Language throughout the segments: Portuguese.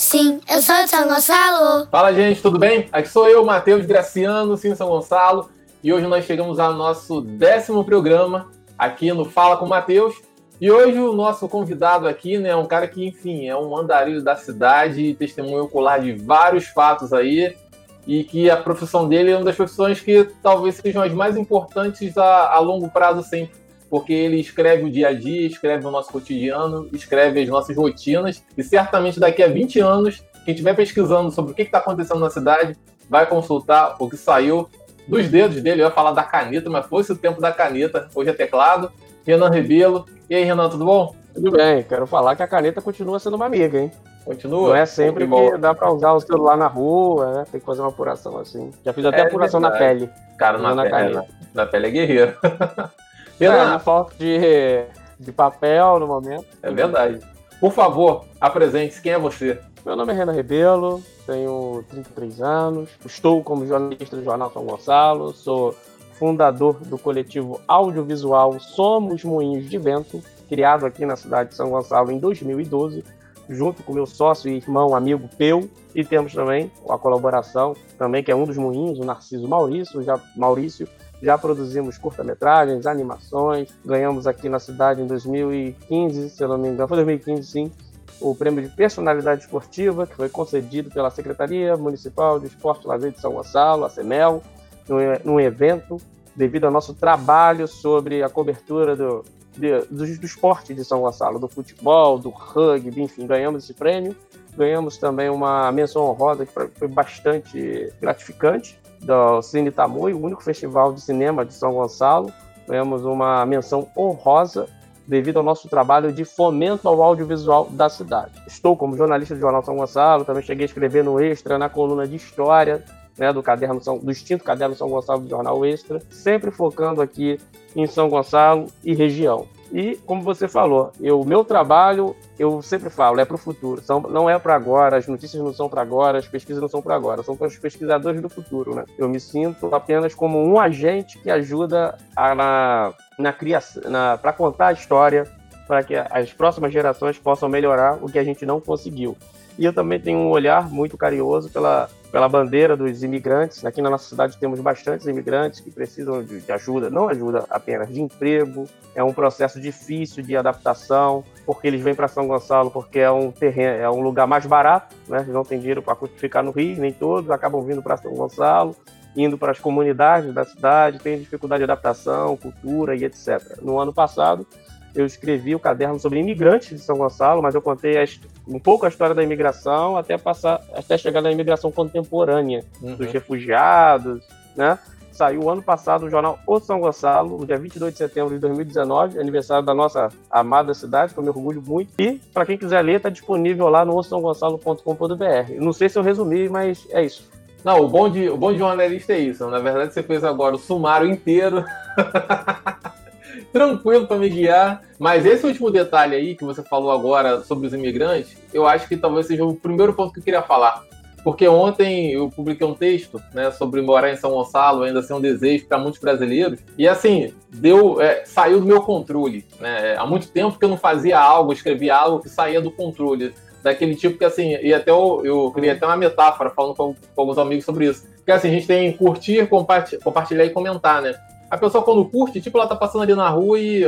Sim, eu sou de São Gonçalo. Fala, gente, tudo bem? Aqui sou eu, Matheus Graciano, sim, São Gonçalo. E hoje nós chegamos ao nosso décimo programa aqui no Fala com Matheus. E hoje o nosso convidado aqui, né, é um cara que, enfim, é um andarilho da cidade, testemunho ocular de vários fatos aí, e que a profissão dele é uma das profissões que talvez sejam as mais importantes a, a longo prazo sempre, porque ele escreve o dia a dia, escreve o nosso cotidiano, escreve as nossas rotinas, e certamente daqui a 20 anos, quem estiver pesquisando sobre o que está acontecendo na cidade, vai consultar o que saiu dos dedos dele, eu ia falar da caneta, mas fosse o tempo da caneta, hoje é teclado, Renan Rebelo. E aí, Renan, tudo bom? Tudo bem, quero falar que a caneta continua sendo uma amiga, hein? Continua? Não é sempre que dá pra usar o celular na rua, né? Tem que fazer uma apuração assim. Já fiz até é apuração verdade. na pele. Cara, na, pele, caneta. Na, na pele é guerreiro. Renan, é, falta de, de papel no momento. É verdade. Por favor, apresente-se. Quem é você? Meu nome é Renan Rebelo, tenho 33 anos, estou como jornalista do Jornal São Gonçalo, sou fundador do coletivo audiovisual Somos Moinhos de Vento, criado aqui na cidade de São Gonçalo em 2012, junto com meu sócio e irmão amigo Peu, e temos também a colaboração também que é um dos moinhos, o Narciso Maurício, já Maurício, já produzimos curta-metragens, animações, ganhamos aqui na cidade em 2015, se eu não me engano, foi 2015 sim, o prêmio de personalidade esportiva, que foi concedido pela Secretaria Municipal de Esporte e Lazer de São Gonçalo, a CEMEL, num evento, devido ao nosso trabalho sobre a cobertura do, de, do, do esporte de São Gonçalo, do futebol, do rugby, enfim, ganhamos esse prêmio. Ganhamos também uma menção honrosa que foi bastante gratificante, do Cine Tamoio, o único festival de cinema de São Gonçalo. Ganhamos uma menção honrosa devido ao nosso trabalho de fomento ao audiovisual da cidade. Estou como jornalista do Jornal São Gonçalo, também cheguei a escrever no Extra, na coluna de História, né, do caderno São, do extinto caderno São Gonçalo do Jornal Extra, sempre focando aqui em São Gonçalo e região. E como você falou, o meu trabalho, eu sempre falo, é para o futuro. São, não é para agora, as notícias não são para agora, as pesquisas não são para agora, são para os pesquisadores do futuro, né? Eu me sinto apenas como um agente que ajuda a, na, na criação, para contar a história, para que as próximas gerações possam melhorar o que a gente não conseguiu. E eu também tenho um olhar muito carinhoso pela pela bandeira dos imigrantes. Aqui na nossa cidade temos bastantes imigrantes que precisam de, de, ajuda, não ajuda apenas de emprego. É um processo difícil de adaptação, porque eles vêm para São Gonçalo porque é um terreno, é um lugar mais barato, né? Eles não têm dinheiro para ficar no Rio, nem todos acabam vindo para São Gonçalo, indo para as comunidades da cidade, têm dificuldade de adaptação, cultura e etc. No ano passado, eu escrevi o caderno sobre imigrantes de São Gonçalo, mas eu contei um pouco a história da imigração até passar até chegar na imigração contemporânea uhum. dos refugiados, né? Saiu ano passado o jornal O São Gonçalo, no dia 22 de setembro de 2019, aniversário da nossa amada cidade, que eu me orgulho muito. E, para quem quiser ler, está disponível lá no osãogonçalo.com.br. Não sei se eu resumi, mas é isso. Não, o bom de, o bom de jornalista é isso. Na verdade, você fez agora o sumário inteiro. tranquilo para me guiar. Mas esse último detalhe aí que você falou agora sobre os imigrantes, eu acho que talvez seja o primeiro ponto que eu queria falar. Porque ontem eu publiquei um texto né, sobre morar em São Gonçalo, ainda ser um desejo para muitos brasileiros. E assim, deu, é, saiu do meu controle. Né? Há muito tempo que eu não fazia algo, escrevia algo que saía do controle. Daquele tipo que assim, e até eu, eu criei até uma metáfora falando com, com alguns amigos sobre isso. Que assim, a gente tem curtir, compartilhar e comentar, né? A pessoa, quando curte, tipo, ela tá passando ali na rua e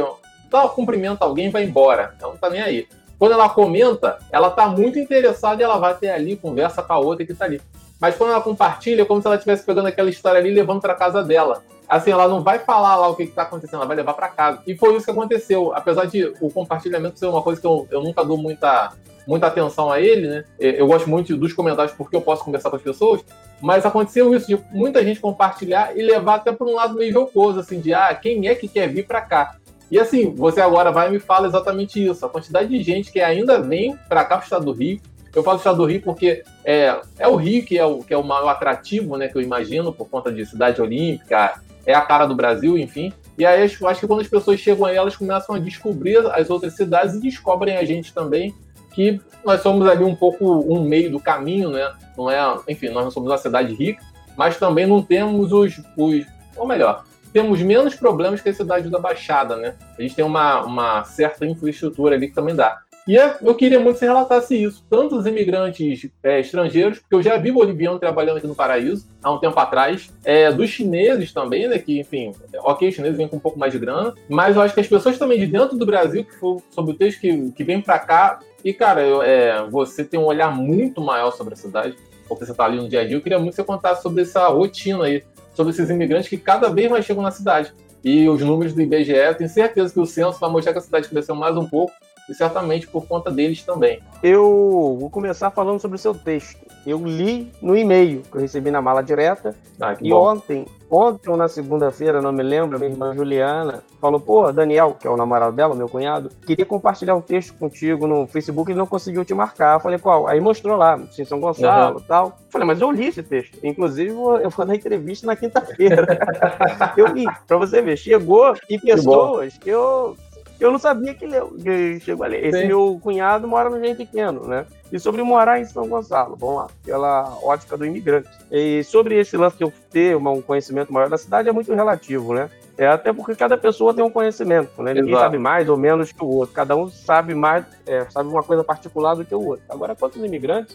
tá, cumprimenta alguém e vai embora. Ela não tá nem aí. Quando ela comenta, ela tá muito interessada e ela vai até ali, conversa com a outra que tá ali. Mas quando ela compartilha, é como se ela estivesse pegando aquela história ali e levando para casa dela. Assim, ela não vai falar lá o que, está acontecendo, ela vai levar para casa. E foi isso que aconteceu. Apesar de o compartilhamento ser uma coisa que eu, eu nunca dou muita, muita atenção a ele, né? Eu gosto muito dos comentários porque eu posso conversar com as pessoas. Mas aconteceu isso de muita gente compartilhar e levar até para um lado meio jocoso, assim, de ah, quem é que quer vir para cá? E assim, você agora vai e me fala exatamente isso. A quantidade de gente que ainda vem para cá, para o estado do Rio. Eu falo estado do Rio porque é, é o Rio que é o, que é o maior atrativo, né, que eu imagino, por conta de cidade olímpica, é a cara do Brasil, enfim. E aí eu acho que quando as pessoas chegam aí, elas começam a descobrir as outras cidades e descobrem a gente também, que nós somos ali um pouco um meio do caminho, né? Não é, enfim, nós não somos uma cidade rica, mas também não temos os, os ou melhor, temos menos problemas que a cidade da Baixada, né? A gente tem uma, uma certa infraestrutura ali que também dá. E é, eu queria muito que você relatasse isso, tanto os imigrantes é, estrangeiros, porque eu já vi boliviano trabalhando aqui no Paraíso há um tempo atrás, é, dos chineses também, né, que, enfim, ok, os chineses vêm com um pouco mais de grana, mas eu acho que as pessoas também de dentro do Brasil, que foi sobre o texto que, que vem para cá, e, cara, eu, é, você tem um olhar muito maior sobre a cidade, porque você está ali no dia a dia, eu queria muito que você contasse sobre essa rotina aí, sobre esses imigrantes que cada vez mais chegam na cidade. E os números do IBGE, tenho certeza que o censo vai mostrar que a cidade cresceu mais um pouco, e certamente por conta deles também. Eu vou começar falando sobre o seu texto. Eu li no e-mail que eu recebi na mala direta. Ah, e bom. ontem, ontem ou na segunda-feira, não me lembro, minha irmã Juliana falou: pô, Daniel, que é o namorado dela, meu cunhado, queria compartilhar um texto contigo no Facebook e não conseguiu te marcar. Eu falei: qual? Aí mostrou lá, em São Gonçalo e uhum. tal. Eu falei: mas eu li esse texto. Inclusive, eu vou na entrevista na quinta-feira. eu li, pra você ver. Chegou e pessoas que, que eu eu não sabia que ele chegou ali. Esse Sim. meu cunhado mora no Jardim Pequeno, né? E sobre morar em São Gonçalo, vamos lá, pela ótica do imigrante. E sobre esse lance de eu ter um conhecimento maior da cidade é muito relativo, né? É até porque cada pessoa tem um conhecimento, né? Ninguém Exato. sabe mais ou menos que o outro. Cada um sabe mais, é, sabe uma coisa particular do que o outro. Agora, quanto aos imigrantes,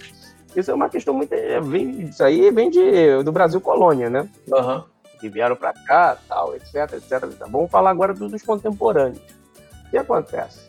isso é uma questão muito. É, vem, isso aí vem de, do Brasil colônia, né? Uhum. Que vieram para cá, tal, etc, etc. Vamos falar agora dos contemporâneos. Que acontece?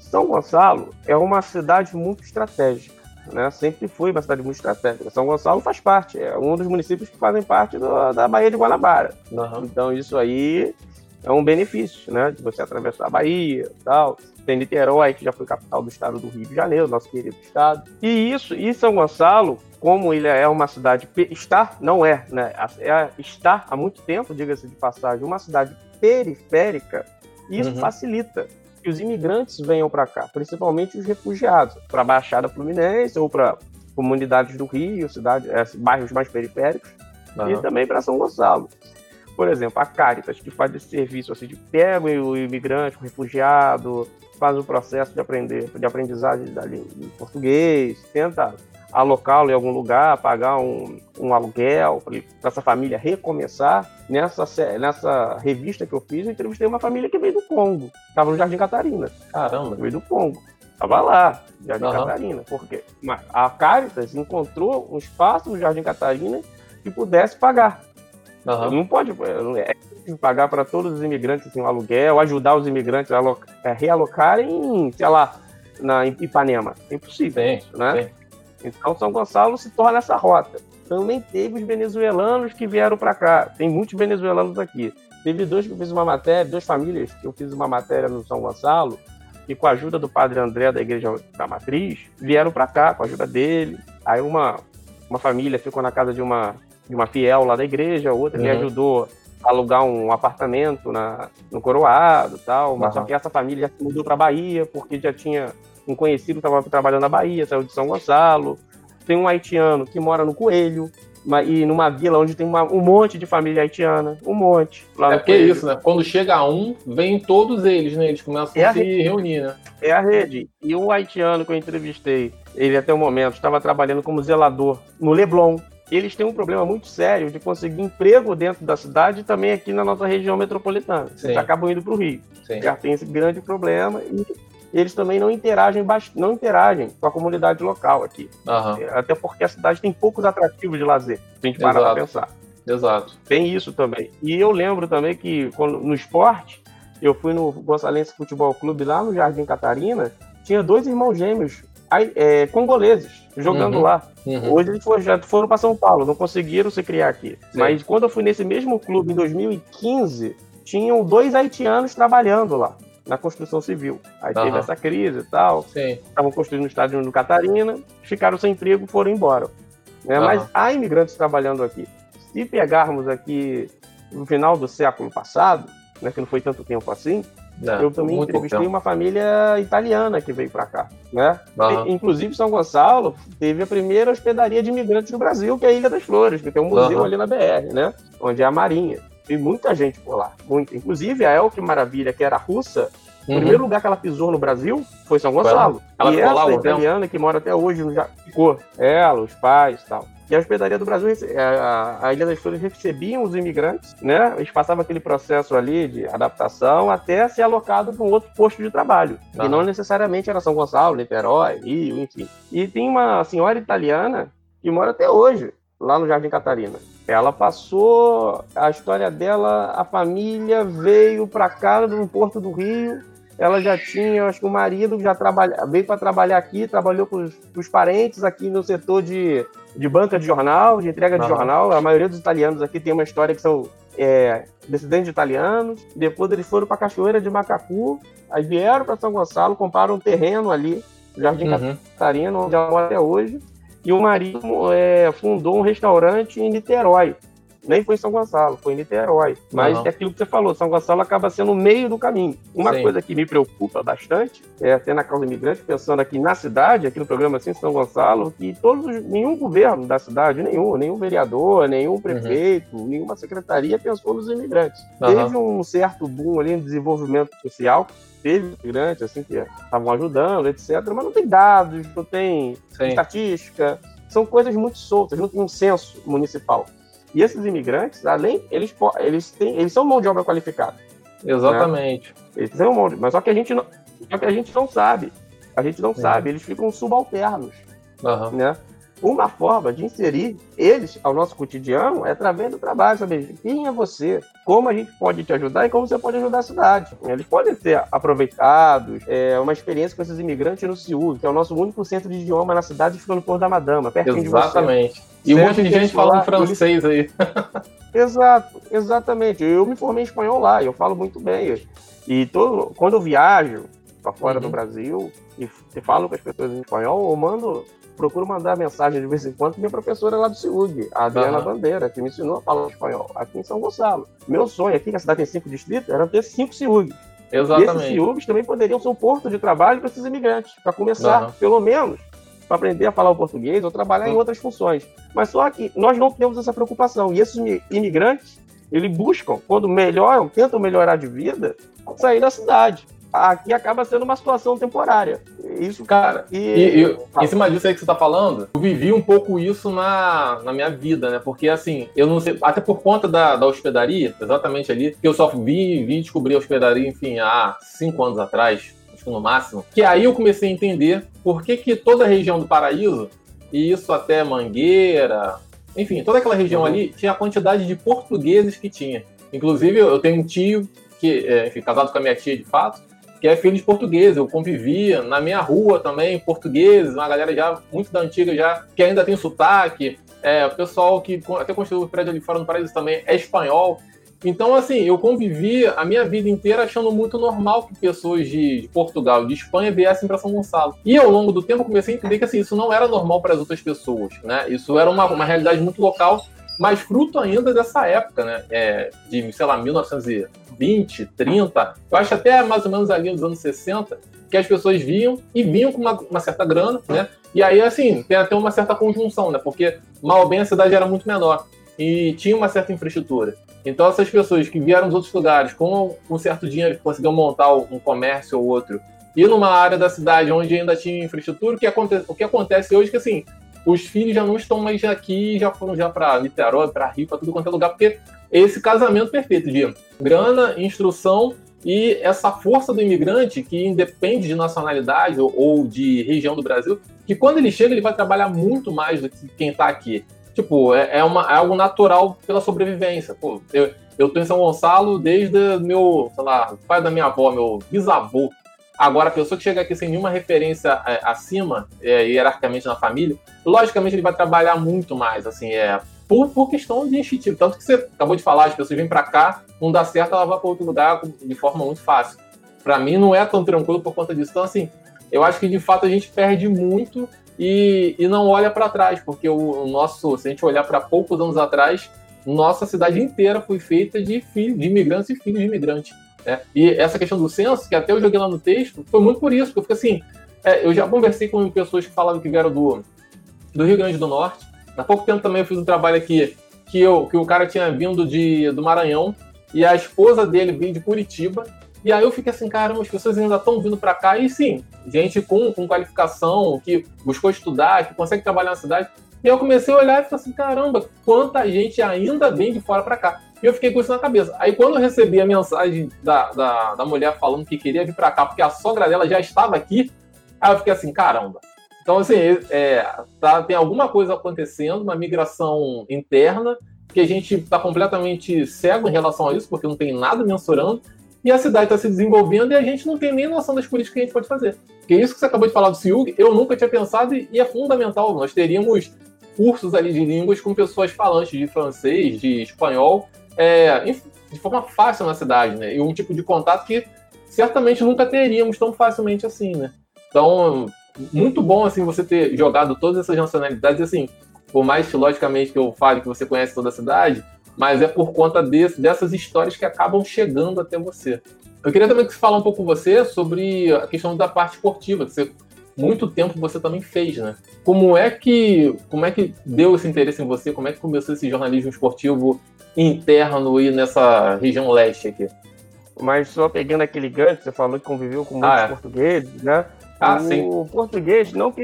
São Gonçalo é uma cidade muito estratégica. Né? Sempre foi uma cidade muito estratégica. São Gonçalo faz parte, é um dos municípios que fazem parte do, da Baía de Guanabara. Uhum. Então isso aí é um benefício, né? De você atravessar a Bahia tal. Tem Niterói, que já foi capital do estado do Rio de Janeiro, nosso querido estado. E isso, e São Gonçalo, como ele é uma cidade, está, não é, né? É, está há muito tempo, diga-se de passagem, uma cidade periférica, isso uhum. facilita que os imigrantes venham para cá, principalmente os refugiados, para a Baixada Fluminense ou para comunidades do Rio, cidade, é, bairros mais periféricos, uhum. e também para São Gonçalo. Por exemplo, a Caritas, que faz esse serviço assim, de pega o imigrante, o refugiado, faz o processo de aprender, de aprendizagem de português, tenta alocá-lo em algum lugar, pagar um, um aluguel para essa família recomeçar. Nessa, nessa revista que eu fiz, eu entrevistei uma família que veio do Congo. Estava no Jardim Catarina. Caramba! Veio do Congo. Estava lá, Jardim uhum. Catarina. Porque a Caritas encontrou um espaço no Jardim Catarina que pudesse pagar. Uhum. Não pode é pagar para todos os imigrantes assim, um aluguel, ajudar os imigrantes a é, realocarem, sei lá, na Ipanema. É impossível, sim, né? Sim. Então São Gonçalo se torna essa rota. Também teve os venezuelanos que vieram para cá. Tem muitos venezuelanos aqui. Teve dois que eu fiz uma matéria, duas famílias que eu fiz uma matéria no São Gonçalo, e com a ajuda do padre André da Igreja da Matriz, vieram para cá com a ajuda dele. Aí uma, uma família ficou na casa de uma, de uma fiel lá da igreja, outra uhum. me ajudou a alugar um apartamento na, no Coroado tal. Mas uhum. só que essa família já se mudou para Bahia, porque já tinha um conhecido que estava trabalhando na Bahia, saiu de São Gonçalo. Tem um haitiano que mora no Coelho, e numa vila onde tem uma, um monte de família haitiana, um monte. Lá é porque é isso, né? Quando chega um, vem todos eles, né? Eles começam é a, se rede. reunir, né? É a rede. E o haitiano que eu entrevistei, ele até o momento estava trabalhando como zelador no Leblon. Eles têm um problema muito sério de conseguir emprego dentro da cidade e também aqui na nossa região metropolitana. Eles acabam indo para o Rio. Sim. Já tem esse grande problema e eles também não interagem, não interagem com a comunidade local aqui. Uhum. Até porque a cidade tem poucos atrativos de lazer, se a gente parar para pensar. Exato. Tem isso também. E eu lembro também que quando, no esporte, eu fui no Gonçalense Futebol Clube lá no Jardim Catarina, tinha dois irmãos gêmeos é, congoleses jogando uhum. lá. Uhum. Hoje eles foram, já foram para São Paulo, não conseguiram se criar aqui. Sim. Mas quando eu fui nesse mesmo clube em 2015, tinham dois haitianos trabalhando lá na construção civil. Aí uhum. teve essa crise e tal. Estavam construindo o estádio no Catarina, ficaram sem emprego, foram embora. Né? Uhum. Mas há imigrantes trabalhando aqui. Se pegarmos aqui no final do século passado, né, que não foi tanto tempo assim, não, eu também entrevistei uma família italiana que veio para cá, né? Uhum. Inclusive São Gonçalo teve a primeira hospedaria de imigrantes no Brasil, que é a Ilha das Flores, que tem um museu uhum. ali na BR, né? Onde é a Marinha. Tem muita gente por lá, muita. Inclusive a Elke Maravilha, que era russa, uhum. o primeiro lugar que ela pisou no Brasil foi São Gonçalo. Ela, ela e essa lá, italiana que mora até hoje já ficou. Ela, os pais e tal. que a hospedaria do Brasil, a, a Ilha das Flores recebiam os imigrantes, né? Eles passavam aquele processo ali de adaptação até ser alocado para um outro posto de trabalho. E não necessariamente era São Gonçalo, Niterói, Rio, enfim. E tem uma senhora italiana que mora até hoje lá no Jardim Catarina. Ela passou a história dela, a família veio para cá no Porto do Rio. Ela já tinha, acho que o marido já trabalha, veio para trabalhar aqui, trabalhou com os, com os, parentes aqui no setor de, de banca de jornal, de entrega de jornal. A maioria dos italianos aqui tem uma história que são é, descendentes de italianos. Depois eles foram para a Cachoeira de Macacu, aí vieram para São Gonçalo, compraram um terreno ali, Jardim uhum. Catarina, onde ela mora até hoje e o marido é, fundou um restaurante em Niterói. Nem foi em São Gonçalo, foi em Niterói. Mas uhum. é aquilo que você falou, São Gonçalo acaba sendo o meio do caminho. Uma Sim. coisa que me preocupa bastante, é até na causa imigrante, pensando aqui na cidade, aqui no programa assim, São Gonçalo, que todos, nenhum governo da cidade, nenhum, nenhum vereador, nenhum prefeito, uhum. nenhuma secretaria pensou nos imigrantes. Uhum. Teve um certo boom ali no desenvolvimento social, teve imigrantes assim que estavam ajudando, etc. Mas não tem dados, não tem Sim. estatística, são coisas muito soltas, não tem um censo municipal. E esses imigrantes, além, eles, eles, têm, eles são mão de obra qualificada. Exatamente. Né? Eles são mão de, mas só que a gente não, só que a gente não sabe. A gente não sabe, eles ficam subalternos. Uhum. Né? Uma forma de inserir eles ao nosso cotidiano é através do trabalho, saber quem é você, como a gente pode te ajudar e como você pode ajudar a cidade. Eles podem ser aproveitados, é uma experiência com esses imigrantes no CIU, que é o nosso único centro de idioma na cidade, fica no Porto da Madama, pertinho Exatamente. de você. E um monte de gente falando francês aí. Exato, exatamente. Eu me formei em espanhol lá, eu falo muito bem. E todo, quando eu viajo para fora uhum. do Brasil e, e falo com as pessoas em espanhol, eu mando procuro mandar mensagem de vez em quando minha professora lá do CIUG, a Adriana uhum. Bandeira, que me ensinou a falar espanhol aqui em São Gonçalo. Meu sonho aqui, que a cidade tem cinco distritos, era ter cinco CIUGs. Exatamente. E esses CIUGs também poderiam ser um porto de trabalho para esses imigrantes, para começar, uhum. pelo menos, para aprender a falar o português ou trabalhar em outras funções. Mas só que nós não temos essa preocupação. E esses imigrantes, eles buscam, quando melhoram, tentam melhorar de vida, sair da cidade aqui acaba sendo uma situação temporária. Isso, cara. E, e, e em cima disso aí que você tá falando, eu vivi um pouco isso na, na minha vida, né? Porque assim, eu não sei, até por conta da, da hospedaria, exatamente ali, que eu só vi, descobrir a hospedaria, enfim, há cinco anos atrás, no máximo. Que aí eu comecei a entender por que, que toda a região do paraíso, e isso até Mangueira, enfim, toda aquela região uhum. ali, tinha a quantidade de portugueses que tinha. Inclusive, eu tenho um tio que, é, enfim, casado com a minha tia de fato, que é filho de português. Eu convivia na minha rua também, portugueses, uma galera já muito da antiga já, que ainda tem sotaque. É, o pessoal que até construiu o prédio ali fora no Paraíso também é espanhol. Então, assim, eu convivi a minha vida inteira achando muito normal que pessoas de Portugal, de Espanha, viessem para São Gonçalo. E ao longo do tempo eu comecei a entender que assim, isso não era normal para as outras pessoas, né? Isso era uma, uma realidade muito local, mas fruto ainda dessa época, né? É, de, sei lá, 1900 20, 30, eu acho até mais ou menos ali nos anos 60, que as pessoas vinham e vinham com uma, uma certa grana, né? E aí, assim, tem até uma certa conjunção, né? Porque mal ou bem a cidade era muito menor e tinha uma certa infraestrutura. Então, essas pessoas que vieram dos outros lugares com um certo dinheiro que conseguiam montar um comércio ou outro, e numa área da cidade onde ainda tinha infraestrutura, o que acontece, o que acontece hoje é que, assim, os filhos já não estão mais aqui, já foram já para Niterói, para Rio, para tudo quanto é lugar, porque esse casamento perfeito de grana, instrução e essa força do imigrante que independe de nacionalidade ou, ou de região do Brasil, que quando ele chega ele vai trabalhar muito mais do que quem está aqui. Tipo, é, é, uma, é algo natural pela sobrevivência. Pô, eu, eu tô em São Gonçalo desde meu, sei lá, pai da minha avó, meu bisavô. Agora, a pessoa que chega aqui sem nenhuma referência é, acima, é, hierarquicamente na família, logicamente ele vai trabalhar muito mais, assim, é, por, por questão de instintivo. Tanto que você acabou de falar, as pessoas vêm para cá, não dá certo, ela vai para outro lugar de forma muito fácil. Para mim, não é tão tranquilo por conta disso. Então, assim, eu acho que de fato a gente perde muito e, e não olha para trás, porque o, o, nosso, se a gente olhar para poucos anos atrás, nossa cidade inteira foi feita de filhos de imigrantes e filhos de imigrantes. Né? E essa questão do censo, que até eu joguei lá no texto, foi muito por isso, porque eu fico assim, é, eu já conversei com pessoas que falavam que vieram do, do Rio Grande do Norte, Há pouco tempo também eu fiz um trabalho aqui que, eu, que o cara tinha vindo de, do Maranhão e a esposa dele veio de Curitiba. E aí eu fiquei assim, caramba, as pessoas ainda estão vindo para cá. E sim, gente com, com qualificação, que buscou estudar, que consegue trabalhar na cidade. E eu comecei a olhar e falei assim, caramba, quanta gente ainda vem de fora para cá. E eu fiquei com isso na cabeça. Aí quando eu recebi a mensagem da, da, da mulher falando que queria vir para cá porque a sogra dela já estava aqui, aí eu fiquei assim, caramba. Então, assim, é, tá, tem alguma coisa acontecendo, uma migração interna, que a gente está completamente cego em relação a isso, porque não tem nada mensurando, e a cidade está se desenvolvendo e a gente não tem nem noção das políticas que a gente pode fazer. Porque isso que você acabou de falar do CIUG, eu nunca tinha pensado e é fundamental. Nós teríamos cursos ali de línguas com pessoas falantes de francês, de espanhol, é, de forma fácil na cidade, né? E um tipo de contato que certamente nunca teríamos tão facilmente assim, né? Então, muito bom, assim, você ter jogado todas essas nacionalidades, assim, por mais logicamente, que eu fale que você conhece toda a cidade, mas é por conta desse, dessas histórias que acabam chegando até você. Eu queria também que você falasse um pouco com você sobre a questão da parte esportiva, que você muito tempo você também fez, né? Como é que como é que deu esse interesse em você? Como é que começou esse jornalismo esportivo interno e nessa região leste aqui? Mas só pegando aquele gancho, você falou que conviveu com muitos ah, é. portugueses, né? Ah, o sim. português, não que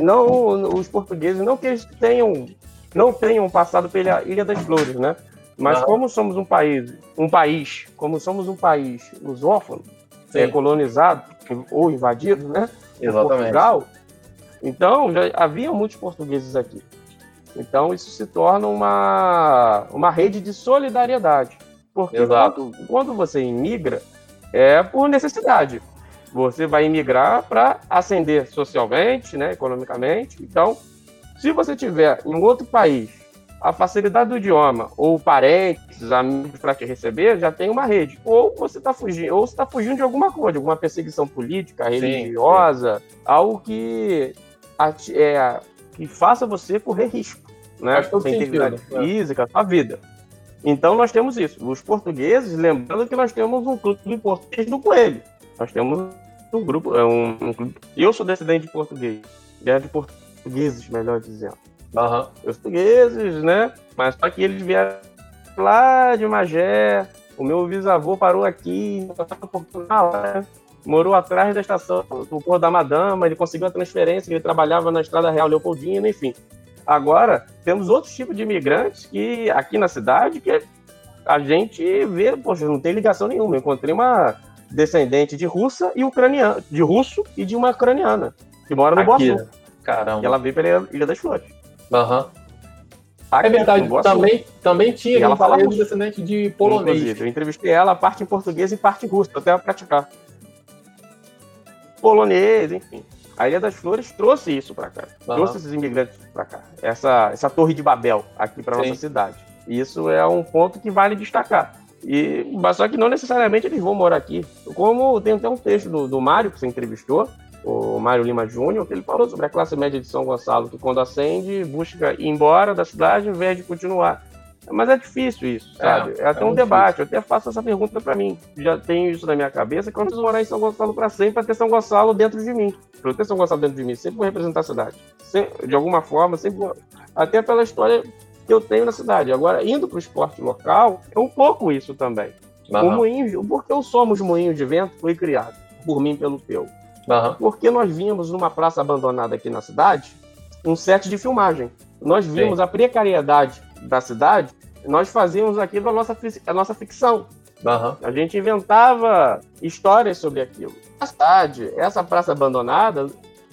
não, os portugueses não que eles tenham não tenham passado pela Ilha das Flores, né? Mas como somos um país, um país, como somos um país lusófono, é, colonizado ou invadido, né? Exatamente. Portugal, então já havia muitos portugueses aqui. Então isso se torna uma, uma rede de solidariedade. Porque quando, quando você imigra, é por necessidade. Você vai imigrar para ascender socialmente, né, economicamente. Então, se você tiver em outro país a facilidade do idioma, ou parentes, amigos para te receber, já tem uma rede. Ou você está fugindo, ou está fugindo de alguma coisa, de alguma perseguição política, religiosa, sim, sim. algo que, é, que faça você correr risco, né? Sem integridade né? física, sua vida. Então nós temos isso. Os portugueses, lembrando que nós temos um clube português do Coelho. Nós temos um grupo, é um, um clube. Eu sou descendente de português, de portugueses, melhor dizendo. Uhum. Portugueses, né? Mas só que eles vieram lá de Magé. O meu bisavô parou aqui, né? morou atrás da estação do Porto da Madama. Ele conseguiu a transferência, ele trabalhava na Estrada Real Leopoldina, enfim. Agora, temos outros tipos de imigrantes que aqui na cidade que a gente vê, poxa, não tem ligação nenhuma. Eu encontrei uma descendente de russa e ucraniana, de russo e de uma ucraniana, que mora no aqui. Boa Caramba. E ela veio pela Ilha das Flores. Aham. Uhum. é verdade, também, também tinha ela fala um descendente de polonês. Inclusive, eu entrevistei ela, parte em português e parte em russo, até praticar. Polonês, enfim. A Ilha das Flores trouxe isso para cá. Uhum. Trouxe esses imigrantes para cá. Essa, essa torre de Babel aqui para nossa cidade. Isso é um ponto que vale destacar. E, só que não necessariamente eles vão morar aqui. Como tem até um texto do, do Mário, que você entrevistou, o Mário Lima Júnior, que ele falou sobre a classe média de São Gonçalo, que quando acende, busca ir embora da cidade ao invés de continuar. Mas é difícil isso, é, sabe? É, é até é um debate. Difícil. Eu até faço essa pergunta para mim. Já tenho isso na minha cabeça, que eu preciso morar em São Gonçalo para sempre, para ter São Gonçalo dentro de mim. Para ter São Gonçalo dentro de mim, sempre vou representar a cidade. Sempre, de alguma forma, sempre vou... Até pela história que eu tenho na cidade. Agora, indo para o esporte local, é um pouco isso também. Uhum. O moinho, porque o Somos Moinho de Vento foi criado por mim pelo Peu. Uhum. Porque nós vimos numa praça abandonada aqui na cidade um set de filmagem. Nós vimos Sim. a precariedade da cidade, nós fazíamos aquilo a nossa, a nossa ficção. Uhum. A gente inventava histórias sobre aquilo. A cidade, essa praça abandonada,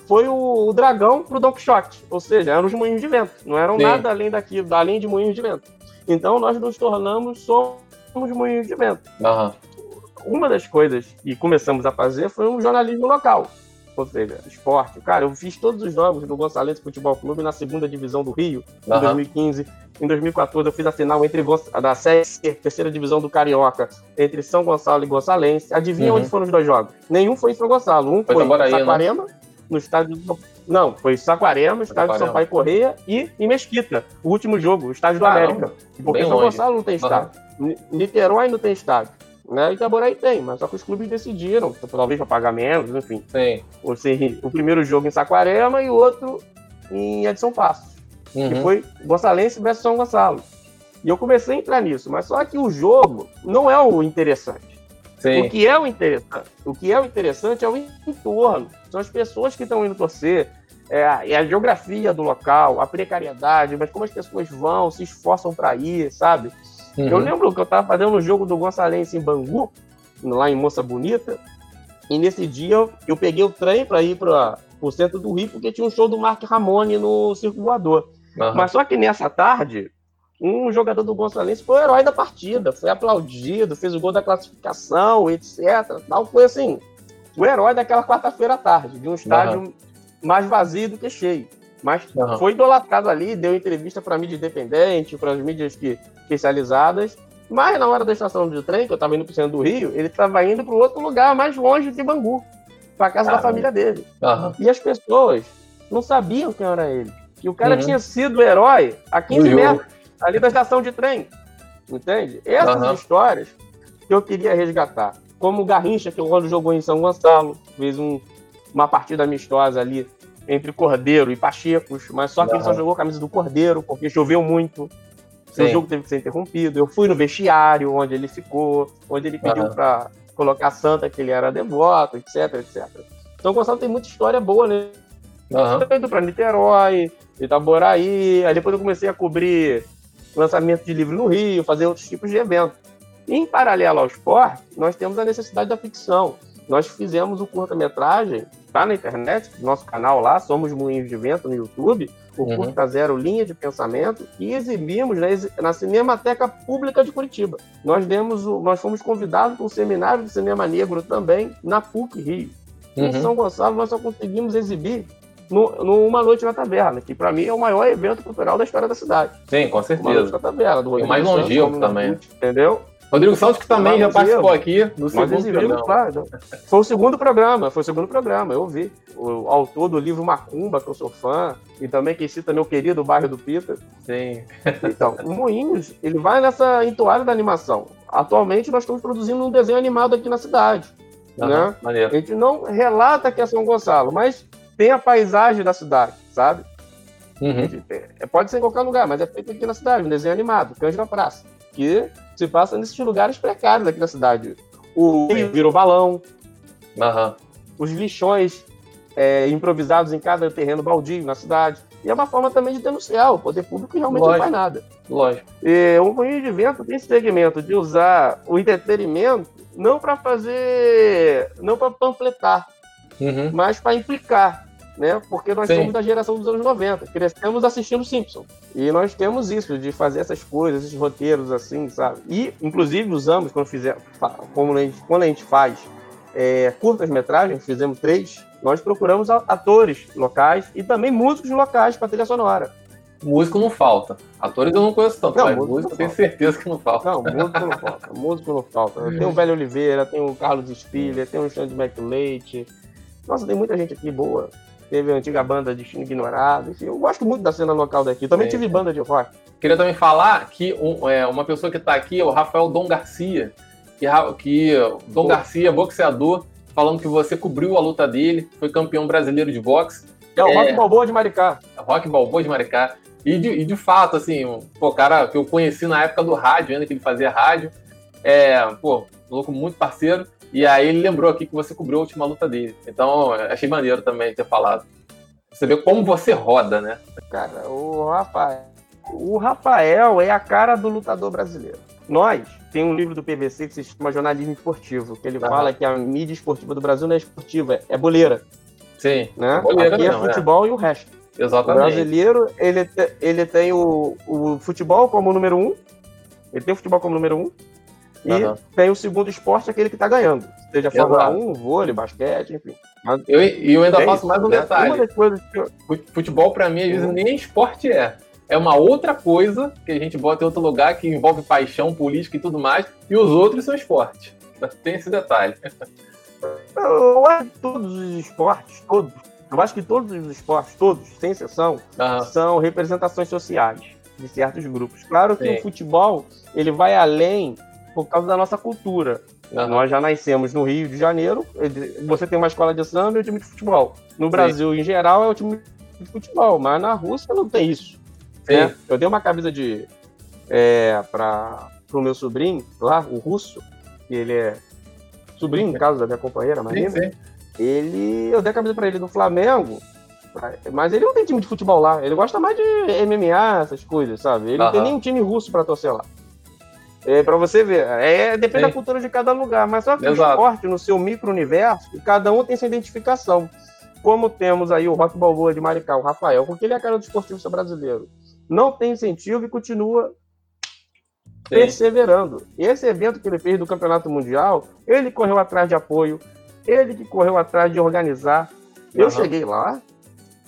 foi o, o dragão pro Don Quixote. Ou seja, eram os moinhos de vento. Não eram Sim. nada além daquilo, além de moinhos de vento. Então nós nos tornamos somos moinhos de vento. Uhum uma das coisas que começamos a fazer foi um jornalismo local. Ou seja, esporte. Cara, eu fiz todos os jogos do Gonçalves Futebol Clube na segunda divisão do Rio, em 2015. Em 2014, eu fiz a final entre da Série C, terceira divisão do Carioca, entre São Gonçalo e Gonçalense. Adivinha uhum. onde foram os dois jogos? Nenhum foi em São Gonçalo. Um foi, foi em né? Saquarema, né? no estádio do... Não, foi Saquarema, estádio do Sampaio Correia e em Mesquita, o último jogo, o estádio do América. Porque São Gonçalo não tem estádio. Uhum. Niterói não tem estádio. Né? Itaboraí tem, mas só que os clubes decidiram, talvez para pagar menos, enfim. Sim. Ou seja, o primeiro jogo em Saquarema e o outro em Edson Passos. Uhum. Que foi Gonçalense versus São Gonçalo. E eu comecei a entrar nisso, mas só que o jogo não é o interessante. Sim. O que é o interessante? O que é o interessante é o entorno. São as pessoas que estão indo torcer, é, é a geografia do local, a precariedade, mas como as pessoas vão, se esforçam para ir, sabe? Uhum. Eu lembro que eu estava fazendo um jogo do Gonçalense em Bangu, lá em Moça Bonita, e nesse dia eu, eu peguei o trem para ir para o centro do Rio, porque tinha um show do Mark Ramone no Circo Voador. Uhum. Mas só que nessa tarde, um jogador do Gonçalense foi o herói da partida, foi aplaudido, fez o gol da classificação, etc. Tal. Foi assim, o herói daquela quarta-feira à tarde, de um estádio uhum. mais vazio do que cheio. Mas uhum. foi idolatrado ali, deu entrevista para mídia independente, para as mídias que, especializadas. Mas na hora da estação de trem, que eu estava indo para o centro do Rio, ele estava indo para outro lugar mais longe de Bangu, para casa da família dele. Uhum. E as pessoas não sabiam quem era ele. E o cara uhum. tinha sido o herói a 15 metros ali da estação de trem. Entende? Essas histórias que eu queria resgatar. Como o Garrincha, que quando jogou em São Gonçalo, fez um, uma partida amistosa ali entre Cordeiro e Pachecos, mas só que uhum. ele só jogou a camisa do Cordeiro, porque choveu muito. Seu jogo teve que ser interrompido. Eu fui no vestiário onde ele ficou, onde ele pediu uhum. para colocar santa que ele era devoto, etc, etc. Então Gonçalo tem muita história boa, né? Uhum. Eu indo para Niterói, Itaboraí, aí depois eu comecei a cobrir lançamento de livro no Rio, fazer outros tipos de eventos. Em paralelo ao esporte, nós temos a necessidade da ficção. Nós fizemos o curta-metragem, tá na internet, nosso canal lá, Somos Moinhos de Vento no YouTube, o uhum. Curta Zero Linha de Pensamento, e exibimos na, na Cinemateca Pública de Curitiba. Nós, demos o, nós fomos convidados para um seminário de cinema negro também na PUC Rio. Uhum. Em São Gonçalo, nós só conseguimos exibir no, numa Noite na Taverna, que para mim é o maior evento cultural da história da cidade. Sim, com certeza. Uma Noite na Taverna, do Rodrigo mais longevo também. entendeu? Rodrigo Santos, que também já participou aqui no segundo programa. Claro. Foi o segundo programa, foi o segundo programa, eu vi. O autor do livro Macumba, que eu sou fã, e também que cita meu querido bairro do Pita. Sim. Então, o Moinhos, ele vai nessa entoada da animação. Atualmente nós estamos produzindo um desenho animado aqui na cidade. Uhum, né? A gente não relata que é São Gonçalo, mas tem a paisagem da cidade, sabe? Uhum. É, pode ser em qualquer lugar, mas é feito aqui na cidade, um desenho animado, Cães na Praça, que se passa nesses lugares precários aqui na cidade. O rio virou balão, uhum. os lixões é, improvisados em cada terreno baldio na cidade. E é uma forma também de denunciar o poder público que realmente Lógico. não faz nada. Lógico. E o Moinho de Vento tem esse segmento de usar o entretenimento não para fazer, não para panfletar, uhum. mas para implicar né? Porque nós Sim. somos da geração dos anos 90, crescemos assistindo Simpson. E nós temos isso, de fazer essas coisas, esses roteiros assim, sabe? E, inclusive, usamos, quando, fizer, como a gente, quando a gente faz é, curtas-metragens, fizemos três, nós procuramos atores locais e também músicos locais para trilha sonora. Músico não falta. Atores eu não conheço tanto, não, mas músico, músico tenho certeza que não falta. Não, músico não falta. músico não falta. Tem o Velho Oliveira, tem o Carlos Spiller, tem o Xande McLeite. Nossa, tem muita gente aqui boa teve a antiga banda Destino Ignorado. Enfim, eu gosto muito da cena local daqui. Também tive banda de rock. Queria também falar que um, é, uma pessoa que está aqui é o Rafael Dom Garcia. Que, que Dom Pô. Garcia, boxeador, falando que você cobriu a luta dele, foi campeão brasileiro de boxe. É o é, Rock Balboa de Maricá. Rock Balboa de Maricá. E de, e de fato, assim, pô, cara que eu conheci na época do rádio, ainda que ele fazia rádio. É, pô, louco muito parceiro. E aí ele lembrou aqui que você cobriu a última luta dele. Então, achei maneiro também ter falado. Você vê como você roda, né? Cara, o Rafael. O Rafael é a cara do lutador brasileiro. Nós tem um livro do PVC que se chama Jornalismo Esportivo, que ele ah. fala que a mídia esportiva do Brasil não é esportiva, é boleira. Sim. Né? Boleira Aqui é não, é futebol é. e o resto. Exatamente. O brasileiro, ele, ele tem o, o futebol como número um. Ele tem o futebol como número um. E uhum. tem o segundo esporte, aquele que está ganhando. Seja Fórmula 1, vôlei, basquete, enfim. Mas eu, e eu ainda é faço mais um detalhe. Coisas que eu... Futebol, para mim, às vezes, uhum. nem esporte é. É uma outra coisa que a gente bota em outro lugar, que envolve paixão, política e tudo mais, e os outros são esporte. Tem esse detalhe. Eu acho que todos os esportes, todos, eu acho que todos os esportes, todos, sem exceção, uhum. são representações sociais de certos grupos. Claro que Sim. o futebol, ele vai além por causa da nossa cultura. Uhum. Nós já nascemos no Rio de Janeiro, você tem uma escola de samba e um time de futebol. No Brasil, Sim. em geral, é o time de futebol, mas na Rússia não tem isso. Né? Eu dei uma camisa de é, para o meu sobrinho lá, o russo, que ele é sobrinho, no caso da minha companheira, Marina. Sim, sim. Ele, eu dei a camisa para ele do Flamengo. Mas ele não tem time de futebol lá. Ele gosta mais de MMA, essas coisas, sabe? Ele não tem nenhum time russo para torcer lá. É, para você ver, é, depende da cultura de cada lugar, mas só que Exato. o esporte, no seu micro-universo, cada um tem sua identificação. Como temos aí o Rock Balboa de Maricá, o Rafael, porque ele é a cara do esportista brasileiro. Não tem incentivo e continua Sim. perseverando. Esse evento que ele fez do Campeonato Mundial, ele correu atrás de apoio, ele que correu atrás de organizar. Eu uhum. cheguei lá,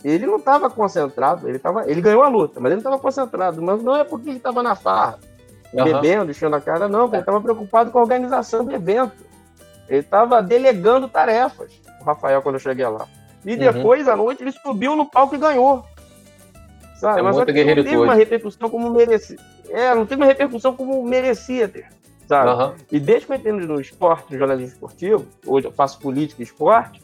ele não estava concentrado, ele, tava, ele ganhou a luta, mas ele não estava concentrado. Mas não é porque ele estava na farra, uhum. bebendo, enchendo a cara, não, ele estava preocupado com a organização do evento. Ele estava delegando tarefas, o Rafael, quando eu cheguei lá. E uhum. depois, uhum. à noite, ele subiu no palco e ganhou. Sabe? É mas não teve uma repercussão como merecia. É, não teve uma repercussão como merecia ter. Sabe? Uhum. E desde que eu entendo no esporte, no jornalismo esportivo, hoje eu faço política e esporte,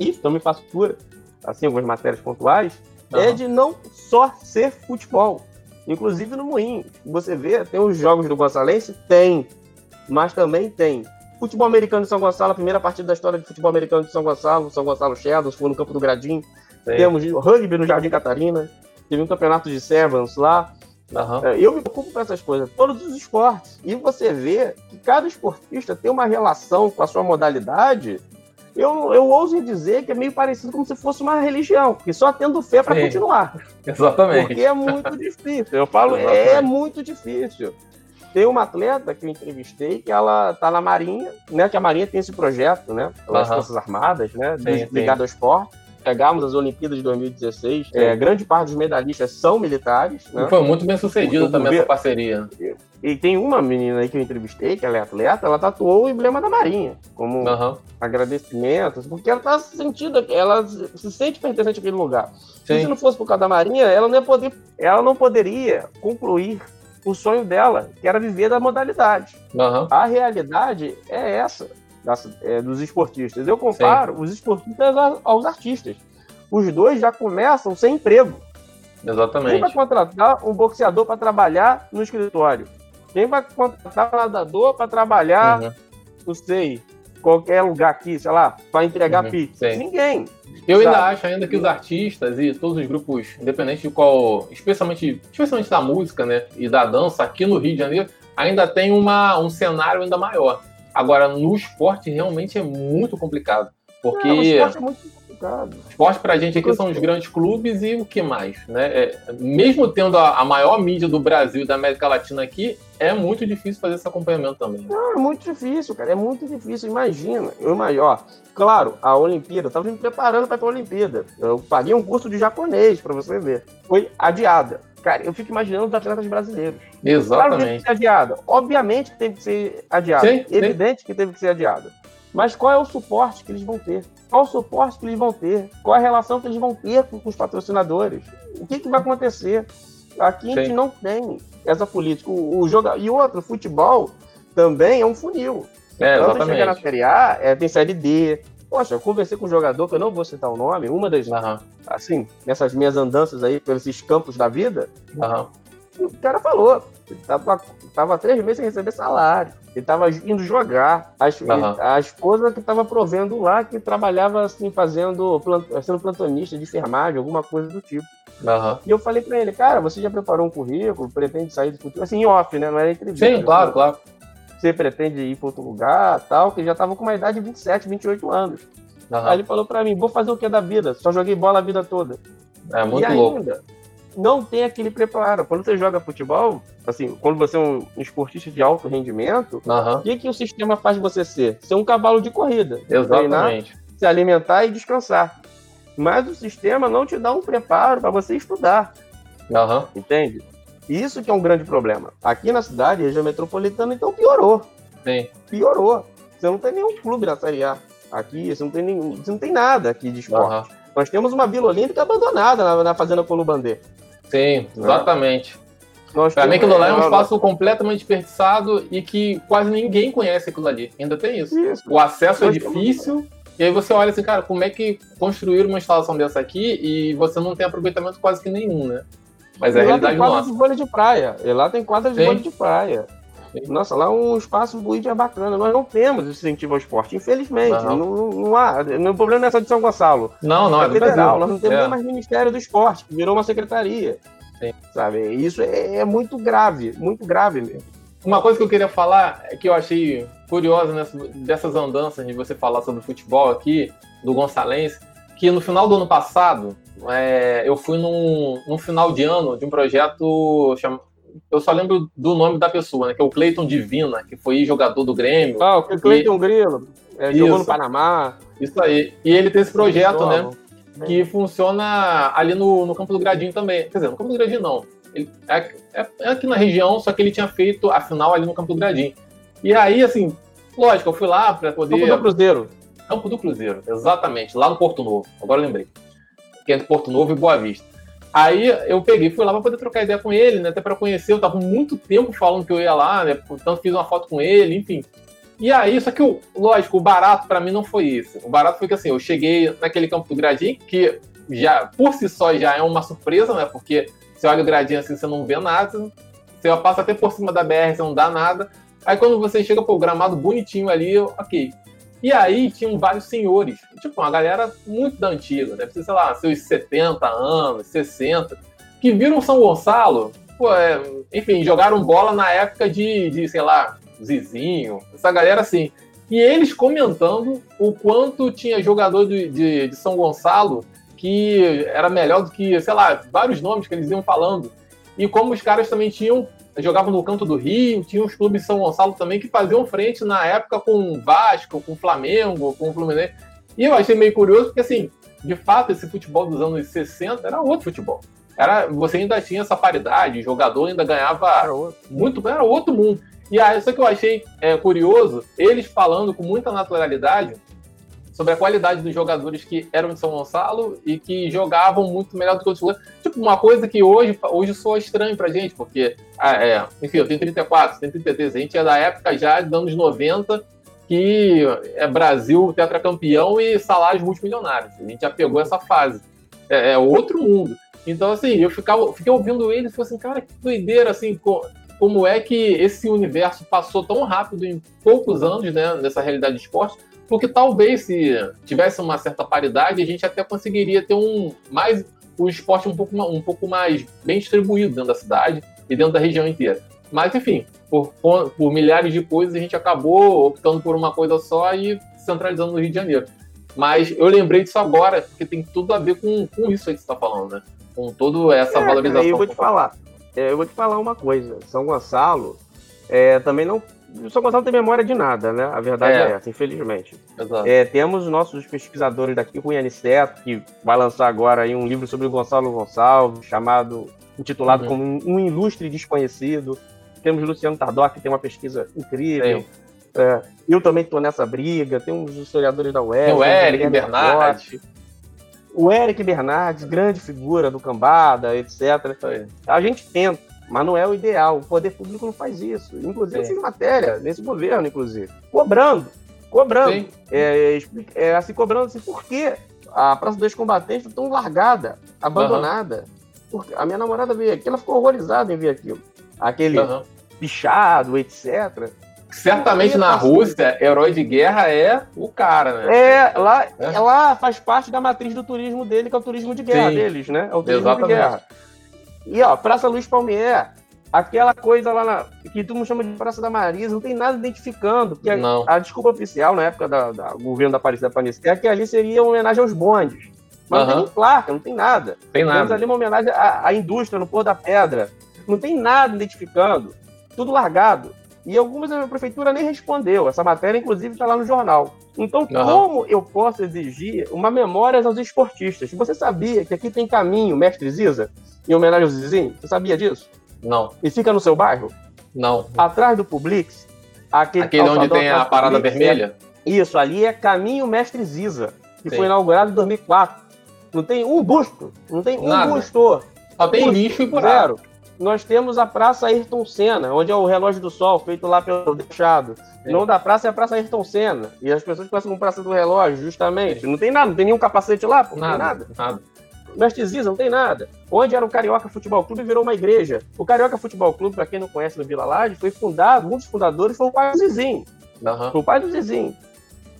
e também faço cura, assim, algumas matérias pontuais, uhum. é de não só ser futebol. Inclusive no Moinho. Você vê, tem os jogos do Gonçalense? Tem. Mas também tem futebol americano de São Gonçalo, a primeira partida da história de futebol americano de São Gonçalo, São Gonçalo Shadows, foi no campo do Gradim. Sim. Temos rugby no Jardim Catarina. Teve um campeonato de Sevens lá. Uhum. Eu me preocupo com essas coisas, todos os esportes. E você vê que cada esportista tem uma relação com a sua modalidade. Eu, eu ouso dizer que é meio parecido como se fosse uma religião, que só tendo fé para continuar. Exatamente. Porque é muito difícil. Eu falo, Exatamente. é muito difícil. Tem uma atleta que eu entrevistei que ela tá na Marinha, né? Que a Marinha tem esse projeto, né? As Forças Armadas, né? Sim, ligado sim. ao esporte pegarmos as Olimpíadas de 2016, é, grande parte dos medalhistas são militares. Né? foi muito bem sucedido também essa parceria. E tem uma menina aí que eu entrevistei, que ela é atleta, ela tatuou o emblema da Marinha, como uhum. agradecimento, porque ela tá sentindo, ela se sente pertencente àquele lugar. Sim. Se não fosse por causa da Marinha, ela não, poder, ela não poderia concluir o sonho dela, que era viver da modalidade. Uhum. A realidade é essa das, é, dos esportistas. Eu comparo Sim. os esportistas aos artistas. Os dois já começam sem emprego. Exatamente. Quem vai contratar um boxeador para trabalhar no escritório? Quem vai contratar um nadador para trabalhar, uhum. não sei, qualquer lugar aqui, sei lá, para entregar uhum. pizza? Sim. Ninguém. Eu sabe? ainda acho ainda que os artistas e todos os grupos, independente de qual, especialmente, especialmente da música, né, e da dança aqui no Rio de Janeiro, ainda tem uma, um cenário ainda maior. Agora, no esporte, realmente é muito complicado. Porque. É, o esporte é muito complicado. Esporte pra gente aqui são os grandes clubes e o que mais, né? É, mesmo tendo a, a, maior mídia do Brasil e da América Latina aqui, é muito difícil fazer esse acompanhamento também. Não, é muito difícil, cara. É muito difícil. Imagina. Eu imagino, ó, claro, a Olimpíada, eu tava me preparando para a Olimpíada. Eu paguei um curso de japonês, para você ver. Foi adiada. Cara, eu fico imaginando os atletas brasileiros. Exatamente. Claro que teve que ser adiada. Obviamente que teve que ser adiada. Sim, Evidente sim. que teve que ser adiada. Mas qual é o suporte que eles vão ter? Qual o suporte que eles vão ter? Qual a relação que eles vão ter com, os patrocinadores? O que, que vai acontecer? Aqui sim. a gente não tem essa política. O, o joga... E outro, futebol também é um funil. É, então, exatamente. chegar na Série A, é, tem Série D, Poxa, eu conversei com um jogador, que eu não vou citar o nome, uma das. Uhum. Assim, nessas minhas andanças aí pelos campos da vida, uhum. o cara falou. Ele tava, tava três meses sem receber salário. Ele tava indo jogar. A, uhum. a esposa que tava provendo lá, que trabalhava assim, fazendo, sendo plantonista de enfermagem, alguma coisa do tipo. Uhum. E eu falei pra ele, cara, você já preparou um currículo, pretende sair do futuro? Assim, off, né? Não era entrevista. Sim, claro, claro você pretende ir para outro lugar, tal, que já tava com uma idade de 27, 28 anos. Uhum. Aí ele falou para mim, vou fazer o que da vida? Só joguei bola a vida toda. É muito e louco. ainda, não tem aquele preparo. Quando você joga futebol, assim, quando você é um esportista de alto rendimento, uhum. o que, que o sistema faz você ser? Ser um cavalo de corrida. Exatamente. Treinar, se alimentar e descansar. Mas o sistema não te dá um preparo para você estudar. Uhum. Entende? Isso que é um grande problema. Aqui na cidade, região metropolitana, então piorou. Sim. Piorou. Você não tem nenhum clube na Série A. Aqui, você não tem nenhum. Você não tem nada aqui de esporte. Uhum. Nós temos uma Vila Olímpica abandonada na, na Fazenda Colubandê. Sim, exatamente. É. Para mim, aquilo lá é um espaço completamente desperdiçado e que quase ninguém conhece aquilo ali. Ainda tem isso. isso. O acesso é Nós é difícil. Temos... E aí você olha assim, cara, como é que construir uma instalação dessa aqui e você não tem aproveitamento quase que nenhum, né? Mas é a realidade nossa. de vôlei de praia. E lá tem quadra de vôlei de praia. Nossa, lá é um espaço muito bacana. Nós não temos incentivo ao esporte, infelizmente. Não, não, não há. O problema não é só de São Gonçalo. Não, não, é, é federal. Nós não temos é. nem mais Ministério do Esporte, que virou uma secretaria. Sim. Sabe? Isso é, é muito grave, muito grave mesmo. Uma coisa que eu queria falar é que eu achei curiosa nessa, dessas andanças de você falar sobre futebol aqui, do Gonçalense, que no final do ano passado, é, eu fui num, num final de ano de um projeto chama, eu só lembro do nome da pessoa, né? Que é o Cleiton Divina, que foi jogador do Grêmio. Ah, o Cleiton e... Grilo. É, jogou no Panamá. Isso aí. E ele tem esse projeto, né? Que funciona ali no, no Campo do Gradinho também. Quer dizer, no Campo do Gradinho não. Ele é, é, é aqui na região, só que ele tinha feito a final ali no Campo do Gradinho. E aí, assim, lógico, eu fui lá para poder. Campo do Cruzeiro. Campo do Cruzeiro, exatamente, lá no Porto Novo. Agora lembrei. Que é entre Porto Novo e Boa Vista. Aí eu peguei, fui lá para poder trocar ideia com ele, né? Até para conhecer. Eu tava muito tempo falando que eu ia lá, né? Portanto, fiz uma foto com ele, enfim. E aí, só que, o, lógico, o barato para mim não foi isso. O barato foi que assim, eu cheguei naquele campo do Gradinho, que já por si só já é uma surpresa, né? Porque você olha o gradinho assim, você não vê nada. Você passa até por cima da BR, você não dá nada. Aí quando você chega pro gramado bonitinho ali, ok. E aí tinham vários senhores, tipo, uma galera muito da antiga, deve ser, sei lá, seus 70 anos, 60, que viram São Gonçalo, pô, é, enfim, jogaram bola na época de, de, sei lá, Zizinho, essa galera assim. E eles comentando o quanto tinha jogador de, de, de São Gonçalo que era melhor do que, sei lá, vários nomes que eles iam falando. E como os caras também tinham jogavam no canto do Rio, tinha os clubes de São Gonçalo também que faziam frente na época com o Vasco, com o Flamengo, com o Fluminense. E eu achei meio curioso, porque assim, de fato, esse futebol dos anos 60 era outro futebol. Era, você ainda tinha essa paridade, o jogador ainda ganhava era muito, era outro mundo. E aí, só que eu achei é, curioso, eles falando com muita naturalidade sobre a qualidade dos jogadores que eram de São Gonçalo e que jogavam muito melhor do que outros Tipo, uma coisa que hoje, hoje soa estranho pra gente, porque, ah, é, enfim, eu tenho 34, tenho 33, a gente é da época já dos anos 90, que é Brasil tetracampeão e salários multimilionários. A gente já pegou essa fase. É, é outro mundo. Então, assim, eu ficava, fiquei ouvindo ele e falei assim, cara, que doideira, assim, como é que esse universo passou tão rápido em poucos anos, né, nessa realidade de esporte, porque talvez se tivesse uma certa paridade, a gente até conseguiria ter um mais o esporte um pouco, um pouco mais bem distribuído dentro da cidade e dentro da região inteira. Mas, enfim, por, por milhares de coisas, a gente acabou optando por uma coisa só e centralizando no Rio de Janeiro. Mas eu lembrei disso agora, porque tem tudo a ver com, com isso aí que você está falando, né? Com toda essa é, valorização. eu vou te falar. É, eu vou te falar uma coisa. São Gonçalo é, também não o São Gonçalo tem memória de nada, né? A verdade é, é essa, infelizmente. É, temos nossos pesquisadores daqui, Rui Aniceto, que vai lançar agora aí um livro sobre o Gonçalo Gonçalves, chamado, intitulado uhum. como Um Ilustre Desconhecido. Temos Luciano Tardoc, que tem uma pesquisa incrível. É, eu também estou nessa briga. Tem uns historiadores da UERJ. o Eric Bernardes. O Eric Bernardes, grande figura do Cambada, etc. A gente tenta mas não é o ideal. O poder público não faz isso. Inclusive, Sim. eu fiz matéria nesse governo, inclusive, cobrando. Cobrando. É, é, assim, cobrando assim, por que a Praça dos Combatentes está tão largada, abandonada? Uhum. Porque a minha namorada veio aqui, ela ficou horrorizada em ver aquilo. Aquele uhum. pichado, etc. Certamente na Rússia, herói de guerra é o cara, né? É, lá, é. lá faz parte da matriz do turismo dele, que é o turismo de guerra Sim. deles, né? É o turismo Exatamente. de guerra. E ó, Praça Luiz Palmier, aquela coisa lá na, que todo mundo chama de Praça da Marisa, não tem nada identificando. Porque não. A, a, desculpa oficial na época do da, governo da Aparecida Panisquer é que ali seria uma homenagem aos bondes. Mas uhum. não tem nem placa, não tem nada. Tem nada. Temos ali uma homenagem à, à indústria no Pôr da Pedra. Não tem nada identificando. Tudo largado. E algumas a prefeitura nem respondeu. Essa matéria, inclusive, está lá no jornal. Então, uhum. como eu posso exigir uma memória aos esportistas? Você sabia que aqui tem caminho, mestre Ziza? em homenagem ao Zizinho? Você sabia disso? Não. E fica no seu bairro? Não. Atrás do Publix, aquele, aquele onde tem a parada Publix, vermelha? É, isso, ali é Caminho Mestre Ziza, que Sim. foi inaugurado em 2004. Não tem um busto, não tem um Nada. busto. Só tem lixo e buraco. Zero. Nós temos a Praça Ayrton Senna, onde é o relógio do sol, feito lá pelo deixado. O nome da praça é a Praça Ayrton Senna. E as pessoas conhecem como Praça do Relógio, justamente. Sim. Não tem nada, não tem nenhum capacete lá, pô, nada, nada. nada Mestre Ziza, não tem nada. Onde era o Carioca Futebol Clube virou uma igreja. O Carioca Futebol Clube, para quem não conhece no Vila Laje, foi fundado, um dos fundadores foi o pai do Zizinho. Aham. Foi o pai do Zizinho.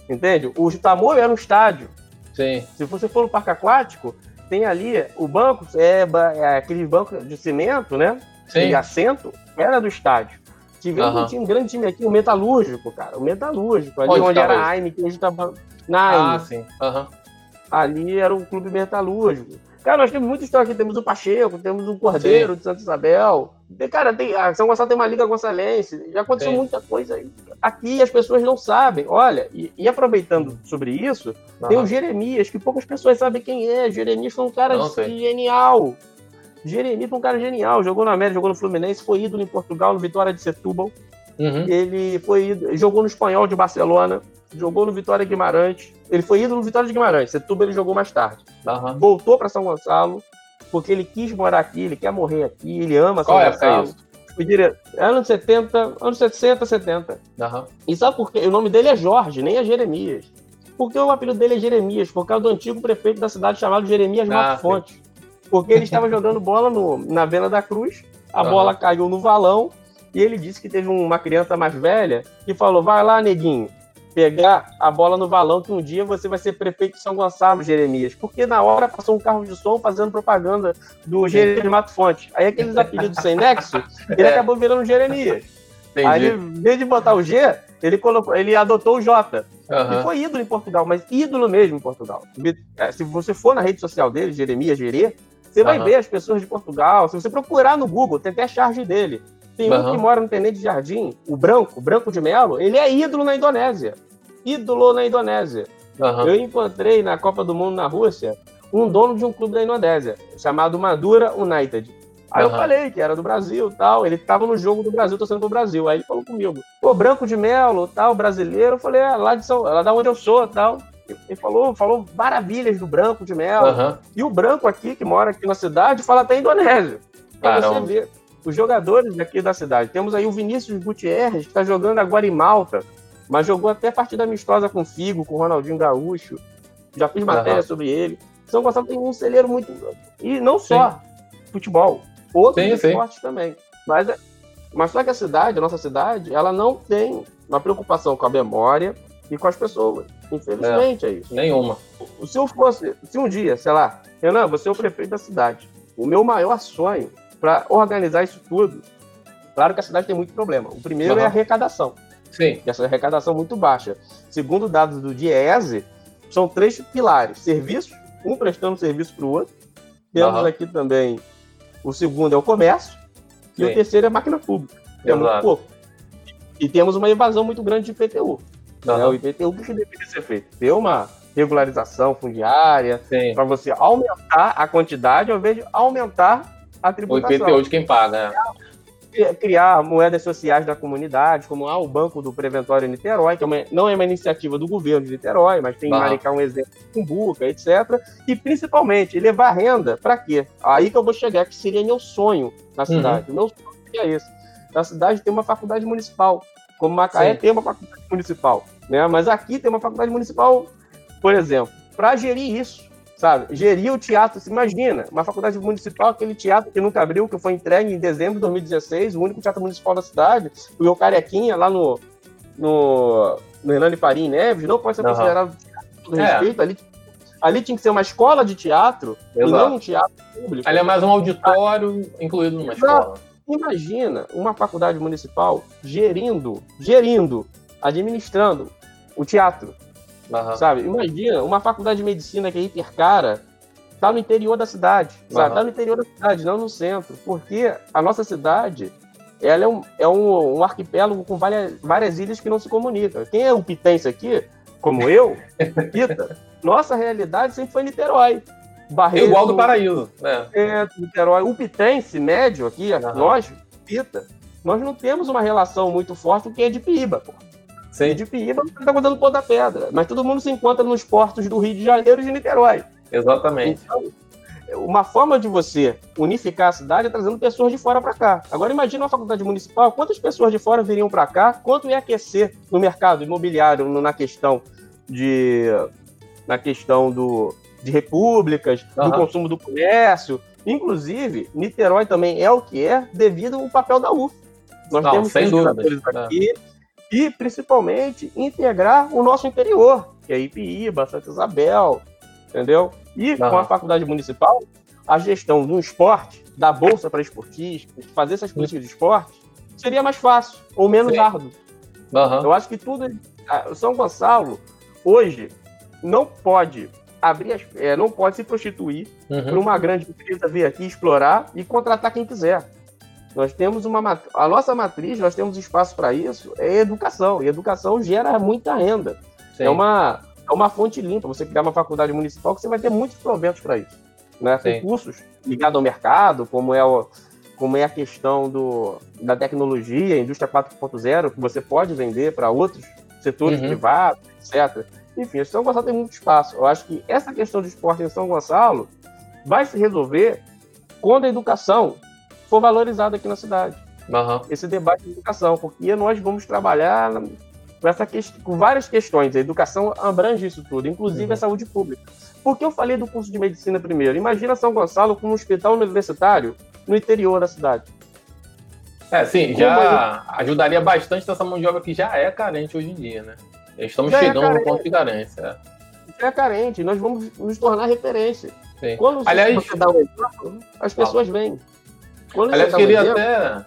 Entende? O Tamoio era um estádio. Sim. Se você for no parque aquático, tem ali o banco, é, é aquele banco de cimento, né? Sim. De assento, era do estádio. Tivemos Aham. um, time, um grande time aqui, o Metalúrgico, cara. O Metalúrgico, ali Onde onde, era a Aime, que hoje tá na Ah, sim. Aham. ali era o clube metalúrgico. Cara, nós temos muita história aqui. Temos o Pacheco, temos o Cordeiro de Santa Isabel. Tem- Cara, tem, a São Gonçalo tem uma Liga Gonçalense. Já aconteceu Sim. muita coisa. Aqui as pessoas não sabem. Olha, e, e aproveitando sobre isso, tem o. Jeremias, que poucas pessoas sabem quem é. Jeremias foi um cara Não genial. Jeremias foi um cara genial. Jogou na América, jogou no Fluminense, foi ídolo em Portugal, no Vitória de Setúbal. Uhum. Ele foi jogou no Espanhol de Barcelona, jogou no Vitória Guimarães. Ele foi ídolo no Vitória de Guimarães. Setúbal ele jogou mais tarde Aham. voltou para São Gonçalo, porque ele quis morar aqui, ele quer morrer aqui, ele ama São Qual é Gonçalo. isso? Foi dire... Anos 70, anos 60, 70. Aham. E sabe por quê? O nome dele é Jorge, nem é Jeremias. Porque o apelido dele é Jeremias, por causa do antigo prefeito da cidade chamado Jeremias Ah, Mato sim. Fonte. Porque ele estava jogando bola no- na Vena da Cruz, a Aham. bola caiu no valão, e ele disse que teve uma criança mais velha que falou: vai lá, neguinho, pegar a bola no valão, que um dia você vai ser prefeito de São Gonçalo, Jeremias. Porque na hora passou um carro de som fazendo propaganda do Jeremias Mato Fonte. Aí aqueles apelidos sem nexo, ele É. acabou virando Jeremias. Entendi. Aí, em vez de botar o G, ele, colocou, ele adotou o J. E Aham. foi ídolo em Portugal, mas ídolo mesmo em Portugal. É, Se você for na rede social dele, Jeremias Gerê, você vai Aham. ver as pessoas de Portugal. Se você procurar no Google, tem até a charge dele. Tem um Aham. que mora no Tenente Jardim, o Branco, Branco de Melo, ele é ídolo na Indonésia. Ídolo na Indonésia. Aham. Eu encontrei na Copa do Mundo na Rússia um dono de um clube da Indonésia, chamado Madura United. Aí eu Aham. falei que era do Brasil tal. Ele tava no jogo do Brasil, torcendo pro Brasil. Aí ele falou comigo, pô, Branco de Melo, tal, brasileiro. Eu falei, é, lá de São, lá da onde eu sou, tal. Ele falou, falou maravilhas do Branco de Melo. Aham. E o Branco aqui, que mora aqui na cidade, fala até indonésio. Pra você ver. Os jogadores daqui da cidade. Temos aí o Vinícius Gutierrez, que está jogando agora em Malta, mas jogou até partida amistosa com o Figo, com o Ronaldinho Gaúcho. Já fiz matéria Aham. sobre ele. São Gonçalo tem um celeiro muito. E não só futebol, outros Sim, sim. esportes também. Mas, é- mas só que a cidade, a nossa cidade, ela não tem uma preocupação com a memória e com as pessoas. Infelizmente é isso Nenhuma. se eu fosse, se um dia, sei lá, Renan, você é o prefeito da cidade. O meu maior sonho para organizar isso tudo, claro que a cidade tem muito problema. O primeiro é a arrecadação, Sim. que essa arrecadação é muito baixa. Segundo dados do DIESE, são três pilares: serviço, um prestando serviço para o outro. Temos Aham. aqui também o segundo é o comércio e Sim. o terceiro é a máquina pública. que É muito pouco. E temos uma evasão muito grande de IPTU. né? Aham. O IPTU, o que deveria ser feito? Ter uma regularização fundiária, para você aumentar a quantidade ao invés de aumentar a O tributação. IPTU de quem paga? Cri- Criar moedas sociais da comunidade, como ah, o Banco do Preventório Niterói, que é uma- não é uma iniciativa do governo de Niterói, mas tem em. Maricá um exemplo com Cumbuca, etc. E principalmente levar renda para quê? Aí que eu vou chegar, que seria meu sonho na Uhum. cidade. O meu sonho seria esse. Na cidade tem uma faculdade municipal, como Macaé Sim. tem uma faculdade municipal, né? Mas aqui tem uma faculdade municipal, por exemplo, para gerir isso, sabe? Gerir o teatro, se imagina, uma faculdade municipal, aquele teatro que nunca abriu, que foi entregue em dezembro de 2016, o único teatro municipal da cidade, o Carequinha, lá no, no, no Hernani Parim Neves, não pode ser Aham. considerado teatro É. respeito, ali, ali tinha que ser uma escola de teatro e Exato. não um teatro público. Ali é mais um auditório incluído numa Exato. escola. Imagina uma faculdade municipal gerindo, gerindo, administrando o teatro, Aham. sabe? Imagina uma faculdade de medicina que é hiper cara, tá no interior da cidade, sabe? Tá no interior da cidade, não no centro, porque a nossa cidade ela é um, é um, um arquipélago com várias, várias ilhas que não se comunicam. Quem é o pitense aqui, como eu, Pita, nossa realidade sempre foi Niterói. Barreto, Igual do paraíso. né? é, Niterói. O pitense médio aqui, Aham. nós, Pita, nós não temos uma relação muito forte com quem é de Piba, pô. É Sim, de Piba tá botando pô da pedra. Mas todo mundo se encontra nos portos do Rio de Janeiro e de Niterói. exatamente. Então, uma forma de você unificar a cidade é trazendo pessoas de fora para cá. Agora imagina uma faculdade municipal, quantas pessoas de fora viriam para cá, quanto ia aquecer no mercado imobiliário na questão de na questão do de repúblicas, uhum. do consumo do comércio. Inclusive, Niterói também é o que é devido ao papel da UF. Nós Não, temos pesquisadores aqui e, principalmente, integrar o nosso interior, que é Ipiíba, Santa Isabel, entendeu? E uhum. com a faculdade municipal, a gestão do esporte, da bolsa para esportistas, fazer essas políticas de esporte, seria mais fácil ou menos Sim. árduo. Uhum. Eu acho que tudo. São Gonçalo, hoje, não pode abrir as, é, não pode se prostituir uhum. para uma grande empresa vir aqui explorar e contratar quem quiser. Nós temos uma a nossa matriz, nós temos espaço para isso, é educação. E educação gera muita renda. Sim. É uma é uma fonte limpa. Você criar uma faculdade municipal que você vai ter muitos proventos para isso. Né? Tem cursos ligados ao mercado, como é, o, como é a questão do, da tecnologia, indústria 4.0, que você pode vender para outros setores uhum. privados, etc. Enfim, São Gonçalo tem muito espaço. Eu acho que essa questão do esporte em São Gonçalo vai se resolver quando a educação for valorizada aqui na cidade. Uhum. Esse debate de educação, porque nós vamos trabalhar com, essa que... com várias questões. A educação abrange isso tudo, inclusive uhum. a saúde pública. Por que eu falei do curso de medicina primeiro? Imagina São Gonçalo como um hospital universitário no interior da cidade. É, sim, como já ajudaria bastante essa mão de obra que já é carente hoje em dia, né? Estamos já é chegando é no ponto de carência. Já é carente, nós vamos nos tornar referência. Sim. Quando Aliás, você dá um exemplo, as pessoas vêm. Quando Aliás, queria até,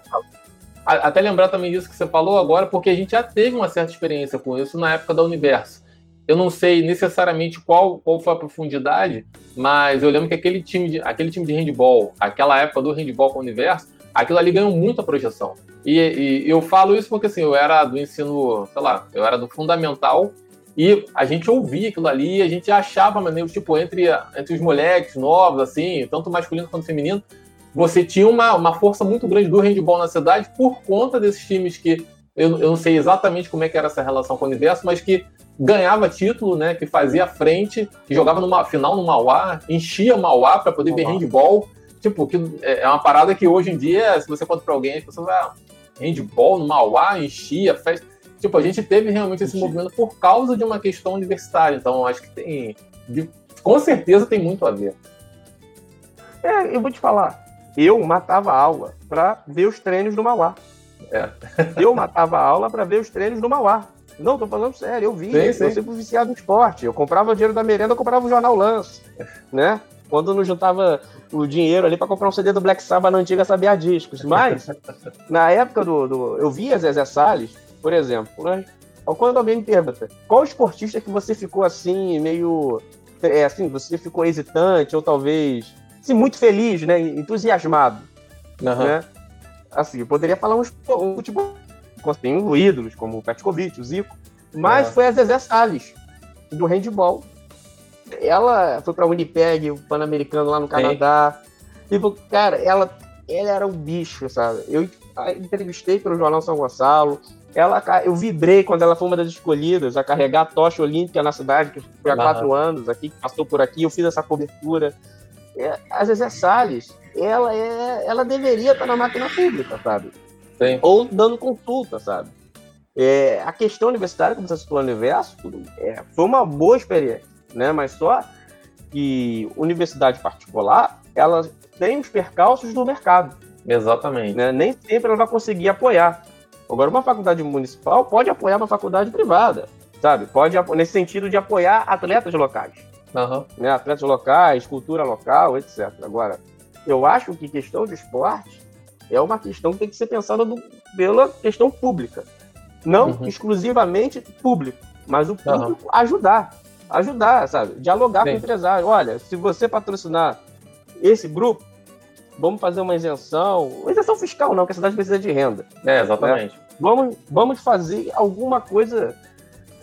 até lembrar também disso que você falou agora, porque a gente já teve uma certa experiência com isso na época da Universo. Eu não sei necessariamente qual, qual foi a profundidade, mas eu lembro que aquele time de, aquele time de handball, aquela época do handball com o Universo, aquilo ali ganhou muita projeção. E, e, eu falo isso porque assim, eu era do ensino, sei lá, eu era do fundamental e a gente ouvia aquilo ali, a gente achava maneiro, tipo, entre, entre os moleques novos, assim, tanto masculino quanto feminino, você tinha uma, uma força muito grande do handball na cidade por conta desses times que eu, eu não sei exatamente como é que era essa relação com o universo, mas que ganhava título, né, que fazia frente, que jogava numa final no Mauá, enchia o Mauá para poder ver handball. Tipo, que é, é uma parada que hoje em dia, se você conta para alguém, as pessoas vai ah, handball no Mauá, enchia, festa. Tipo, a gente teve realmente esse movimento por causa de uma questão universitária. Então, acho que tem. De, com certeza tem muito a ver. É, eu vou te falar. Eu matava aula para ver os treinos do Mauá. É. eu matava aula para ver os treinos do Mauá. Não, tô falando sério, eu vi. Sim, eu sim. sempre viciado em esporte. Eu comprava o dinheiro da merenda, eu comprava o jornal Lance, né? Quando não juntava o dinheiro ali para comprar um CD do Black Sabbath na antiga Sabia Discos. Mas, na época do, do. Eu via Zezé Salles, por exemplo, né? Quando alguém me pergunta qual esportista que você ficou assim, meio. É, assim, você ficou hesitante, ou talvez. Assim, muito feliz, né? Entusiasmado. Uhum. Né? Assim, eu poderia falar um, um futebol. Tem ídolos, como o Petkovic, o Zico. Mas é. foi a Zezé Salles, do handball. Ela foi para Winnipeg, o Pan-Americano lá no Canadá. E, cara, ela, ela era um bicho, sabe? Eu entrevistei pelo Jornal São Gonçalo. Ela, eu vibrei quando ela foi uma das escolhidas a carregar a tocha olímpica na cidade, que foi há quatro anos aqui, que passou por aqui. Eu fiz essa cobertura. É, a Zezé Salles, ela, é, ela deveria estar na máquina pública, sabe? Sim. Ou dando consulta, sabe? É, a questão universitária, como você citou no universo, é, foi uma boa experiência, né? Mas só que universidade particular, ela tem os percalços do mercado. Exatamente. Né? Nem sempre ela vai conseguir apoiar. Agora, uma faculdade municipal pode apoiar uma faculdade privada, sabe? Pode, nesse sentido de apoiar atletas locais. Uhum. Né? Atletas locais, cultura local, etc. Agora, eu acho que questão de esporte é uma questão que tem que ser pensada do, pela questão pública. Não uhum. exclusivamente público, mas o público uhum. ajudar. Ajudar, sabe? Dialogar com o empresário. Olha, se você patrocinar esse grupo, vamos fazer uma isenção. Isenção fiscal, não, que a cidade precisa de renda. É, exatamente. Né? Vamos, vamos fazer alguma coisa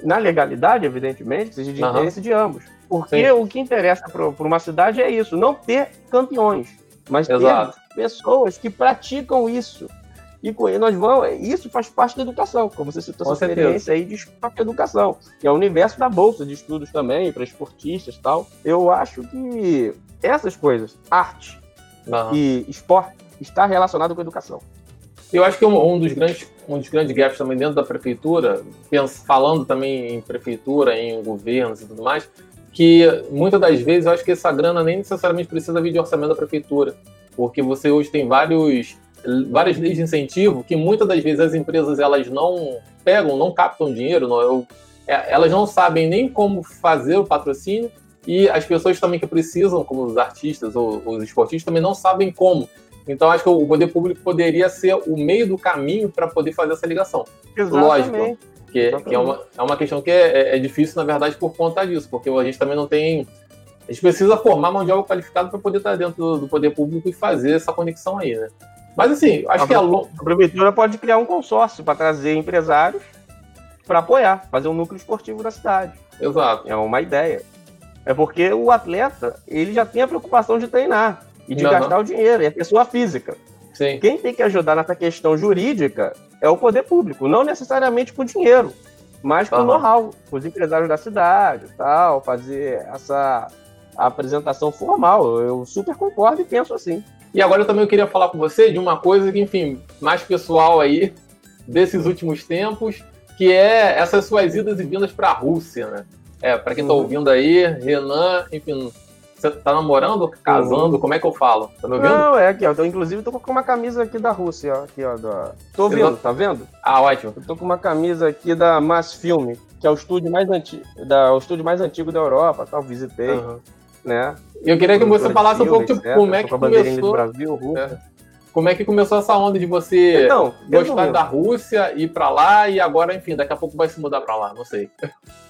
na legalidade, evidentemente, que seja de uhum. interesse de ambos. Porque Sim. o que interessa para uma cidade é isso, não ter campeões, mas Exato. ter pessoas que praticam isso. E com nós vamos. Isso faz parte da educação, como você citou essa experiência aí de educação, que é o universo da bolsa de estudos também, para esportistas e tal. Eu acho que essas coisas, arte uhum. e esporte, está relacionado com educação. Eu acho que um, um, dos grandes, um dos grandes gaps também dentro da prefeitura, falando também em prefeitura, em governos e tudo mais, que muitas das vezes eu acho que essa grana nem necessariamente precisa vir de orçamento da prefeitura, porque você hoje tem vários várias leis de incentivo que muitas das vezes as empresas elas não pegam, não captam dinheiro, não, eu, é, elas não sabem nem como fazer o patrocínio e as pessoas também que precisam, como os artistas ou os esportistas, também não sabem como. Então acho que o poder público poderia ser o meio do caminho para poder fazer essa ligação. Exatamente. Lógico, que, que é, uma, é uma questão que é, é, é, difícil, na verdade, por conta disso, porque a gente também não tem. A gente precisa formar mão de obra qualificada para poder estar dentro do, do, poder público e fazer essa conexão aí, né? Mas assim, acho a, que a, a prefeitura pode criar um consórcio para trazer empresários para apoiar, fazer um núcleo esportivo da cidade. Exato. É uma ideia. É porque o atleta, ele já tem a preocupação de treinar e de uhum. gastar o dinheiro, é a pessoa física. Sim. Quem tem que ajudar nessa questão jurídica é o poder público, não necessariamente com dinheiro, mas com uhum. know-how, com os empresários da cidade, tal, fazer essa apresentação formal. Eu super concordo e penso assim. E agora eu também queria falar com você de uma coisa que, enfim, mais pessoal aí desses últimos tempos, que é essas suas idas e vindas para a Rússia, né? É, para quem está uhum. ouvindo aí, Renan, enfim, você tá namorando, casando? Como é que eu falo? Tá me ouvindo? Não, é aqui, ó. Eu, inclusive, tô com uma camisa aqui da Rússia, ó. Aqui, ó. Da... Tô ouvindo, tá vendo? Ah, ótimo. Eu tô com uma camisa aqui da Mass Film, que é o estúdio mais antigo, da, o estúdio mais antigo da Europa, tal. Visitei, uhum. né? Eu queria que você falasse um pouco, tipo, como é que começou... Brasil, Rússia. É. Como é que começou essa onda de você então, gostar da Rússia, ir para lá e agora, enfim, daqui a pouco vai se mudar para lá, não sei.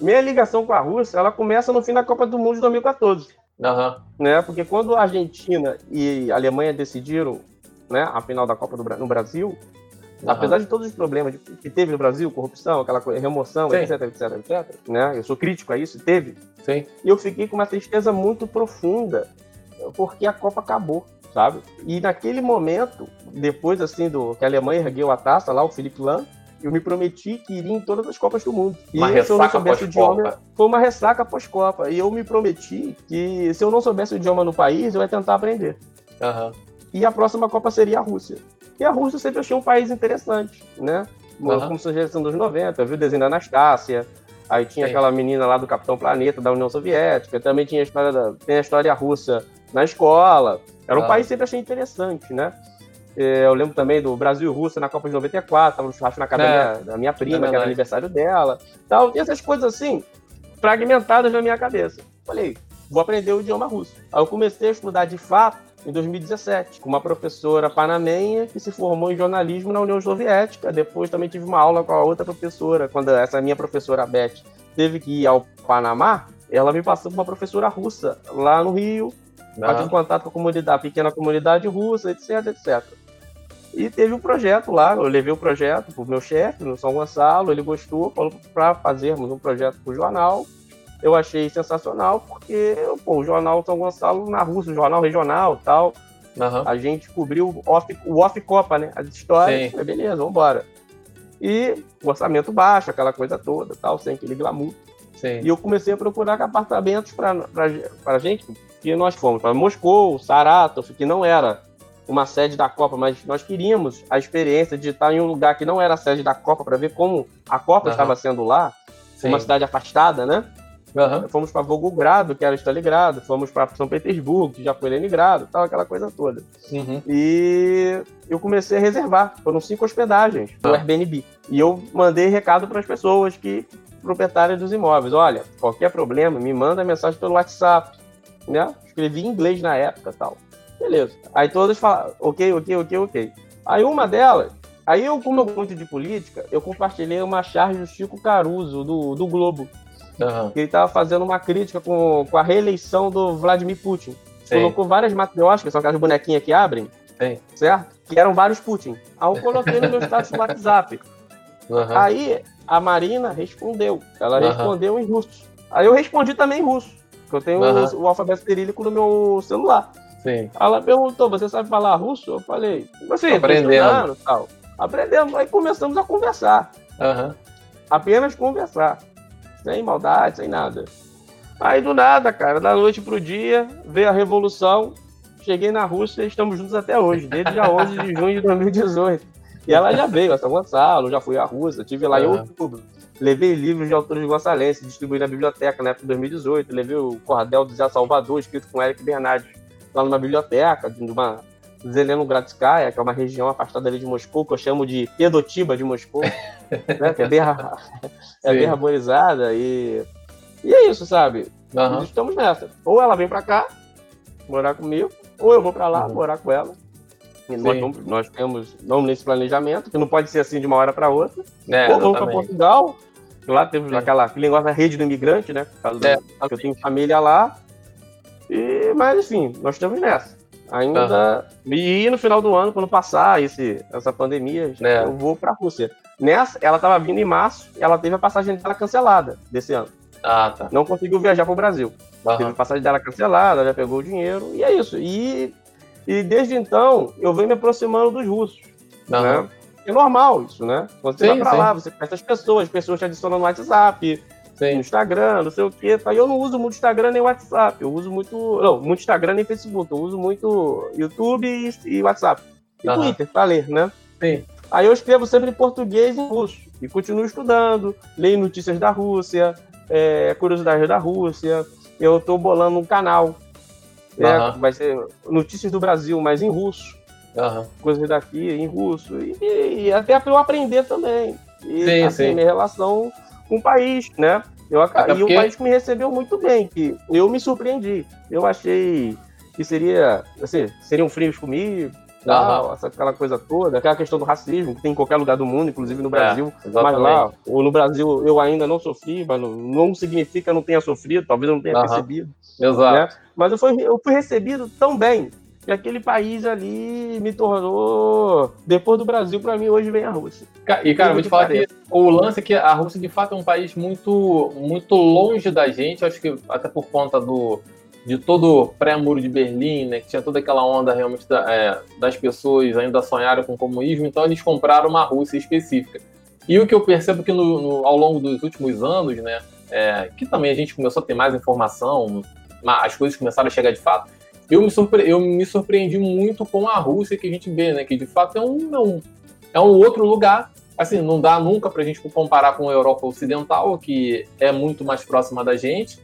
Minha ligação com a Rússia, ela começa no fim da Copa do Mundo de 2014. Uhum. Né? Porque quando a Argentina e a Alemanha decidiram né, a final da Copa do, no Brasil, uhum. apesar de todos os problemas que teve no Brasil, corrupção, aquela coisa, remoção, Sim. etc, etc, etc, né? Eu sou crítico a isso, teve. Sim. E eu fiquei com uma tristeza muito profunda, porque a Copa acabou, sabe? E naquele momento, depois assim do que a Alemanha ergueu a taça lá, o Felipe Lam, eu me prometi que iria em todas as Copas do Mundo. Uma e se eu não soubesse o idioma, foi uma ressaca pós-Copa. E eu me prometi que se eu não soubesse o idioma no país, eu ia tentar aprender. Uhum. E a próxima Copa seria a Rússia. E a Rússia sempre achei um país interessante, né? Uhum. Como sugestão dos 90, viu o desenho da Anastácia, aí tinha Sim. aquela menina lá do Capitão Planeta da União Soviética, também tinha a história da, tem a história russa na escola. Era um uhum. país que sempre achei interessante, né? É, eu lembro também do Brasil e Rússia na Copa de 94, tava no churrasco na casa é, da, minha, da minha prima, é que era aniversário dela. Tal. Tem essas coisas assim, fragmentadas na minha cabeça. Falei, vou aprender o idioma russo. Aí eu comecei a estudar de fato em 2017, com uma professora panamenha que se formou em jornalismo na União Soviética. Depois também tive uma aula com a outra professora, quando essa minha professora, Beth, teve que ir ao Panamá, ela me passou para uma professora russa lá no Rio, uhum. tive contato com a comunidade, a pequena comunidade russa, etc, etc. E teve um projeto lá, eu levei o projeto para o meu chefe, no São Gonçalo, ele gostou, falou para fazermos um projeto para o jornal. Eu achei sensacional, porque pô, o jornal São Gonçalo na Rússia, o jornal regional tal. Uhum. A gente cobriu o off, o off Copa, né? As histórias. Falei, beleza, vamos embora. E o orçamento baixo, aquela coisa toda, tal, sem aquele glamour. Sim. E eu comecei a procurar apartamentos para a gente, que nós fomos para Moscou, Saratov, que não era uma sede da Copa, mas nós queríamos a experiência de estar em um lugar que não era a sede da Copa para ver como a Copa uhum. estava sendo lá, Sim. uma cidade afastada, né? Uhum. Fomos para Volgogrado, que era Stalingrado, fomos para São Petersburgo, que já foi Leningrado, tal, aquela coisa toda. Uhum. E eu comecei a reservar, foram cinco hospedagens no ah. Airbnb. E eu mandei recado para as pessoas que proprietárias dos imóveis, olha, qualquer problema, me manda mensagem pelo WhatsApp, né? Escrevi em inglês na época, tal. Beleza. Aí todas falaram, ok, ok, ok, ok. Aí uma delas, aí eu, como eu muito de política, eu compartilhei uma charge do Chico Caruso, do, do Globo. Uhum. Que ele estava fazendo uma crítica com, com a reeleição do Vladimir Putin. Sim. Colocou várias matrioscas, são aquelas bonequinhas que abrem, Sim. certo? Que eram vários Putin. Aí eu coloquei no meu status do WhatsApp. Uhum. Aí a Marina respondeu. Ela uhum. respondeu em russo. Aí eu respondi também em russo. Porque eu tenho o, o alfabeto cirílico no meu celular. Sim. Ela perguntou: você sabe falar russo? Eu falei, assim, aprendendo. Tal. Aprendemos, aí começamos a conversar. Uhum. Apenas conversar. Sem maldade, sem nada. Aí do nada, cara, da noite pro dia, veio a revolução. Cheguei na Rússia e estamos juntos até hoje, desde dia 11 de junho de 2018. E ela já veio a São Gonçalo, já fui à Rússia, estive lá uhum. em outubro. Levei livros de autores gonçalenses, distribuí na biblioteca na época de 2018. Levei o Cordel do Zé Salvador, escrito com Eric Bernardes, lá numa biblioteca, de uma Zelenogradskaya, que é uma região afastada ali de Moscou, que eu chamo de Pedotiba de Moscou, né, que é bem, é bem arborizada. E, e é isso, sabe? Uhum. Estamos nessa. Ou ela vem para cá, morar comigo, ou eu vou para lá, uhum. morar com ela. Nós, vamos, nós temos, vamos nesse planejamento, que não pode ser assim de uma hora para outra. É, ou vamos para Portugal, lá temos aquela, aquele negócio da rede do imigrante, né? É, do, eu tenho família lá. E, mas, enfim, nós estamos nessa. Ainda. Uhum. E no final do ano, quando passar esse, essa pandemia, é. eu vou para a Rússia. Nessa, ela estava vindo em março, ela teve a passagem dela cancelada desse ano. Ah, tá. Não conseguiu viajar para o Brasil. Uhum. Teve a passagem dela cancelada, já pegou o dinheiro, e é isso. E, e desde então, eu venho me aproximando dos russos. Uhum. Né? É normal isso, né? Quando você sim, vai para lá, você conhece as pessoas, as pessoas te adicionam no WhatsApp, Sim. no Instagram, não sei o quê. Eu não uso muito Instagram nem WhatsApp. Eu uso muito. Não, muito Instagram nem Facebook. Eu uso muito YouTube e, e WhatsApp. E uhum. Twitter, pra ler, né? Sim. Aí eu escrevo sempre em português e em russo. E continuo estudando, leio notícias da Rússia, é, curiosidades da Rússia. Eu tô bolando um canal. Né? Vai ser notícias do Brasil, mas em russo. Uhum. Coisas daqui em russo. E, e até para eu aprender também. E sim, assim, sim. minha relação com o país, né? Eu, Até e porque... o país que me recebeu muito bem, que eu me surpreendi. Eu achei que seria, assim, seriam frios comigo, tal, essa, aquela coisa toda, aquela questão do racismo que tem em qualquer lugar do mundo, inclusive no Brasil. É, mas lá, ou no Brasil, eu ainda não sofri, mas não, não significa não tenha sofrido, talvez eu não tenha percebido. Exato. Né? Mas eu fui, eu fui recebido tão bem e aquele país ali me tornou. Depois do Brasil, para mim, hoje vem a Rússia. E, cara, vou te falar parece. que o lance é que a Rússia, de fato, é um país muito, muito longe da gente. Acho que até por conta do, de todo o pré-muro de Berlim, né, que tinha toda aquela onda realmente da, é, das pessoas ainda sonharam com o comunismo, então eles compraram uma Rússia específica. E o que eu percebo que no, no, ao longo dos últimos anos, né, é, que também a gente começou a ter mais informação, as coisas começaram a chegar de fato, eu me, surpre... eu me surpreendi muito com a Rússia que a gente vê, né? Que de fato é um, é um, é um outro lugar. Assim, não dá nunca para a gente comparar com a Europa Ocidental, que é muito mais próxima da gente,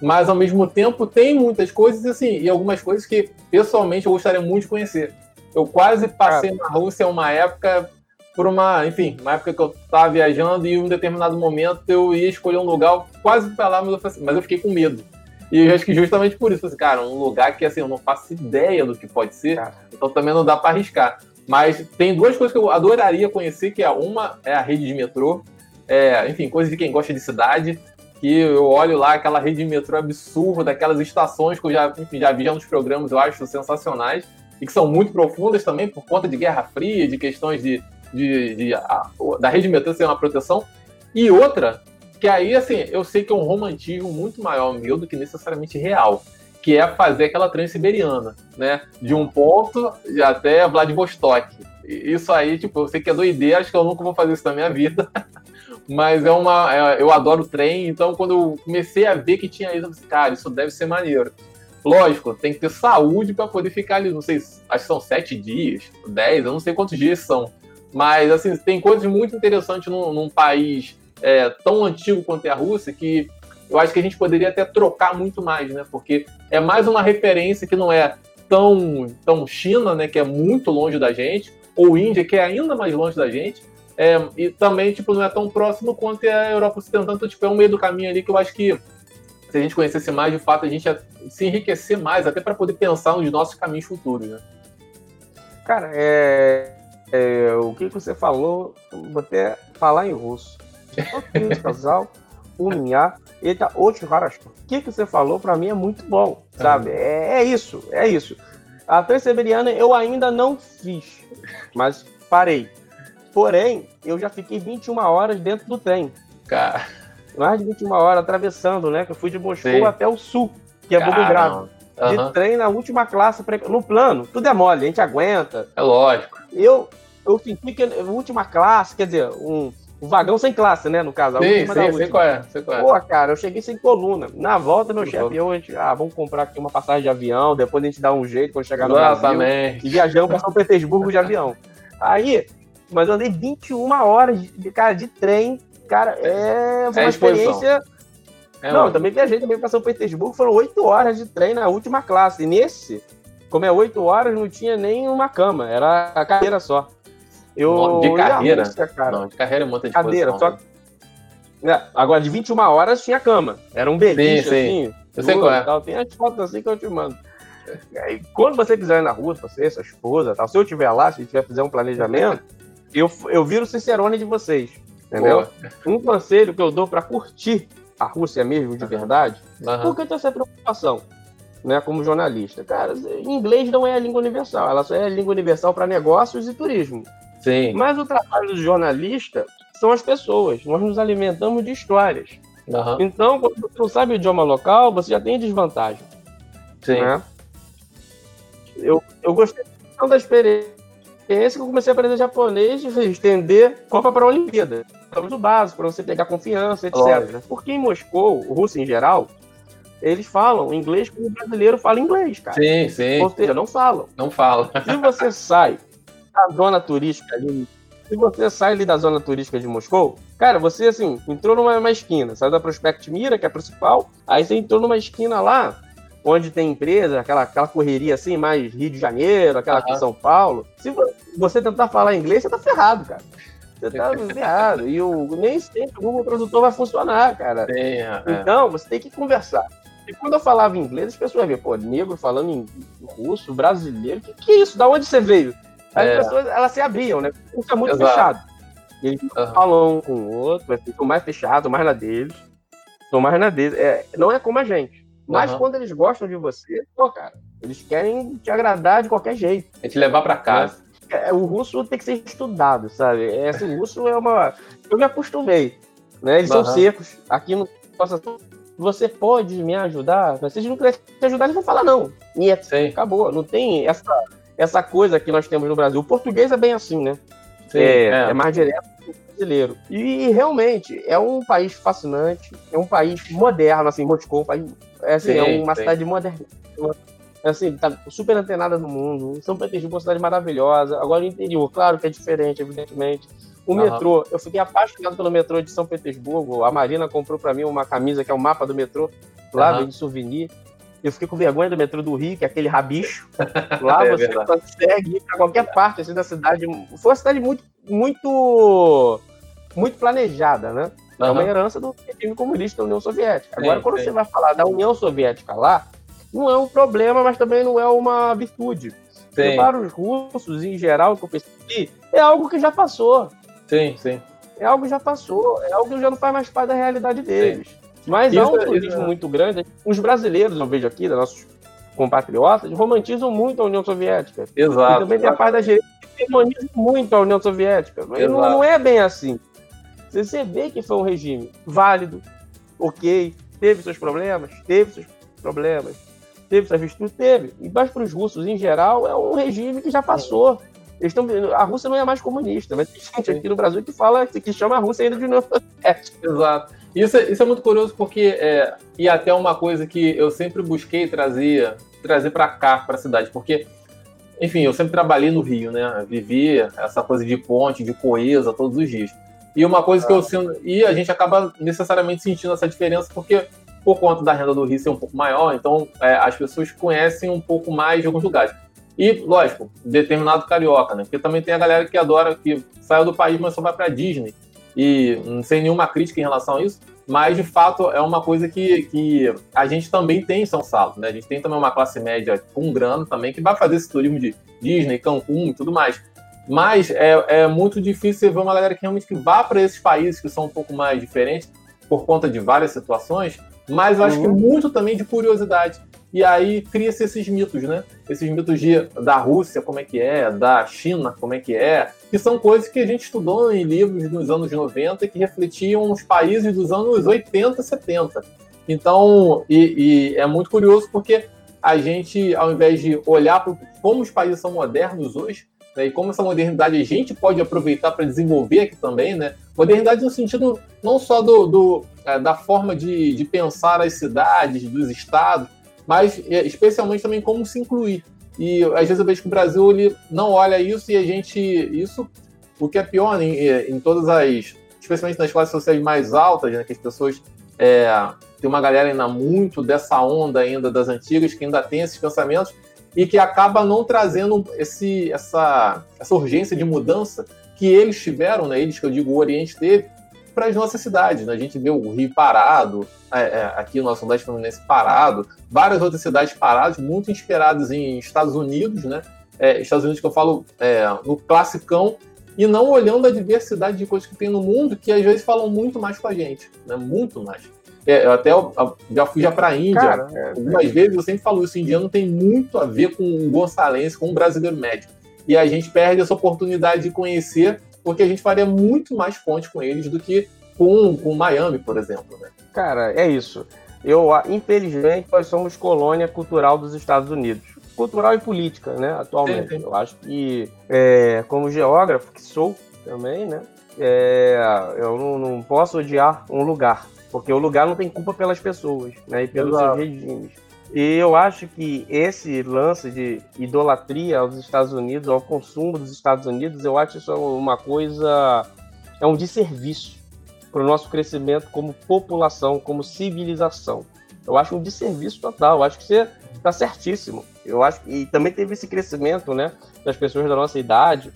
mas ao mesmo tempo tem muitas coisas, assim, e algumas coisas que pessoalmente eu gostaria muito de conhecer. Eu quase passei ah. na Rússia uma época por uma, enfim, uma época que eu estava viajando e em um determinado momento eu ia escolher um lugar quase para lá, mas eu, assim, mas eu fiquei com medo. E eu acho que justamente por isso, assim, cara, um lugar que assim, eu não faço ideia do que pode ser, então também não dá para arriscar. Mas tem duas coisas que eu adoraria conhecer, que é uma é a rede de metrô, é, enfim, coisa de quem gosta de cidade, que eu olho lá aquela rede de metrô absurda, aquelas estações que eu já, enfim, já vi nos programas, eu acho sensacionais, e que são muito profundas também por conta de Guerra Fria, de questões de, de, de a, da rede de metrô ser uma proteção. E outra, que aí, assim, eu sei que é um romantismo muito maior meu do que necessariamente real, que é fazer aquela transiberiana, né? De um ponto até Vladivostok. Isso aí, tipo, eu sei que é doideira, acho que eu nunca vou fazer isso na minha vida. Mas é uma. É, eu adoro trem, então quando eu comecei a ver que tinha isso, eu pensei, cara, isso deve ser maneiro. Lógico, tem que ter saúde para poder ficar ali, não sei, acho que são sete dias, dez, eu não sei quantos dias são. Mas, assim, tem coisas muito interessantes num, num país é, tão antigo quanto é a Rússia que eu acho que a gente poderia até trocar muito mais, né? Porque é mais uma referência que não é tão, tão China, né? Que é muito longe da gente, ou Índia, que é ainda mais longe da gente. É, e também, tipo, não é tão próximo quanto é a Europa Ocidental. Então, tipo, é um meio do caminho ali que eu acho que se a gente conhecesse mais, de fato, a gente ia se enriquecer mais, até para poder pensar nos nossos caminhos futuros, né? Cara, é, é, o que você falou, vou até falar em russo Aquele casal, o ele tá outro O que, que você falou para mim é muito bom, tá. sabe? É, é isso, é isso. A Transiberiana eu ainda não fiz, mas parei. Porém, eu já fiquei 21 horas dentro do trem. Cara. Mais de 21 horas atravessando, né? Que eu fui de Moscou Sim. até o sul, que é Volgogrado. Uhum. De trem na última classe, no plano, tudo é mole, a gente aguenta. É lógico. Eu, eu senti que última classe, quer dizer, um, o vagão sem classe, né? No caso. Sim, sim, sei qual é, sei qual é. Pô, cara, eu cheguei sem coluna. Na volta, meu chefe e eu, a gente, ah, vamos comprar aqui uma passagem de avião, depois a gente dá um jeito quando chegar no Exatamente. Brasil. E viajamos para São Petersburgo de avião. Aí, mas eu andei 21 horas, de, cara, de trem, Cara, é, foi é uma experiência. É não, também viajei também para São Petersburgo, foram oito horas de trem na última classe. E nesse, como é oito horas, não tinha nem uma cama, era a cadeira só. Eu, de carreira? Cara. Não, de carreira é muita de Cadeira, só. É, agora, de 21 horas tinha cama. Era um beliche, sim, sim. assim. Eu sei qual é. Tal. Tem as fotos assim que eu te mando. E quando você quiser ir na rua, você, sua esposa, tal, se eu estiver lá, se a gente tiver fazer um planejamento, eu, eu viro Cicerone de vocês. Entendeu? Um conselho que eu dou para curtir a Rússia mesmo, de verdade, uhum. porque tem essa preocupação, né, como jornalista. Cara, inglês não é a língua universal, ela só é a língua universal para negócios e turismo. Sim. Mas o trabalho do jornalista são as pessoas. Nós nos alimentamos de histórias. Uhum. Então, quando você não sabe o idioma local, você já tem desvantagem. Sim. Né? Eu, eu gostei da experiência que eu comecei a aprender japonês e estender Copa para a Olimpíada. Estamos o básico, para você pegar confiança, etc. Óbvio. Porque em Moscou, o russo em geral, eles falam inglês como o brasileiro fala inglês, cara. Sim, sim. Ou seja, não falam. Não falam. Se você sai da zona turística ali, se você sai ali da zona turística de Moscou, cara, você assim, entrou numa esquina, saiu da Prospect Mira, que é a principal, aí você entrou numa esquina lá, onde tem empresa, aquela, aquela correria assim, mais Rio de Janeiro, aquela aqui em São Paulo. Se você tentar falar inglês, você tá ferrado, cara. Você tá ferrado. E o, nem sempre o Google Tradutor vai funcionar, cara. Sim, é. Então, você tem que conversar. E quando eu falava inglês, as pessoas viam, pô, negro falando em russo, brasileiro, que que é isso? Da onde você veio? As é. pessoas, elas se abriam, né? Fica muito Exato. fechado. Eles uhum. falam um com o outro, ficam mais fechados, mais na deles. Estão mais na deles. É, não é como a gente. Mas uhum. quando eles gostam de você, pô, cara, eles querem te agradar de qualquer jeito. É te levar para casa. É, o russo tem que ser estudado, sabe? É, assim, o russo é uma. Eu me acostumei. Né? Eles uhum. são secos. Aqui no. Você pode me ajudar? Mas se eles não quiserem te ajudar, eles vão falar não. E é, acabou. Não tem essa essa coisa que nós temos no Brasil. O português é bem assim, né? Sim, é, é. é mais direto que o brasileiro. E realmente é um país fascinante, é um país moderno, assim, Moscou, um país, é, assim, sim, é uma sim. cidade moderna. É assim, tá super antenada no mundo. São Petersburgo é uma cidade maravilhosa. Agora o interior, claro que é diferente, evidentemente. O uhum. metrô, eu fiquei apaixonado pelo metrô de São Petersburgo. A Marina comprou para mim uma camisa que é o um mapa do metrô, lá uhum. de souvenir. Eu fiquei com vergonha do metrô do Rio, que é aquele rabicho. Lá é você verdade. consegue ir para qualquer parte assim, da cidade. Foi uma cidade muito, muito, muito planejada, né? É uma herança do regime comunista da União Soviética. Agora, sim, quando sim. você vai falar da União Soviética lá, não é um problema, mas também não é uma virtude. Sim. para os russos, em geral, que eu percebi, é algo que já passou. Sim, sim. É algo que já passou, é algo que já não faz mais parte da realidade deles. Sim. Mas isso, há um turismo é... muito grande. Os brasileiros, eu vejo aqui, nossos compatriotas, romantizam muito a União Soviética. Exato. E também tem a parte da gerência que romantizam muito a União Soviética. Mas não, não, é bem assim. Você vê que foi um regime válido, ok, teve seus problemas, teve seus problemas, teve suas virtudes, teve. E mas para os russos, em geral, é um regime que já passou. Eles tão, a Rússia não é mais comunista, mas tem gente aqui no Brasil que fala que chama a Rússia ainda de União Soviética. Exato. Isso, é, isso é muito curioso porque é, e até uma coisa que eu sempre busquei trazer trazer para cá, para a cidade, porque enfim, eu sempre trabalhei no Rio, né? Vivi essa coisa de ponte, de coesa todos os dias. E uma coisa que eu sinto. E a gente acaba necessariamente sentindo essa diferença, porque por conta da renda do Rio ser um pouco maior, então é, as pessoas conhecem um pouco mais de alguns lugares. E, lógico, determinado carioca, né? Porque também tem a galera que adora, que saiu do país, mas só vai pra Disney e sem nenhuma crítica em relação a isso, mas de fato é uma coisa que, que a gente também tem em São Paulo, né? A gente tem também uma classe média com grana também que vai fazer esse turismo de Disney, Cancún e tudo mais. Mas é, é muito difícil ver uma galera que realmente que vá para esses países que são um pouco mais diferentes por conta de várias situações, mas eu acho que uhum. muito também de curiosidade. E aí cria-se esses mitos, né? Esses mitos de, da Rússia, como é que é, da China, como é que é, que são coisas que a gente estudou em livros nos anos 90 que refletiam os países dos anos 80, 70. Então, e, e é muito curioso porque a gente, ao invés de olhar para como os países são modernos hoje, né, e como essa modernidade a gente pode aproveitar para desenvolver aqui também, né? Modernidade no sentido não só do, do é, da forma de, de pensar as cidades, dos estados, mas é, especialmente também como se incluir. E às vezes eu vejo que o Brasil ele não olha isso e a gente. Isso, o que é pior em, em todas as especialmente nas classes sociais mais altas, né, que as pessoas é, tem uma galera ainda muito dessa onda ainda das antigas que ainda tem esses pensamentos e que acaba não trazendo esse, essa, essa urgência de mudança que eles tiveram, né, eles que eu digo o Oriente teve, para as nossas cidades. Né? A gente vê o Rio parado, é, é, aqui o nosso Sudeste Fluminense parado, várias outras cidades paradas, muito inspiradas em Estados Unidos, né? É, Estados Unidos que eu falo é, no classicão, e não olhando a diversidade de coisas que tem no mundo, que às vezes falam muito mais com a gente, né? muito mais. É, eu até já fui já para a Índia. Cara, é, Algumas vezes eu sempre falo isso, o indiano tem muito a ver com o gonçalense, com o brasileiro médio. E a gente perde essa oportunidade de conhecer porque a gente faria muito mais ponte com eles do que com, com Miami, por exemplo. Né? Cara, é isso. Eu, infelizmente, nós somos colônia cultural dos Estados Unidos. Cultural e política, né, atualmente. Sim, sim. Eu acho que, é, como geógrafo que sou também, né, é, eu não, não, posso odiar um lugar, porque o lugar não tem culpa pelas pessoas, né, e pelos seus regimes. E eu acho que esse lance de idolatria aos Estados Unidos, ao consumo dos Estados Unidos, eu acho isso uma coisa. é um desserviço para o nosso crescimento como população, como civilização. Eu acho um desserviço total. Eu acho que você está certíssimo. Eu acho e também teve esse crescimento, né, das pessoas da nossa idade,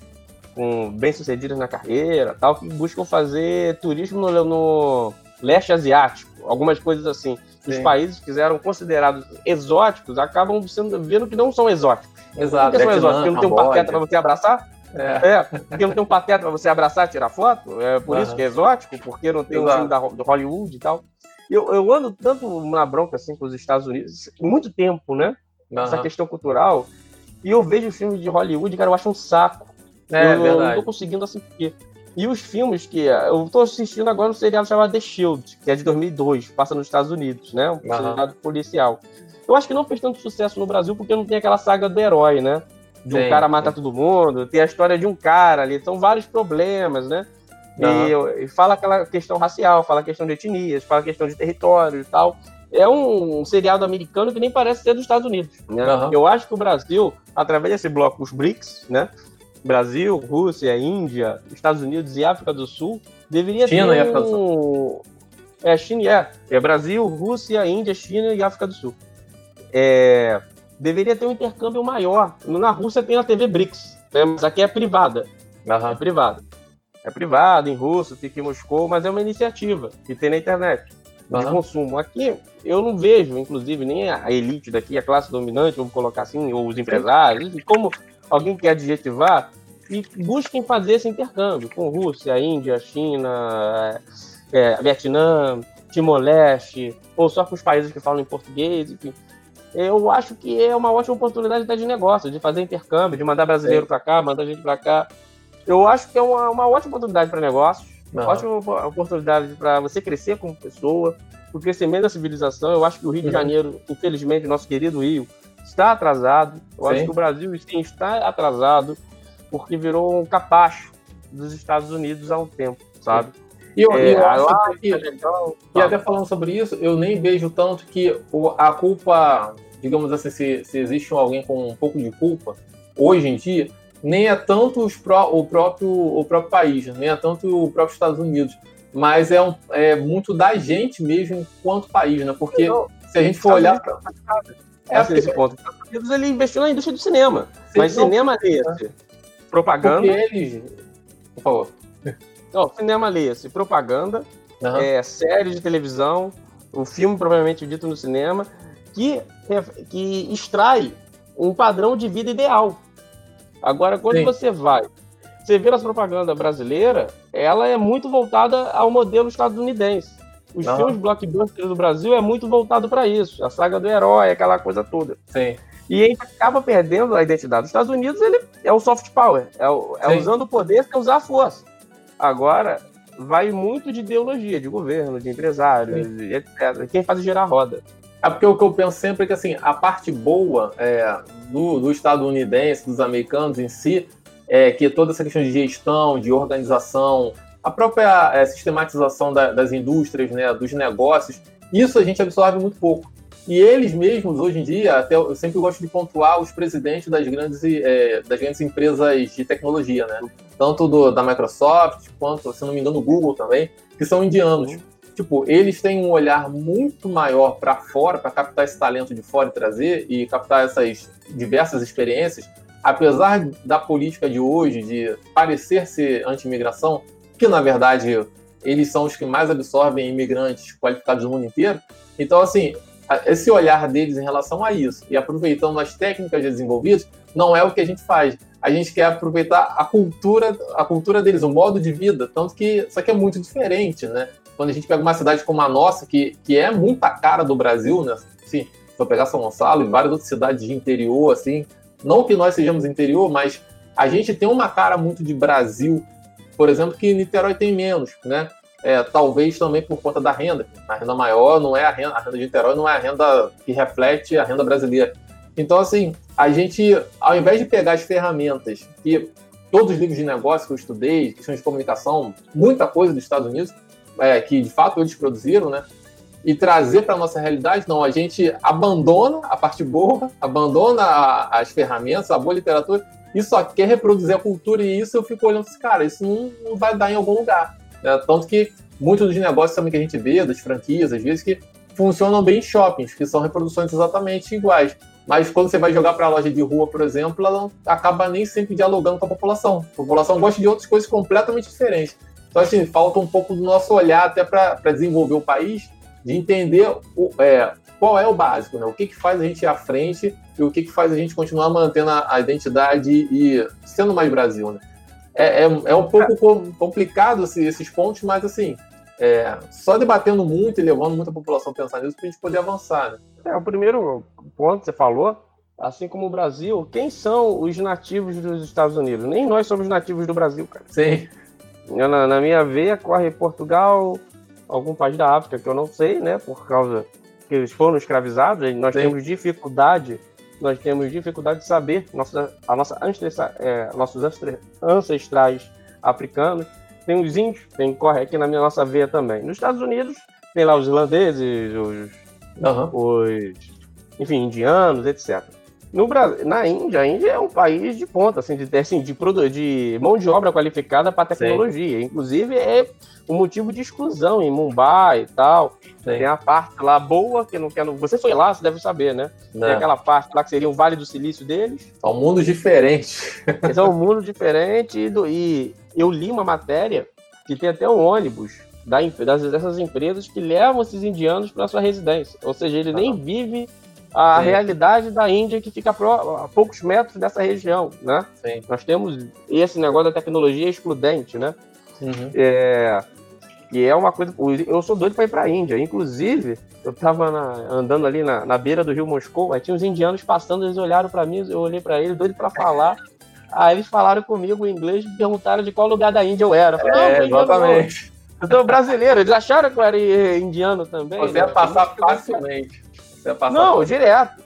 com bem-sucedidas na carreira, tal, que buscam fazer turismo no, no leste asiático, algumas coisas assim os países que eram considerados exóticos acabam sendo vendo que não são exóticos. Exato. Porque são exóticos, porque não tem um pateta para você abraçar. É. é. porque não tem um pateta para você abraçar, tirar foto. É por uhum. isso que é exótico, porque não tem Exato. um filme da, do Hollywood e tal. Eu, eu ando tanto na bronca assim com os Estados Unidos, muito tempo, né? Uhum. Essa questão cultural. E eu vejo filmes de Hollywood, cara, eu acho um saco. É, eu, eu não tô conseguindo assistir. E os filmes que. Eu estou assistindo agora um seriado chamado The Shield, que é de 2002, passa nos Estados Unidos, né? Um uhum. seriado policial. Eu acho que não fez tanto sucesso no Brasil porque não tem aquela saga do herói, né? De um sim, cara matar todo mundo, tem a história de um cara ali, são vários problemas, né? Uhum. E, e, fala aquela questão racial, fala a questão de etnias, fala a questão de território e tal. É um, um seriado americano que nem parece ser dos Estados Unidos. Né? Uhum. Eu acho que o Brasil, através desse bloco, os BRICS, né? Brasil, Rússia, Índia, Estados Unidos e África do Sul, deveria China ter e África do Sul. É, China, é, é Brasil, Rússia, Índia, China e África do Sul. É, deveria ter um intercâmbio maior. Na Rússia tem a TV BRICS, né, mas aqui é privada. Uhum. É privada. É privada, em russo, fica em Moscou, mas é uma iniciativa que tem na internet de uhum. consumo. Aqui eu não vejo, inclusive, nem a elite daqui, a classe dominante, vamos colocar assim, ou os empresários, como alguém quer adjetivar, e busquem fazer esse intercâmbio com Rússia, Índia, China, é, Vietnã, Timor-Leste, ou só com os países que falam em português, enfim. Eu acho que é uma ótima oportunidade de negócio, de fazer intercâmbio, de mandar brasileiro para cá, mandar gente para cá. Eu acho que é uma, uma ótima oportunidade para negócios, uhum. ótima oportunidade para você crescer como pessoa, o crescimento da civilização. Eu acho que o Rio uhum. de Janeiro, infelizmente, nosso querido Rio, está atrasado. Eu sim. acho que o Brasil sim, está atrasado porque virou um capacho dos Estados Unidos há um tempo, sabe? E eu, é, eu acho que, e até falando sobre isso, eu nem vejo tanto que a culpa, digamos assim, se, se existe alguém com um pouco de culpa, hoje em dia, nem é tanto pró, o, próprio, o próprio país, nem é tanto o próprio Estados Unidos, mas é, um, é muito da gente mesmo enquanto país, né? Porque se a gente for olhar. Pra... É porque... esse ponto. Os Estados Unidos ele investiu na indústria do cinema. Sim, mas não, cinema é esse. Propaganda. Porque eles. Por favor. Não, cinema lê-se propaganda, uhum. é, série de televisão, um filme provavelmente dito no cinema, que, que extrai um padrão de vida ideal. Agora, quando Sim. você vai, você vê as propagandas brasileira, ela é muito voltada ao modelo estadunidense. Os uhum. filmes blockbusters do Brasil é muito voltado para isso, a saga do herói, aquela coisa toda. Sim. E aí acaba perdendo a identidade. Os Estados Unidos ele é o soft power, é, o, é usando o poder sem usar a força. Agora vai muito de ideologia, de governo, de empresários, etc. Quem faz gerar roda. É porque o que eu penso sempre é que assim, a parte boa é, do, do estadunidense, dos americanos em si, é que toda essa questão de gestão, de organização, a própria é, sistematização da, das indústrias, né, dos negócios, isso a gente absorve muito pouco. E eles mesmos, hoje em dia, até eu sempre gosto de pontuar os presidentes das grandes, é, das grandes empresas de tecnologia, né? Tanto do, da Microsoft, quanto, se não me engano, do Google também, que são indianos. Uhum. Tipo, eles têm um olhar muito maior para fora, para captar esse talento de fora e trazer, e captar essas diversas experiências, apesar da política de hoje de parecer ser anti-imigração, que na verdade eles são os que mais absorvem imigrantes qualificados do mundo inteiro. Então, assim, esse olhar deles em relação a isso e aproveitando as técnicas desenvolvidas não é o que a gente faz. A gente quer aproveitar a cultura, a cultura deles, o modo de vida, tanto que isso aqui é muito diferente, né? Quando a gente pega uma cidade como a nossa, que, que é muito a cara do Brasil, né? Assim, se eu pegar São Gonçalo e várias outras cidades de interior, assim, não que nós sejamos interior, mas a gente tem uma cara muito de Brasil, por exemplo, que Niterói tem menos, né? É, talvez também por conta da renda. A renda maior não é a renda, a renda de Niterói não é a renda que reflete a renda brasileira. Então, assim, a gente, ao invés de pegar as ferramentas que todos os livros de negócio que eu estudei, questões de comunicação, muita coisa dos Estados Unidos, é, que de fato eles produziram, né? E trazer para a nossa realidade, não, a gente abandona a parte boa, abandona a, as ferramentas, a boa literatura, e só quer reproduzir a cultura, e isso eu fico olhando assim, cara, isso não, não vai dar em algum lugar. Né? Tanto que muitos dos negócios também que a gente vê, das franquias, às vezes, que funcionam bem em shoppings, que são reproduções exatamente iguais. Mas quando você vai jogar para a loja de rua, por exemplo, ela acaba nem sempre dialogando com a população. A população gosta de outras coisas completamente diferentes. Então, assim, falta um pouco do nosso olhar até para desenvolver o país, de entender o, é, qual é o básico, né? o que, que faz a gente ir à frente e o que, que faz a gente continuar mantendo a, a identidade e sendo mais Brasil. Né? é, é, é um pouco complicado assim, esses pontos, mas assim, é, só debatendo muito e levando muita população a pensar nisso para a gente poder avançar. Né? É, o primeiro ponto que você falou, assim como o Brasil, quem são os nativos dos Estados Unidos? Nem nós somos nativos do Brasil, cara. Sim. Na, na minha veia corre Portugal, algum país da África que eu não sei, né? Por causa que eles foram escravizados, nós Sim. temos dificuldade nós temos dificuldade de saber nossa, a nossa é, nossos ancestrais africanos. Tem os índios, tem corre aqui na minha nossa veia também. Nos Estados Unidos tem lá os irlandeses, os, uhum. os enfim, indianos, etc. No Brasil, na Índia, a Índia é um país de ponta, assim, de, assim, de, de mão de obra qualificada para tecnologia. Sim. Inclusive, é um motivo de exclusão em Mumbai e tal. Sim. Tem a parte lá boa, que não quer. Você foi lá, você deve saber, né? Não. Tem aquela parte lá que seria o Vale do Silício deles. São mundos diferentes. São um mundo diferente. E, e eu li uma matéria que tem até um ônibus da, das, dessas empresas que levam esses indianos para sua residência. Ou seja, ele nem vive a Sim. realidade da Índia que fica a poucos metros dessa região, né? Sim. Nós temos esse negócio da tecnologia excludente, né? Uhum. É, e é uma coisa. Eu sou doido para ir para a Índia. Inclusive, eu estava andando ali na, na, beira do rio Moscou, aí tinha uns indianos passando, eles olharam para mim, eu olhei para eles, doido para falar. Aí eles falaram comigo em inglês, me perguntaram de qual lugar da Índia eu era. Eu falei, é, exatamente. Eu sou brasileiro, eles acharam que eu era indiano também. Você né? ia passar facilmente. Não, direto.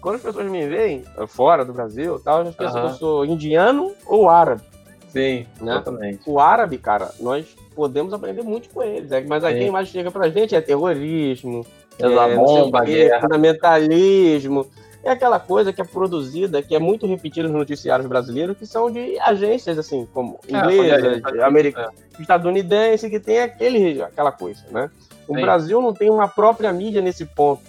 Quando as pessoas me veem eh, fora do Brasil, tal, elas pensam que eu sou indiano ou árabe. Sim, né? exatamente. O árabe, cara, nós podemos aprender muito com eles. Né? Mas aí quem mais chega pra gente é terrorismo, é, bomba, quê, fundamentalismo. É aquela coisa que é produzida, que é muito repetida nos noticiários brasileiros, que são de agências, assim, como é, inglesas, é, americanas, estadunidense, que tem aquele, aquela coisa, né? O Sim. Brasil não tem uma própria mídia nesse ponto.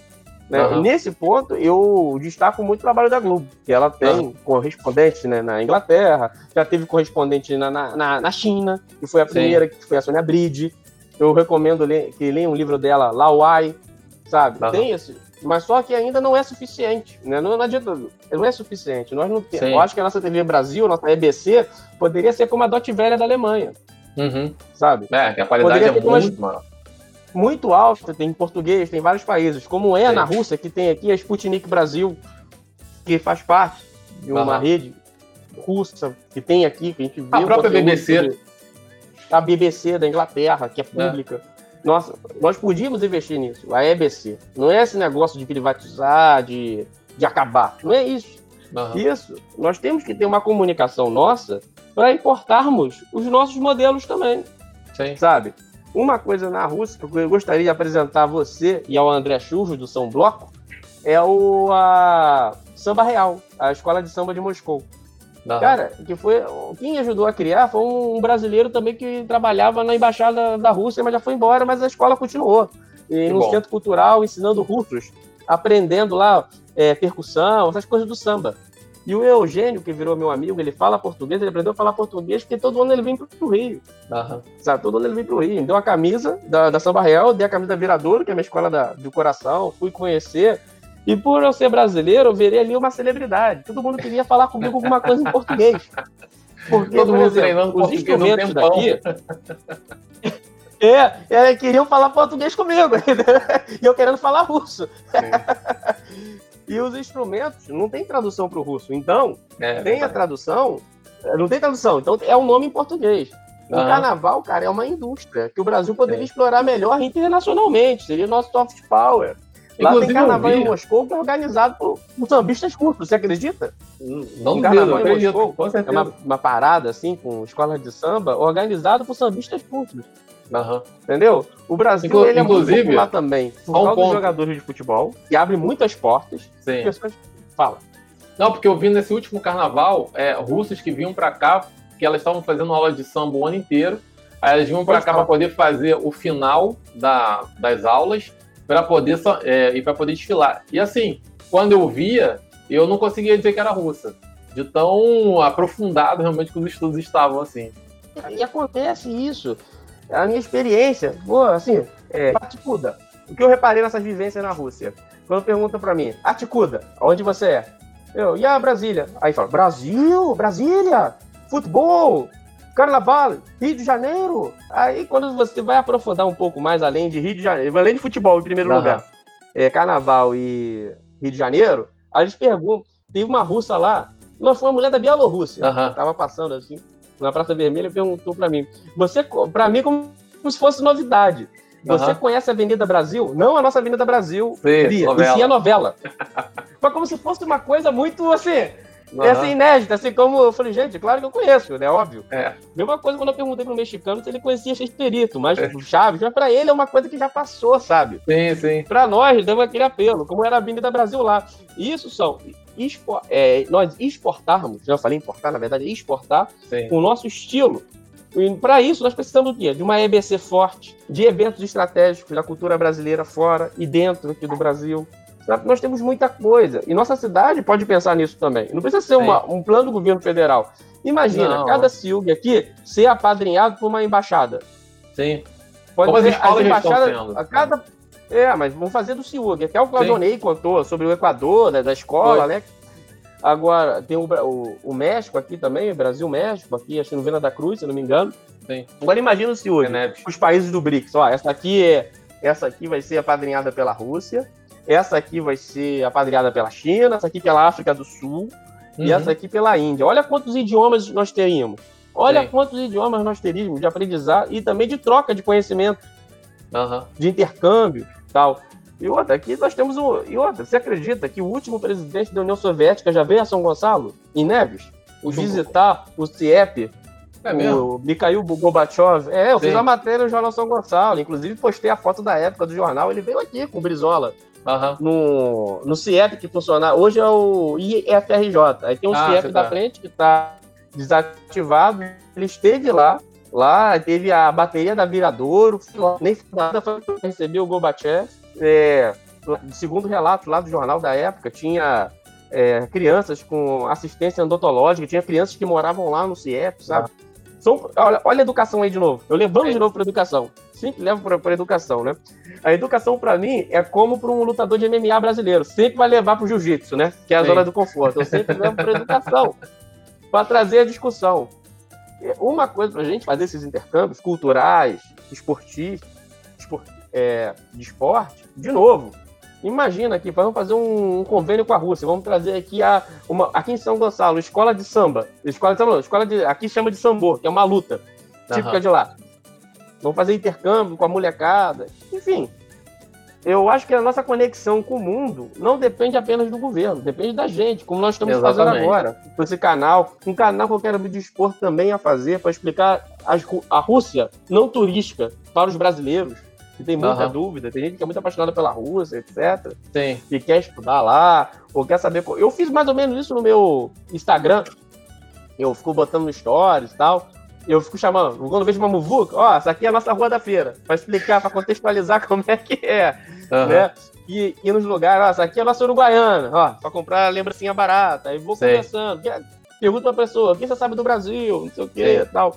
Né? Uhum. Nesse ponto, eu destaco muito o trabalho da Globo, que ela tem uhum. correspondente né, na Inglaterra, já teve correspondente na, na, na China, que foi a primeira, Sim. que foi a Sônia Bride. Eu recomendo ler, que leiam um livro dela, Lauai, sabe? Uhum. Tem esse. Mas só que ainda não é suficiente, né? Não, não adianta, não é suficiente. Nós não temos. Eu acho que a nossa TV Brasil, nossa EBC, poderia ser como a Dot Velha da Alemanha. Uhum. Sabe? É, a qualidade poderia é muito maior muito alta, tem em português, tem vários países, como é Sim. na Rússia, que tem aqui a Sputnik Brasil, que faz parte de uma rede russa que tem aqui, que a gente vê. A própria BBC. A BBC da Inglaterra, que é, é. pública. É. Nossa, nós podíamos investir nisso, a EBC. Não é esse negócio de privatizar, de, de acabar. Não é isso. Isso, nós temos que ter uma comunicação nossa para importarmos os nossos modelos também. Sim. Sabe? Uma coisa na Rússia que eu gostaria de apresentar a você e ao André Churro do São Bloco é o a Samba Real, a escola de samba de Moscou. Uhum. Cara, que foi quem ajudou a criar foi um brasileiro também que trabalhava na embaixada da Rússia, mas já foi embora, mas a escola continuou. E no bom. centro cultural ensinando russos, aprendendo lá é, percussão, essas coisas do samba. E o Eugênio, que virou meu amigo, ele fala português, ele aprendeu a falar português porque todo ano ele vem pro Rio. Uhum. Sabe, todo ano ele vem pro Rio. Me deu a camisa da, da Samba Real, dei a camisa da Viradouro, que é a minha escola da, do coração, fui conhecer. E por eu ser brasileiro, eu virei ali uma celebridade. Todo mundo queria falar comigo alguma coisa em português. Porque, todo mundo treinando os instrumentos daqui. É, é, queriam falar português comigo. e eu querendo falar russo. e os instrumentos não tem tradução para o russo. Então, é, tem a tradução. Não tem tradução, então é um nome em português. O carnaval, cara, é uma indústria que o Brasil poderia é. explorar melhor internacionalmente. Seria nosso soft power. Lá Inclusive, tem carnaval em Moscou que é organizado por, por sambistas curtos, você acredita? Não um carnaval em Moscou é uma, uma, parada assim, com escolas de samba, organizado por sambistas curtos. Uhum. Entendeu? O Brasil Inclu ele é muito popular também por causa um dos jogadores de futebol, que abre muitas portas. Sim. Pessoas... Fala. Não, porque eu vi nesse último carnaval é, russos que vinham para cá, que elas estavam fazendo aula de samba o ano inteiro. Aí elas vinham para cá para poder fazer o final da, das aulas para poder é, e para poder desfilar. E assim, quando eu via, eu não conseguia dizer que era russa, de tão aprofundado realmente que os estudos estavam assim. E acontece isso. A minha experiência, pô, assim, é, Aticuda. O que eu reparei nessas vivências na Rússia? Quando perguntam para mim, Aticuda, onde você é? Eu, e a Brasília? Aí fala, Brasil, Brasília, futebol, Carnaval, Rio de Janeiro. Aí quando você vai aprofundar um pouco mais além de Rio de Janeiro, além de futebol em primeiro uhum. lugar, é, Carnaval e Rio de Janeiro, a gente pergunta, teve uma russa lá, uma foi uma mulher da Bielorrússia, uhum. tava passando assim, na Praça Vermelha, perguntou para mim, você, para mim como, como se fosse novidade. Você uhum. conhece a Avenida Brasil? Não a nossa Avenida Brasil, sim, novela. e sim a novela. Mas como se fosse uma coisa muito assim, Uhum. É assim, inédita, assim como eu falei, gente, claro que eu conheço, né? Óbvio. É. Mesma coisa quando eu perguntei pro mexicano se ele conhecia Chespirito, mas é. Chaves, mas pra ele é uma coisa que já passou, sabe? Sim, sim. Pra nós, deu aquele apelo, como era a Avenida Brasil lá. Isso são. Expo é, nós exportarmos, já falei importar, na verdade, exportar sim. o nosso estilo. E para isso, nós precisamos do quê? De uma EBC forte, de eventos estratégicos da cultura brasileira fora e dentro aqui do Brasil. Nós temos muita coisa. E nossa cidade pode pensar nisso também. Não precisa ser uma, um plano do governo federal. Imagina, Não. cada CIUG aqui ser apadrinhado por uma embaixada. Sim. Pode Como ser, as embaixadas, a cada... É, mas vamos fazer do CIUG. Até o Claudonei contou sobre o Equador, da, da escola, Foi. né? Agora, tem o, o, o, México aqui também, Brasil-México, aqui, acho que no Vena da Cruz, se não me engano. Sim. Agora imagina o CIUG, né? os países do BRICS. Ó, essa aqui, é, essa aqui vai ser apadrinhada pela Rússia, essa aqui vai ser apadrinhada pela China, essa aqui pela África do Sul uhum. e essa aqui pela Índia. Olha quantos idiomas nós teríamos. Olha Sim. quantos idiomas nós teríamos de aprendizado e também de troca de conhecimento, uhum. de intercâmbio tal. E outra, aqui nós temos um. E outra, você acredita que o último presidente da União Soviética já veio a São Gonçalo, em Neves, o visitar o CIEP, é o Mikhail Gorbachev. É, eu Sim. fiz uma matéria no Jornal São Gonçalo, inclusive postei a foto da época do jornal, ele veio aqui com o Brizola. Uhum. No, no CIEP que funciona. Hoje é o IFRJ. Aí tem um ah, CIEP da tá. frente que está desativado. Ele esteve lá. Lá teve a bateria da Viradouro. Nem nada foi receber o Gorbachev. É, segundo relato lá do jornal da época, tinha é, crianças com assistência odontológica, tinha crianças que moravam lá no CIEP, sabe? Ah. São, olha, olha a educação aí de novo. Eu levando é. de novo para educação. Sempre levo para educação, né? A educação, para mim, é como para um lutador de MMA brasileiro. Sempre vai levar para o jiu-jitsu, né? Que é a Sim. zona do conforto. Eu sempre levo para educação. para trazer a discussão. Uma coisa para a gente fazer esses intercâmbios culturais, esportivos, esport, é, de esporte, de novo, imagina aqui, vamos fazer um, um, convênio com a Rússia, vamos trazer aqui a, uma, aqui em São Gonçalo, escola de samba, escola de samba, não, escola de, aqui chama de sambor, que é uma luta típica uhum. de lá. Vamos fazer intercâmbio com a molecada. Enfim, eu acho que a nossa conexão com o mundo não depende apenas do governo, depende da gente, como nós estamos Exatamente. fazendo agora, com esse canal. Um canal que eu quero me dispor também a fazer para explicar a Rússia não turística para os brasileiros. que tem muita uhum. dúvida, tem gente que é muito apaixonada pela Rússia, etc. Sim. Que quer estudar lá, ou quer saber. Eu fiz mais ou menos isso no meu Instagram. Eu fico botando stories e tal. Eu fico chamando, quando vejo uma muvuca, ó, essa aqui é a nossa rua da feira, para explicar, para contextualizar como é que é, uhum. né? E, e nos lugares, ó, aqui é a nossa uruguaiana, ó, para comprar lembrancinha barata. Aí vou Sei. conversando, pergunta pra pessoa, o que você sabe do Brasil, não sei o que e tal.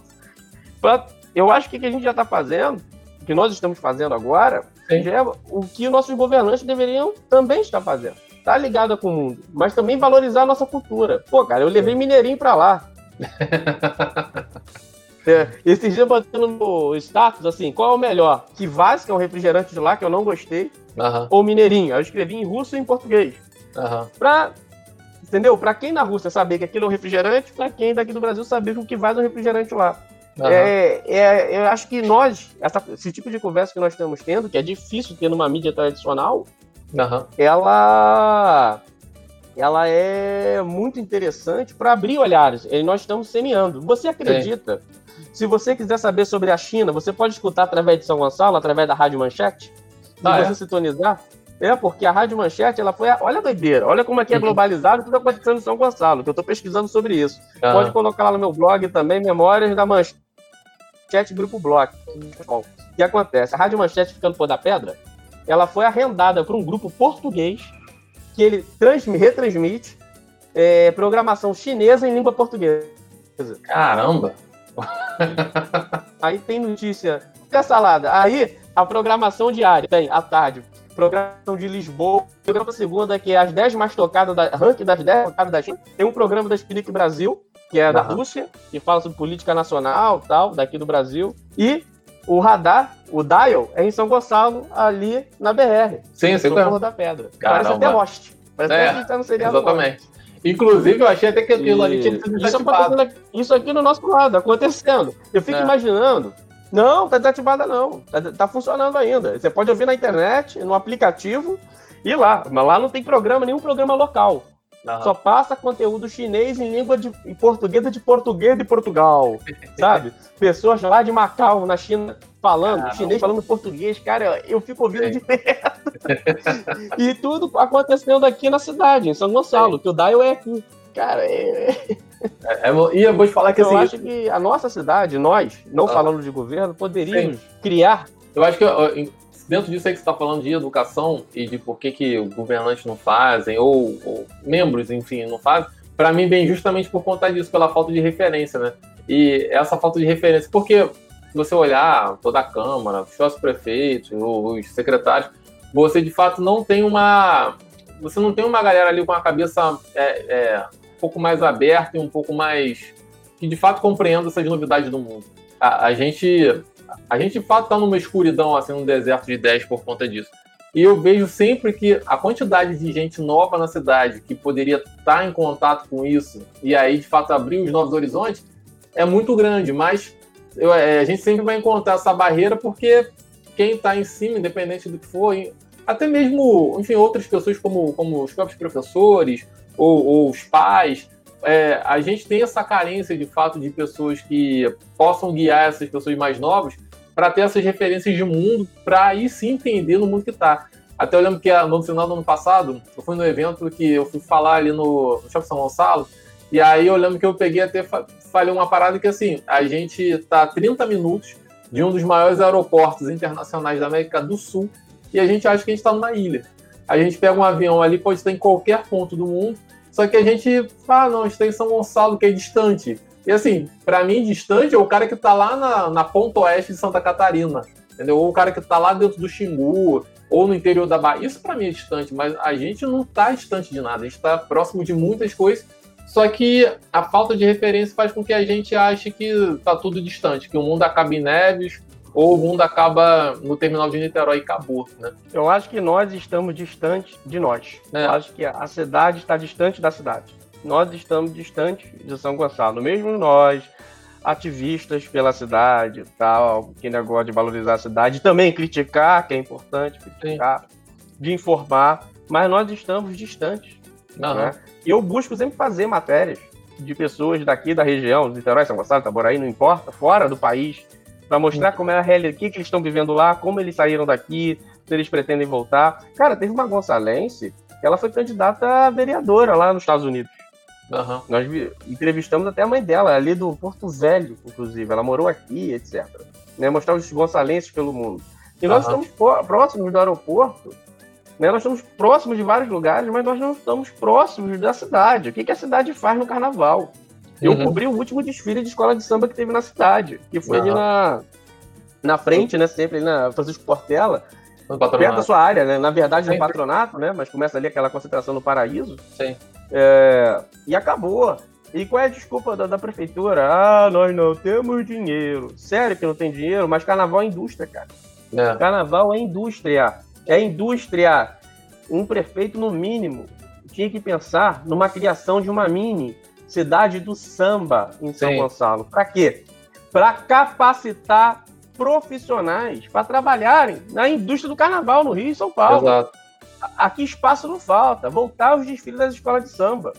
Pra, eu acho que o que a gente já está fazendo que nós estamos fazendo agora é o que nossos governantes deveriam também estar fazendo. Tá ligado com o mundo, mas também valorizar a nossa cultura. Pô, cara, eu levei Mineirinho para lá. é, esses dias batendo no status, assim, qual é o melhor? Kivas, que é um refrigerante de lá, que eu não gostei, uhum. ou Mineirinho? Eu escrevi em russo e em português. Uhum. Pra, entendeu? Pra quem na Rússia saber que aquilo é um refrigerante, pra quem daqui do Brasil saber que o Kivas é um refrigerante lá. Uhum. É, é, eu acho que nós, essa, esse tipo de conversa que nós estamos tendo, que é difícil ter numa mídia tradicional, uhum. ela, ela é muito interessante para abrir olhares. E nós estamos semeando. Você acredita? Sim. Se você quiser saber sobre a China, você pode escutar através de São Gonçalo, através da Rádio Manchete. Se ah, você é? sintonizar, é, porque a Rádio Manchete, ela foi. A... Olha a doideira, olha como aqui é uhum. globalizado tudo acontecendo em São Gonçalo, que eu estou pesquisando sobre isso. Pode colocar lá no meu blog também, Memórias da Manchete Grupo Bloco. O que acontece? A Rádio Manchete ficando por da pedra, ela foi arrendada por um grupo português que ele retransmite é, programação chinesa em língua portuguesa. Caramba! Aí tem notícia. Fica salada. Aí a programação diária tem à tarde. Programação de Lisboa, programa segunda, que é as 10 mais tocadas da ranking das 10 tocadas da China. Tem um programa da Spinic Brasil, que é uhum. da Rússia, que fala sobre política nacional, tal, daqui do Brasil. E o radar, o dial, é em São Gonçalo, ali na BR. Sim, sim. No da Pedra. Caramba. Parece até Lost. Parece é, até que tá Exatamente. Lost. Inclusive, eu achei até que aquilo e... ali tinha sido isso, aqui, isso aqui no nosso lado, acontecendo. Eu fico é. imaginando. Não, tá desativada não. Tá, tá funcionando ainda. Você pode ouvir na internet, no aplicativo, e lá. Mas lá não tem programa, nenhum programa local. Uhum. Só passa conteúdo chinês em língua de em portuguesa de português de Portugal, sabe? Pessoas lá de Macau, na China, falando Caramba. chinês, falando português, cara, eu fico ouvindo de perto. e tudo acontecendo aqui na cidade, em São Gonçalo, é. que o Dial é aqui. Cara, é... é, é e eu vou te falar que eu assim, acho que a nossa cidade, nós, não ah. falando de governo, poderíamos Sim. criar. Eu acho que dentro disso aí que você está falando de educação e de por que, que governantes não fazem, ou, ou membros, enfim, não fazem, para mim vem justamente por conta disso, pela falta de referência, né? E essa falta de referência, porque se você olhar toda a Câmara, os prefeitos, os secretários, você de fato não tem uma. Você não tem uma galera ali com a cabeça é, é, um pouco mais aberta e um pouco mais. que de fato compreenda essas novidades do mundo. A, a gente a gente de fato está numa escuridão, assim, num deserto de ideias por conta disso. E eu vejo sempre que a quantidade de gente nova na cidade que poderia estar tá em contato com isso e aí de fato abrir os novos horizontes é muito grande, mas eu, é, a gente sempre vai encontrar essa barreira porque quem está em cima, independente do que for, até mesmo, enfim, outras pessoas como, como os próprios professores ou, ou os pais, é, a gente tem essa carência de fato de pessoas que possam guiar essas pessoas mais novas para ter essas referências de mundo, para aí sim entender no mundo que está. Até eu lembro que no final do ano passado, eu fui no evento que eu fui falar ali no, no Shopping São Gonçalo, e aí eu lembro que eu peguei até falei uma parada que assim, a gente está a 30 minutos de um dos maiores aeroportos internacionais da América do Sul e a gente acha que a gente está numa ilha. A gente pega um avião ali, pode estar em qualquer ponto do mundo, só que a gente ah, não, a gente tem São Gonçalo, que é distante. E assim, para mim, distante é o cara que tá lá na, na ponta oeste de Santa Catarina, entendeu? Ou o cara que tá lá dentro do Xingu, ou no interior da Bahia. Isso para mim é distante, mas a gente não tá distante de nada, a gente tá próximo de muitas coisas. Só que a falta de referência faz com que a gente ache que tá tudo distante, que o mundo acaba em neves, ou o mundo acaba no terminal de Niterói e acabou, né? Eu acho que nós estamos distantes de nós. É. Eu acho que a cidade está distante da cidade. Nós estamos distantes de São Gonçalo. Mesmo nós, ativistas pela cidade, tal, que negócio de valorizar a cidade, também criticar, que é importante criticar, Sim. de informar, mas nós estamos distantes. Uhum. Né? Eu busco sempre fazer matérias de pessoas daqui da região, Niterói, São Gonçalo, Itaboraí, não importa, fora do país, para mostrar como é a realidade, o que, que eles estão vivendo lá, como eles saíram daqui, se eles pretendem voltar. Cara, teve uma gonçalense que ela foi candidata a vereadora lá nos Estados Unidos. Uhum. Nós entrevistamos até a mãe dela, ali do Porto Velho, inclusive. Ela morou aqui, etc. Né, mostrar os gonçalenses pelo mundo. E nós uhum. estamos próximos do aeroporto, né, nós estamos próximos de vários lugares, mas nós não estamos próximos da cidade. O que, que a cidade faz no carnaval? Eu uhum. cobri o último desfile de escola de samba que teve na cidade, que foi ali na, na frente, né? Sempre ali na Francisco Portela, perto da sua área, né? Na verdade, no patronato, né? Mas começa ali aquela concentração no paraíso. Sim. É, e acabou. E qual é a desculpa da, da, prefeitura? Ah, nós não temos dinheiro. Sério que não tem dinheiro? Mas carnaval é indústria, cara. É. Carnaval é indústria. É indústria. Um prefeito, no mínimo, tinha que pensar numa criação de uma mini cidade do samba em São Sim. Gonçalo. Para quê? Para capacitar profissionais para trabalharem na indústria do carnaval no Rio e São Paulo. Exato. Aqui espaço não falta. Voltar aos desfiles das escolas de samba.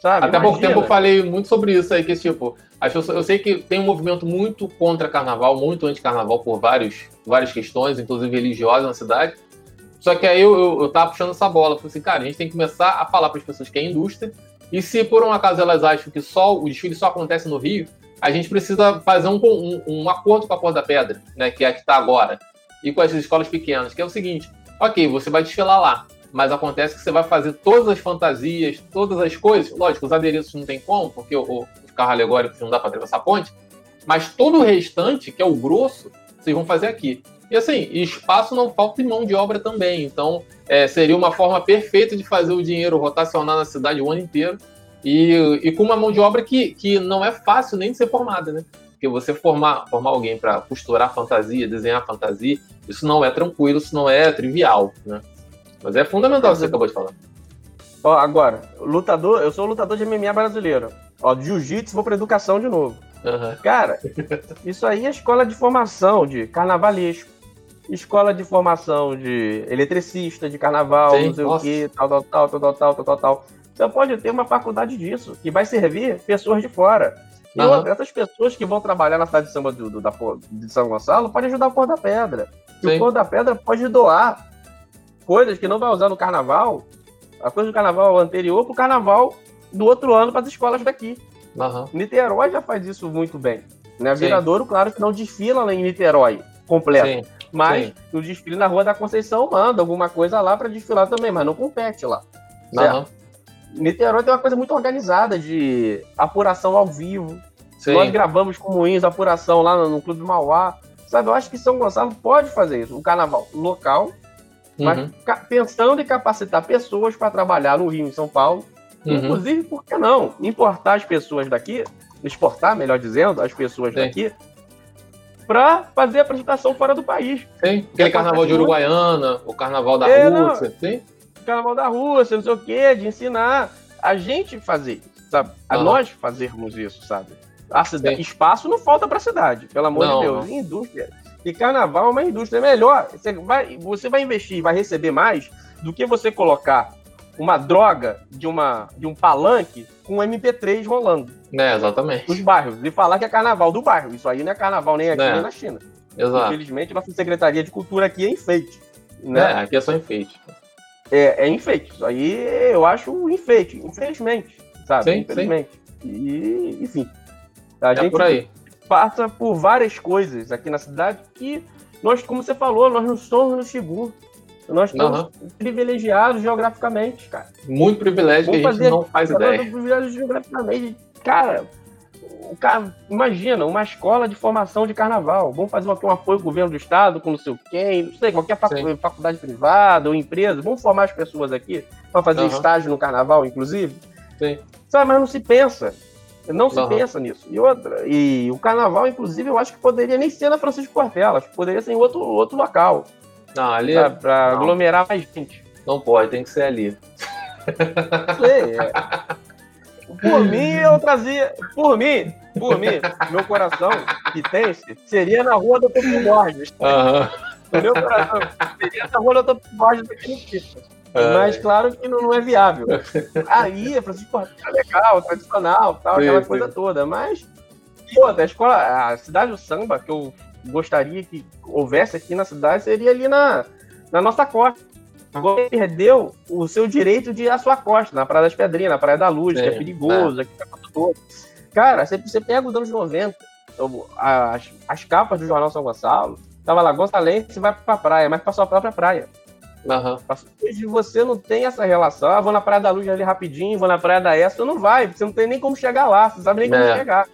Sabe? Até pouco tempo eu falei muito sobre isso aí, que tipo, acho, eu sei que tem um movimento muito contra carnaval, muito anti-carnaval por vários, várias questões, inclusive religiosas na cidade. Só que aí eu, eu, eu tava puxando essa bola. Falei assim, cara, a gente tem que começar a falar para as pessoas que é indústria e se por um acaso elas acham que só o desfile só acontece no Rio, a gente precisa fazer um, um, um acordo com a Porta da Pedra, né, que é a que está agora, e com as escolas pequenas, que é o seguinte: ok, você vai desfilar lá, mas acontece que você vai fazer todas as fantasias, todas as coisas. Lógico, os adereços não tem como, porque o, o carro alegórico não dá para atravessar a ponte, mas todo o restante, que é o grosso, vocês vão fazer aqui. E assim, espaço não falta e mão de obra também. Então, é, seria uma forma perfeita de fazer o dinheiro rotacionar na cidade o ano inteiro e, e com uma mão de obra que, que não é fácil nem de ser formada, né? Porque você formar, formar alguém para costurar fantasia, desenhar fantasia, isso não é tranquilo, isso não é trivial, né? Mas é fundamental o que você acabou de falar. Ó, agora, lutador, eu sou lutador de MMA brasileiro. Ó, de jiu-jitsu, vou para educação de novo. Uhum. Cara, isso aí é escola de formação de carnavalesco, escola de formação de eletricista, de carnaval, Sim, não sei nossa. o que, tal, tal, tal, tal, tal, tal, tal, tal. Você pode ter uma faculdade disso, que vai servir pessoas de fora. E uhum. essas pessoas que vão trabalhar na cidade de samba do, do, da, de São Gonçalo podem ajudar o Cor da Pedra. E o Cor da Pedra pode doar coisas que não vai usar no carnaval, a coisa do carnaval anterior para o carnaval do outro ano para as escolas daqui. Uhum. Niterói já faz isso muito bem. Né? Viradouro, claro que não desfila em Niterói completo. Sim. Mas Sim. no desfile na Rua da Conceição manda alguma coisa lá para desfilar também, mas não compete lá. Uhum. Niterói tem uma coisa muito organizada de apuração ao vivo. Sim. Nós gravamos com Moinhos apuração lá no, no Clube Mauá. Sabe, eu acho que São Gonçalo pode fazer isso. Um carnaval local, uhum. mas pensando em capacitar pessoas para trabalhar no Rio e em São Paulo. Uhum. Inclusive, por que não? Importar as pessoas daqui, exportar, melhor dizendo, as pessoas Sim. daqui para fazer a apresentação fora do país. Sim, aquele carnaval de Uruguaiana, o carnaval da é, Rússia, não, sim? Carnaval da Rússia, não sei o quê, de ensinar a gente fazer, sabe? A nós fazermos isso, sabe? Cidade, espaço não falta para a cidade, pelo amor não, de Deus. Não. Indústria. E carnaval é uma indústria melhor. Você vai, você vai investir, vai receber mais do que você colocar uma droga de, uma, de um palanque com MP3 rolando. É, exatamente. Nos bairros. E falar que é carnaval do bairro. Isso aí não é carnaval nem aqui é. nem na China. Exato. Infelizmente, nossa Secretaria de Cultura aqui é enfeite. Né? É, aqui é só enfeite. É, é enfeite. Isso aí eu acho um enfeite, infelizmente. Sabe? Sim, Infelizmente. Sim. E, enfim. A é gente por aí. passa por várias coisas aqui na cidade que nós, como você falou, nós não somos no Chigu. Nós estamos uhum. privilegiados geograficamente, cara. Muito privilégio Vamos que a gente não faz ideia. Privilegiados geograficamente. Cara, cara, imagina, uma escola de formação de carnaval. Vamos fazer um, um apoio ao governo do estado, com não sei quem, não sei, qualquer faculdade, faculdade privada ou empresa. Vamos formar as pessoas aqui para fazer uhum. estágio no carnaval, inclusive. Sim. Sabe, mas não se pensa. Não se uhum. pensa nisso. E outra, e o carnaval, inclusive, eu acho que poderia nem ser na Francisco Portela, poderia ser em outro, outro local. Não, ali é... Pra não. aglomerar mais gente. Não pode, tem que ser ali. Sei, é. Por mim, eu trazia. Por mim, por mim, meu coração, que tem seria na rua do Topo Borges. Uhum. Meu coração seria na rua do Topo Borges definitiva. É. Mas claro que não, não é viável. Aí, eu falei assim, pô, tá legal, tradicional, tal, sim, aquela sim. coisa toda. Mas, pô, a escola, a cidade do samba que eu gostaria que houvesse aqui na cidade seria ali na, na nossa costa. Agora perdeu o seu direito de ir à sua costa, na Praia das Pedrinhas, na Praia da Luz, Sim, que é perigoso, é. aqui todo. Cara, você, você pega os anos 90, as, as capas do Jornal São Gonçalo, tava lá, Gonçalense vai pra praia, mas pra sua própria praia. Uhum. Hoje você não tem essa relação. Ah, vou na Praia da Luz ali rapidinho, vou na Praia da Essa, não vai, você não tem nem como chegar lá, você sabe nem como é. chegar.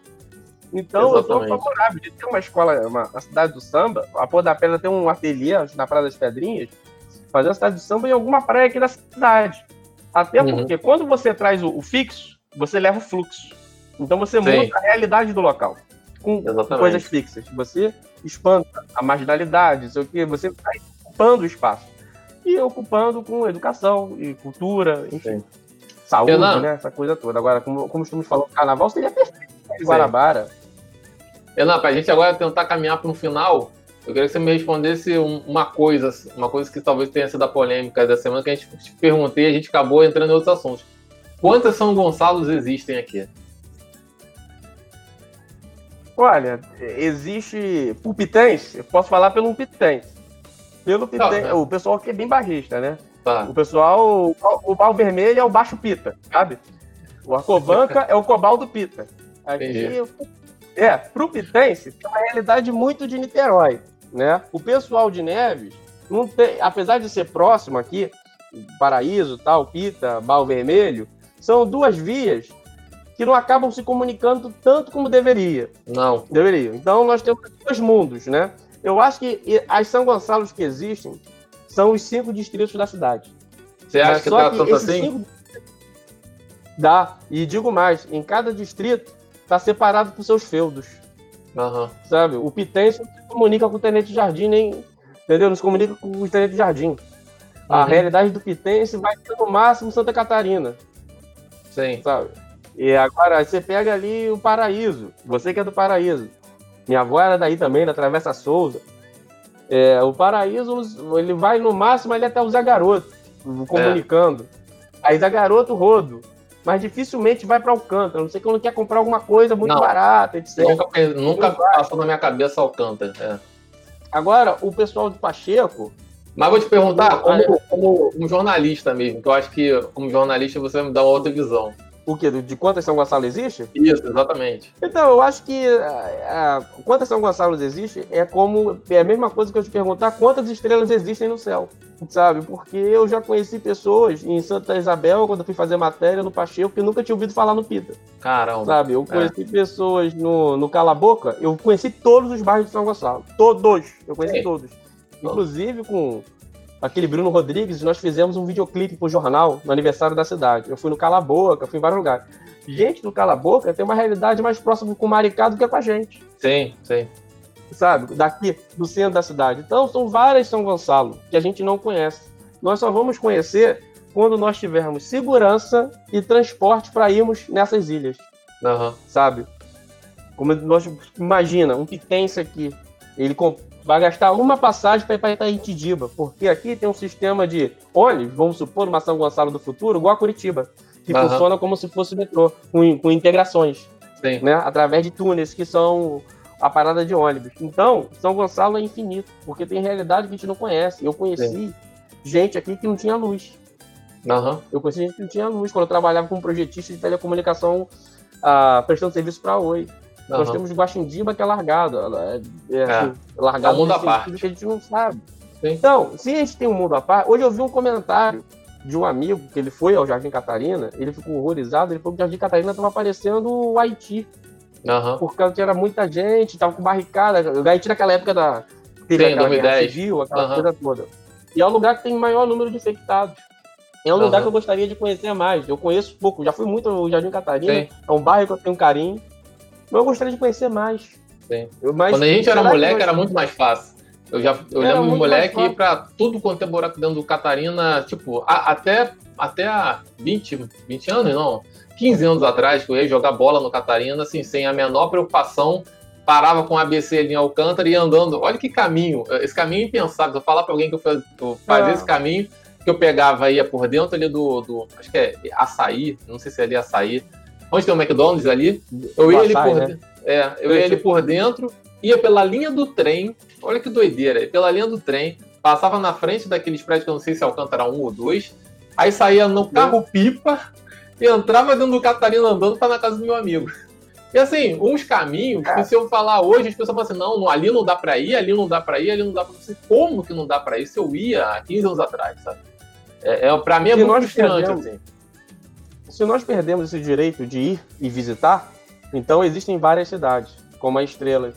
Então, Exatamente. eu sou favorável de ter uma escola, uma, uma cidade do samba, a Pôr da Pedra tem um ateliê na Praia das Pedrinhas, fazer a cidade do samba em alguma praia aqui da cidade. Até uhum. porque quando você traz o, o, fixo, você leva o fluxo. Então você Sim. muda a realidade do local com, com coisas fixas. Você espanta a marginalidade, sei o que, você está ocupando o espaço. E ocupando com educação e cultura, enfim. Sim. Saúde, né? Essa coisa toda. Agora, como, como estamos falando, carnaval seria perfeito. Guarabara. Renan, para a gente agora tentar caminhar para um final, eu queria que você me respondesse uma coisa, uma coisa que talvez tenha sido a polêmica da semana, que a gente te perguntei e a gente acabou entrando em outros assuntos. Quantas São Gonçalos existem aqui? Olha, existe por Pitens, eu posso falar pelo Pitens. Pelo Pitens, o pessoal aqui é bem barrista, né? Tá. O pessoal, o, pau vermelho é o baixo pita, sabe? O Arcovanca é o cobaldo pita. Aqui, é, pro Pitense, tem uma realidade muito de Niterói, né? O pessoal de Neves, não tem, apesar de ser próximo aqui, Paraíso, tal, Pita, Bal Vermelho, são duas vias que não acabam se comunicando tanto como deveria. Não. Deveria. Então nós temos dois mundos, né? Eu acho que as São Gonçalos que existem são os cinco distritos da cidade. Você acha que tá tanto assim? Cinco... Dá. E digo mais, em cada distrito tá separado por seus feudos. Uhum. Sabe? O Pitense não se comunica com o Tenente Jardim, nem. Entendeu? Não se comunica com o Tenente Jardim. Uhum. A realidade do Pitense vai ser no máximo Santa Catarina. Sim. Sabe? E agora você pega ali o Paraíso. Você que é do Paraíso. Minha avó era daí também, da Travessa Souza. É, o Paraíso, ele vai no máximo ali até o Zé Garoto, comunicando. É. Aí Zé Garoto, Rodo mas dificilmente vai para Alcântara. Não sei que não quer comprar alguma coisa muito não, barata, etc. Nunca, nunca passou na minha cabeça Alcântara. É. Agora, o pessoal do Pacheco. Mas vou te perguntar, como, como um jornalista mesmo, que eu acho que como jornalista você vai me dar uma outra visão. O quê? De quantas São Gonçalo existe? Isso, exatamente. Então, eu acho que a, quantas São Gonçalo existe é como é a mesma coisa que eu te perguntar quantas estrelas existem no céu, sabe? Porque eu já conheci pessoas em Santa Isabel, quando eu fui fazer matéria no Pacheco, que nunca tinha ouvido falar no Pita. Caramba. Sabe? Eu conheci é. pessoas no, no Cala Boca, eu conheci todos os bairros de São Gonçalo. Todos. Eu conheci todos. Inclusive com aquele Bruno Rodrigues, nós fizemos um videoclipe pro jornal no aniversário da cidade. Eu fui no Cala Boca, fui em vários lugares. Gente do Cala Boca tem uma realidade mais próxima com o Maricá do que com a gente. Sim, sim. Sabe? Daqui, do centro da cidade. Então, são várias São Gonçalo que a gente não conhece. Nós só vamos conhecer quando nós tivermos segurança e transporte para irmos nessas ilhas. Uhum. Sabe? Como nós imagina, um pitense aqui, ele vai gastar uma passagem para ir para Itaitidiba, porque aqui tem um sistema de ônibus, vamos supor, uma São Gonçalo do futuro, igual a Curitiba, que uhum. funciona como se fosse metrô, com, com integrações, Sim. né, através de túneis que são a parada de ônibus. Então, São Gonçalo é infinito, porque tem realidade que a gente não conhece. Eu conheci Sim. gente aqui que não tinha luz. Uhum. Eu conheci gente que não tinha luz quando eu trabalhava como projetista de telecomunicação, ah, prestando serviço para a Oi. Uhum. Nós temos Guaxindiba que é largado. É, é, é. Assim, largado é um mundo à parte. que a gente não sabe. Sim. Então, se a gente tem um mundo à parte. Hoje eu vi um comentário de um amigo que ele foi ao Jardim Catarina, ele ficou horrorizado, ele falou que o Jardim Catarina estava parecendo o Haiti. Uhum. Por causa que era muita gente, tava com barricada. O Haiti naquela época da. Teve Sim, aquela 2010. civil, aquela uhum. coisa toda. E é o lugar que tem maior número de infectados. É um uhum. lugar que eu gostaria de conhecer mais. Eu conheço pouco, já fui muito ao Jardim Catarina. Sim. É um bairro que eu tenho carinho. Mas eu gostaria de conhecer mais. Quando a gente era moleque, era muito mais fácil. Eu já eu era lembro de moleque ir pra tudo quanto é buraco dentro do Catarina, tipo, a, até, até há 20, 20 anos, não, 15 anos atrás, que eu ia jogar bola no Catarina, assim, sem a menor preocupação, parava com a ABC ali em Alcântara e ia andando. Olha que caminho, esse caminho impensável. Se eu falar pra alguém que eu, faz, eu fazia esse caminho, que eu pegava ia por dentro ali do, do, acho que é açaí, não sei se é ali açaí, onde tem o McDonald's ali, eu ia ali por, né? é, eu ia ali por dentro ia pela linha do trem, olha que doideira, ia pela linha do trem, passava na frente daqueles prédios que eu não sei se Alcântara um ou dois, aí saía no carro-pipa e entrava dentro do Catarina andando para na casa do meu amigo. E assim, uns caminhos que se eu falar hoje, as pessoas falam assim, não, ali não dá para ir, ali não dá para ir, ali não dá para ir. Como que não dá para ir se eu ia há 15 anos atrás, sabe? É, é, para mim é se muito frustrante, assim. Se nós perdemos esse direito de ir e visitar, então existem várias cidades, como a Estrela.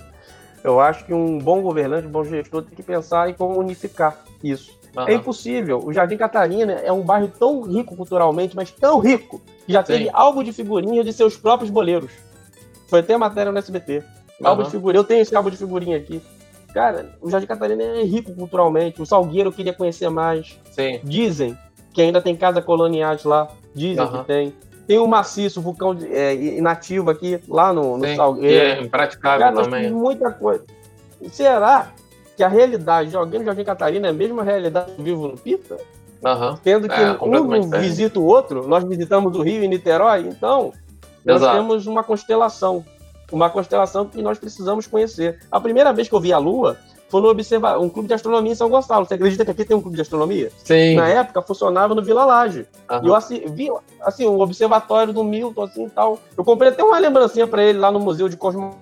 Eu acho que um bom governante, um bom gestor tem que pensar em como unificar isso. Uhum. É impossível. O Jardim Catarina é um bairro tão rico culturalmente, mas tão rico, que já Sim. teve álbum de figurinha de seus próprios boleiros. Foi até matéria no SBT. Uhum. Álbum de figurinha. Eu tenho esse álbum de figurinha aqui. Cara, o Jardim Catarina é rico culturalmente. O Salgueiro eu queria conhecer mais. Sim. Dizem que ainda tem casa coloniais lá. Dizem uhum. que tem. Tem o maciço, vulcão de, é, inativo aqui, lá no, no Salgueiro. é impraticável Cara, também. muita coisa. Será que a realidade de alguém no Jardim Catarina é a mesma realidade que vivo no Pita? Uhum. Tendo que é, um visita o outro, nós visitamos o Rio e Niterói, então nós Exato. temos uma constelação. Uma constelação que nós precisamos conhecer. A primeira vez que eu vi a Lua foi no observa um clube de astronomia em São Gonçalo. Você acredita que aqui tem um clube de astronomia? Sim. Na época funcionava no Vila Laje. Uhum. E eu assim, vi assim, o observatório do Milton, assim e tal. Eu comprei até uma lembrancinha para ele lá no Museu de Cosmo.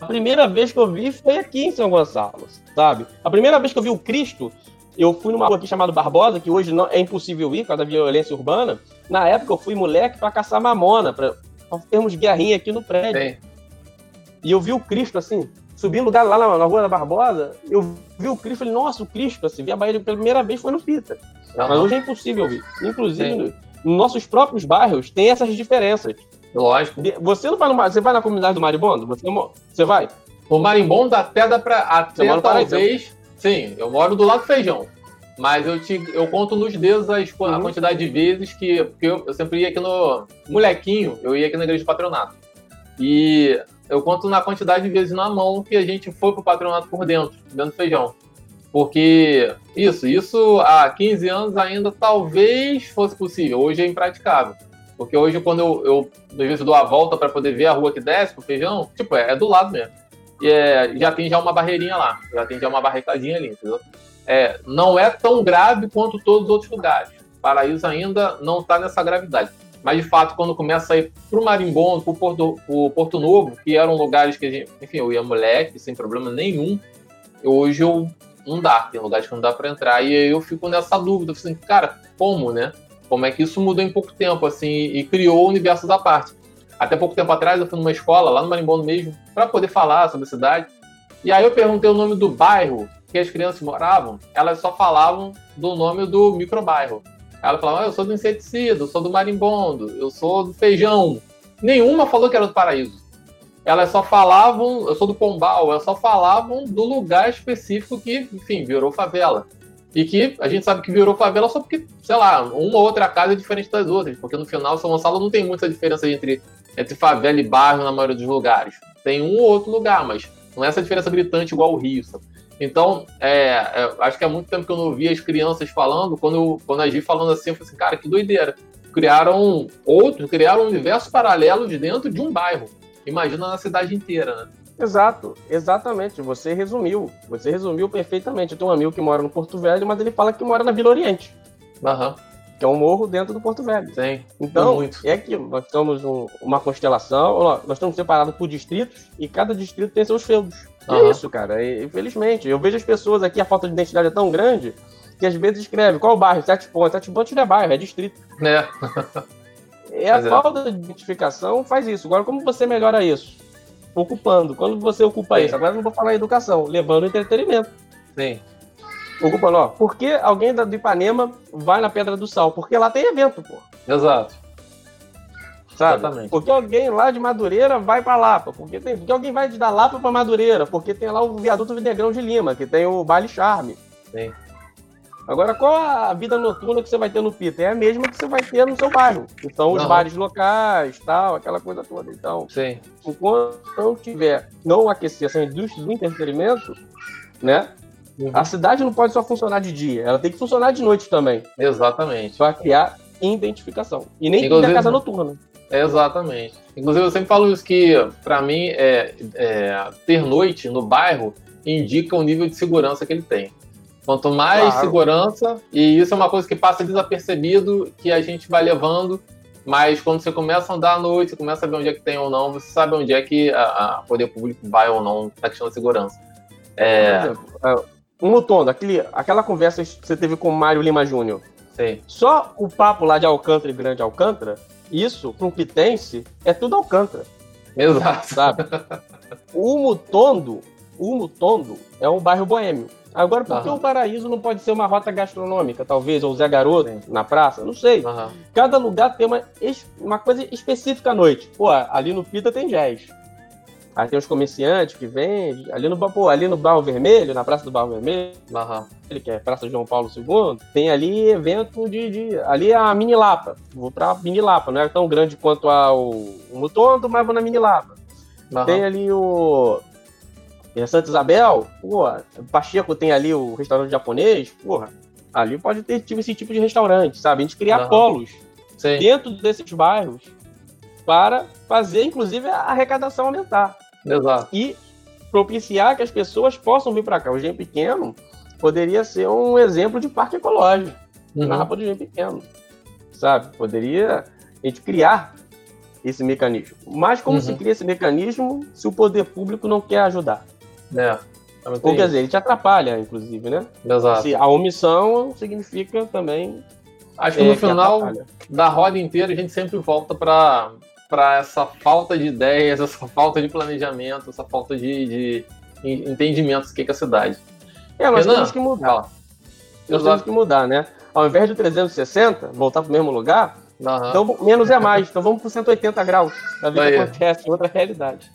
A primeira vez que eu vi foi aqui em São Gonçalo, sabe? A primeira vez que eu vi o Cristo eu fui numa rua aqui chamada Barbosa, que hoje não é impossível ir por causa da violência urbana. Na época eu fui moleque para caçar mamona, para termos guerrinha aqui no prédio. Sim. E eu vi o Cristo assim, subi um lugar lá na, na, rua da Barbosa, eu vi o Cristo, falei, nossa, o Cristo, assim, vi a Bahia pela primeira vez foi no Pita. Uhum. Mas hoje é impossível ver. Inclusive, nos nossos próprios bairros tem essas diferenças. Lógico. Você não vai no, você vai na comunidade do Maribondo? Você, você vai? O Marimbondo até dá pra. Até talvez. Sim, eu moro do lado do feijão. Mas eu, te, eu conto nos dedos uhum. a quantidade de vezes que. Porque eu, eu, sempre ia aqui no. Molequinho, eu ia aqui na igreja de patronato. E eu conto na quantidade de vezes na mão que a gente foi pro patronato por dentro, dentro do feijão. Porque isso, isso há 15 anos ainda talvez fosse possível. Hoje é impraticável. Porque hoje, quando eu, eu às vezes dou a volta para poder ver a rua que desce pro feijão, tipo, é, é do lado mesmo é, já tem já uma barreirinha lá, já tem já uma barricadinha ali, entendeu? É, não é tão grave quanto todos os outros lugares. Paraíso ainda não está nessa gravidade. Mas, de fato, quando começa a ir para o Marimbondo, para o Porto, Porto Novo, que eram lugares que gente, enfim, eu ia moleque, sem problema nenhum, hoje eu não dá, tem lugares que não dá para entrar. E aí eu fico nessa dúvida, assim, cara, como, né? Como é que isso mudou em pouco tempo, assim, e criou universos à parte. Até pouco tempo atrás eu fui numa escola, lá no Marimbondo mesmo, para poder falar sobre a cidade. E aí eu perguntei o nome do bairro que as crianças moravam, elas só falavam do nome do microbairro. Ela falava, ah, eu sou do inseticida, eu sou do marimbondo, eu sou do feijão. Nenhuma falou que era do paraíso. Elas só falavam, eu sou do pombal, elas só falavam do lugar específico que, enfim, virou favela. E que a gente sabe que virou favela só porque, sei lá, uma ou outra casa é diferente das outras. Porque no final, São Gonçalo não tem muita diferença entre entre favela e bairro na maioria dos lugares. Tem um ou outro lugar, mas não é essa diferença gritante igual o Rio. Sabe? Então, é, é, acho que há muito tempo que eu não ouvia as crianças falando, quando, quando a Gi falando assim, eu falei assim, cara, que doideira. Criaram outros, criaram um universo paralelo de dentro de um bairro. Imagina na cidade inteira, né? Exato, exatamente. Você resumiu. Você resumiu perfeitamente. Eu tenho um amigo que mora no Porto Velho, mas ele fala que mora na Vila Oriente. Uhum que é um morro dentro do Porto Velho. Sim. Então, é aquilo. Nós somos um, uma constelação, nós estamos separados por distritos e cada distrito tem seus feudos. É isso, cara. E, infelizmente. Eu vejo as pessoas aqui, a falta de identidade é tão grande que às vezes escreve qual o bairro? Sete pontos. Sete pontos não é bairro, é distrito. É. é a falta de identificação faz isso. Agora, como você melhora isso? Ocupando. Quando você ocupa Sim. isso, agora eu não vou falar em educação, levando entretenimento. Sim. Ocupando, ó. Por que alguém do Ipanema vai na Pedra do Sal? Porque lá tem evento, pô. Exato. Exatamente. Porque alguém lá de Madureira vai para Lapa. Porque, tem, porque alguém vai da Lapa para Madureira. Porque tem lá o viaduto Negrão de Lima, que tem o Baile Charme. Sim. Agora, qual a vida noturna que você vai ter no Pita? É a mesma que você vai ter no seu bairro. Então, os bares locais, tal, aquela coisa toda. Então, Sim. enquanto não tiver, não aquecer essa indústria do entretenimento, né? Uhum. A cidade não pode só funcionar de dia, ela tem que funcionar de noite também. Exatamente. Para criar identificação. E nem Inclusive, casa noturna. Exatamente. Inclusive, eu sempre falo isso que, para mim, é, é, ter noite no bairro indica o nível de segurança que ele tem. Quanto mais claro. segurança, e isso é uma coisa que passa desapercebido, que a gente vai levando, mas quando você começa a andar à noite, você começa a ver onde é que tem ou não, você sabe onde é que a, a poder público vai ou não na questão da segurança. É... Por exemplo, é, um Mutondo, aquele, aquela conversa que você teve com o Mário Lima Júnior. Sim. Só o papo lá de Alcântara e Grande Alcântara, isso, para um pitense, é tudo Alcântara. Exato. Sabe? o Mutondo, o Mutondo é um bairro boêmio. Agora, por que uhum. o Paraíso não pode ser uma rota gastronômica, talvez, ou Zé Garoto Sim. na praça? Não sei. Uhum. Cada lugar tem uma, uma coisa específica à noite. Pô, ali no Pita tem jazz. Aí tem os comerciantes que vendem. Ali no, pô, ali no Barro Vermelho, na Praça do Barro Vermelho, uhum. que é Praça João Paulo II, tem ali evento de. de ali é a Mini Lapa. Vou pra Mini Lapa. Não é tão grande quanto a, o, o Mutondo, mas vou na Mini Lapa. Tem ali o em Santa Isabel, pô, Pacheco tem ali o restaurante japonês, porra, ali pode ter tipo, esse tipo de restaurante, sabe? A gente criar uhum. polos Sim. dentro desses bairros para fazer, inclusive, a arrecadação aumentar. Exato. E propiciar que as pessoas possam vir para cá. O Gen Pequeno poderia ser um exemplo de parque ecológico uhum. na Rapa do Gen Pequeno, sabe? Poderia a gente criar esse mecanismo. Mas como uhum. se cria esse mecanismo se o poder público não quer ajudar? É. Ou quer dizer, ele te atrapalha, inclusive, né? Exato. Se a omissão significa também. Acho que no é, final que da roda inteira a gente sempre volta para para essa falta de ideias, essa falta de planejamento, essa falta de, de entendimento do que é a cidade. É, mas Renan, temos que mudar. Nós temos que mudar, né? Ao invés de 360, voltar para o mesmo lugar, uhum. então menos é mais. Então vamos para 180 graus. Ver o que acontece outra realidade.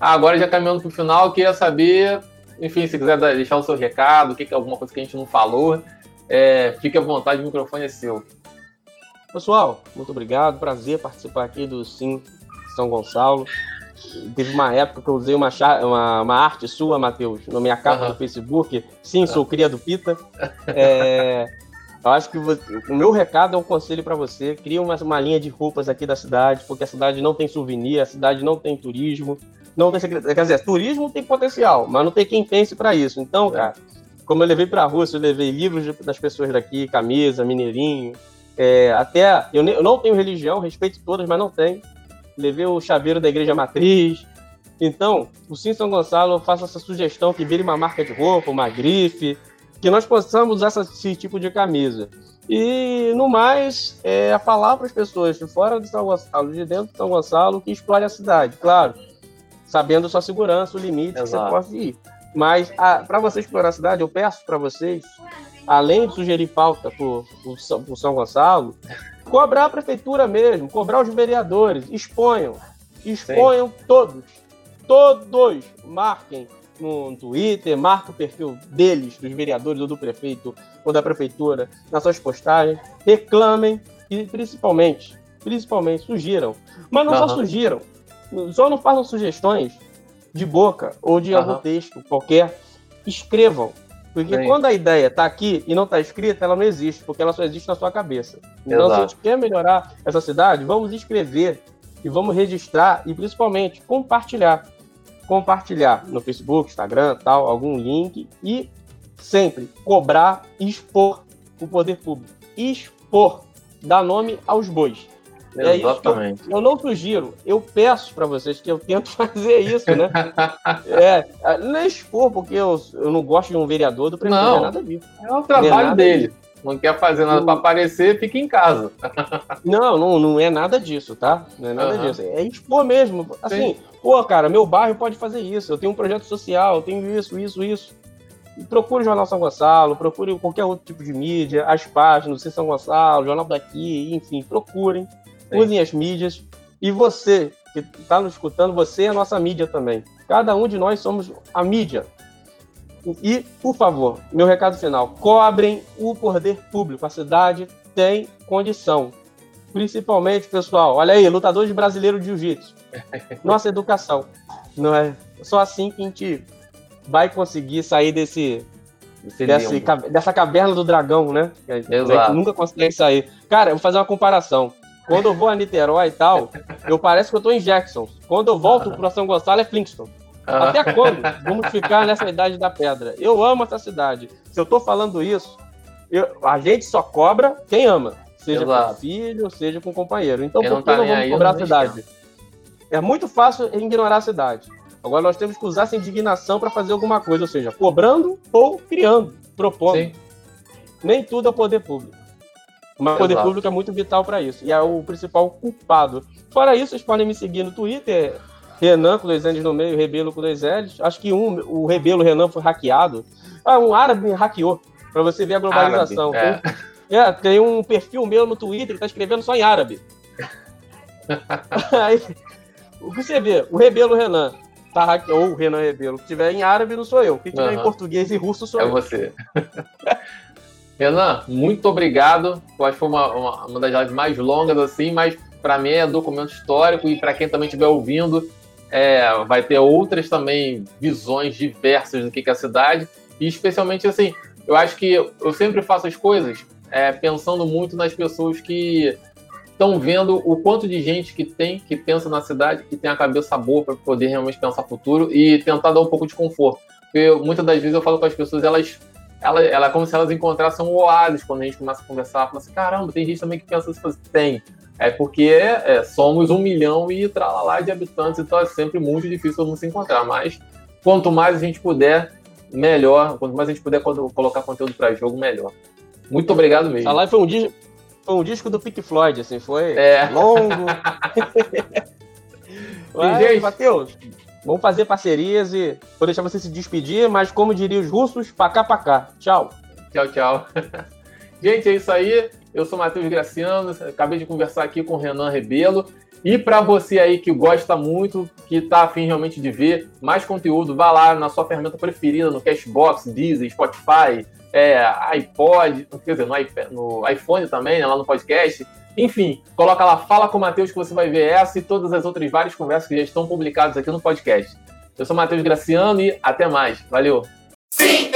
Ah, agora já caminhando para o final, queria saber, enfim, se quiser deixar o seu recado, o que, é alguma coisa que a gente não falou, é, fique à vontade, o microfone é seu. Pessoal, muito obrigado, prazer participar aqui do Sim São Gonçalo. Teve uma época que eu usei uma, uma, uma arte sua, Matheus, na minha capa uhum. do Facebook. Sim, sou cria do Pita. É, eu acho que você, o meu recado é um conselho para você. Cria uma, uma linha de roupas aqui da cidade, porque a cidade não tem souvenir, a cidade não tem turismo não tem. Quer dizer, turismo tem potencial, mas não tem quem pense para isso. Então, é. cara, como eu levei para a Rússia, eu levei livros das pessoas daqui, camisa, mineirinho, é, até eu, eu, não tenho religião, respeito todas, mas não tenho. Levei o chaveiro da igreja matriz. Então, o Sim São Gonçalo, eu faço essa sugestão que vire uma marca de roupa, uma grife, que nós possamos usar esse tipo de camisa. E, no mais, é falar para as pessoas de fora de São Gonçalo, de dentro de São Gonçalo, que explore a cidade. Claro, sabendo sua segurança, o limite Exato. que você pode ir. Mas para você explorar a cidade, eu peço para vocês, além de sugerir pauta para o São Gonçalo, cobrar a prefeitura mesmo, cobrar os vereadores, exponham, exponham Sim. todos, todos, marquem no Twitter, marque o perfil deles, dos vereadores ou do prefeito ou da prefeitura, nas suas postagens, reclamem e principalmente, principalmente sugiram, mas não uhum. só sugiram, só não façam sugestões de boca ou de uhum. algum texto qualquer. Escrevam. Porque Sim. quando a ideia está aqui e não está escrita, ela não existe, porque ela só existe na sua cabeça. Então, Exato. se a gente quer melhorar essa cidade, vamos escrever e vamos registrar e principalmente compartilhar. Compartilhar no Facebook, Instagram, tal, algum link e sempre cobrar e expor o poder público. Expor, dar nome aos bois. É Exatamente. Eu, eu, não sugiro, eu peço para vocês que eu tento fazer isso, né? é, não é expor, porque eu, eu não gosto de um vereador do prefeito, não, é nada disso. É o trabalho é dele. Disso. Não quer fazer nada para aparecer, fica em casa. não, não, não é nada disso, tá? Não é nada uhum. disso. É expor mesmo. Assim, Sim. pô, cara, meu bairro pode fazer isso. Eu tenho um projeto social, eu tenho isso, isso, isso. Procure o Jornal São Gonçalo, procure qualquer outro tipo de mídia, as páginas, São Gonçalo, Jornal daqui, enfim, procurem usem as mídias. E você, que está nos escutando, você é a nossa mídia também. Cada um de nós somos a mídia. E, por favor, meu recado final: cobrem o poder público. A cidade tem condição. Principalmente, pessoal, olha aí, lutadores brasileiros de jiu-jitsu. Nossa educação. Não é só assim que a gente vai conseguir sair desse, desse dessa caverna do dragão, né? Que, Exato. nunca consegue sair. Cara, eu vou fazer uma comparação. Quando eu vou a Niterói e tal, eu parece que eu tô em Jackson. Quando eu volto para São Gonçalo é Flintstone. Ah. Até quando vamos ficar nessa idade da pedra? Eu amo essa cidade. Se eu tô falando isso, eu, a gente só cobra quem ama. Seja Exato. com filho, seja com companheiro. Então, quem por que não, tá não vamos cobrar a cidade? É muito fácil ignorar a cidade. Agora nós temos que usar essa indignação para fazer alguma coisa, ou seja, cobrando ou criando, propondo. Sim. Nem tudo é poder público. Mas o poder público é muito vital para isso. E é o principal culpado. Fora isso, vocês podem me seguir no Twitter, Renan com dois N's no meio, Rebelo com dois L's. Acho que um, o Rebelo Renan foi hackeado. Ah, um árabe me hackeou, para você ver a globalização. Árabe, é. é. tem um perfil meu no Twitter que tá escrevendo só em árabe. Aí, você vê, o Rebelo Renan tá hacke... ou o Renan Rebelo, que tiver em árabe não sou eu. Que tiver uhum. em português e russo sou é eu. É você. Renan, muito obrigado. Eu acho que foi uma, uma, uma das lives mais longas, assim, mas para mim é documento histórico e para quem também estiver ouvindo, é, vai ter outras também visões diversas do que é a cidade. E especialmente assim, eu acho que eu sempre faço as coisas é, pensando muito nas pessoas que estão vendo o quanto de gente que tem, que pensa na cidade, que tem a cabeça boa para poder realmente pensar futuro e tentar dar um pouco de conforto. Porque muitas das vezes eu falo com as pessoas, elas ela, ela é como se elas encontrassem um oásis quando a gente começa a conversar. Fala assim, caramba, tem gente também que pensa assim, tem. É porque é, somos um milhão e tralalá de habitantes, então é sempre muito difícil todo mundo se encontrar. Mas quanto mais a gente puder, melhor. Quanto mais a gente puder colocar conteúdo para jogo, melhor. Muito obrigado mesmo. A live foi um, disco, foi um disco do Pink Floyd, assim, foi é. longo. Mas, gente, Matheus, Vamos fazer parcerias e vou deixar você se despedir, mas como diriam os russos, pacá pacá. Tchau. Tchau, tchau. Gente, é isso aí. Eu sou Matheus Graciano, acabei de conversar aqui com o Renan Rebelo. E para você aí que gosta muito, que está afim realmente de ver mais conteúdo, vá lá na sua ferramenta preferida, no Cashbox, Deezer, Spotify, é, iPod, quer dizer, no iPhone também, né, lá no podcast. Enfim, coloca lá, fala com o Matheus que você vai ver essa e todas as outras várias conversas que já estão publicadas aqui no podcast. Eu sou Matheus Graciano e até mais. Valeu! Sim,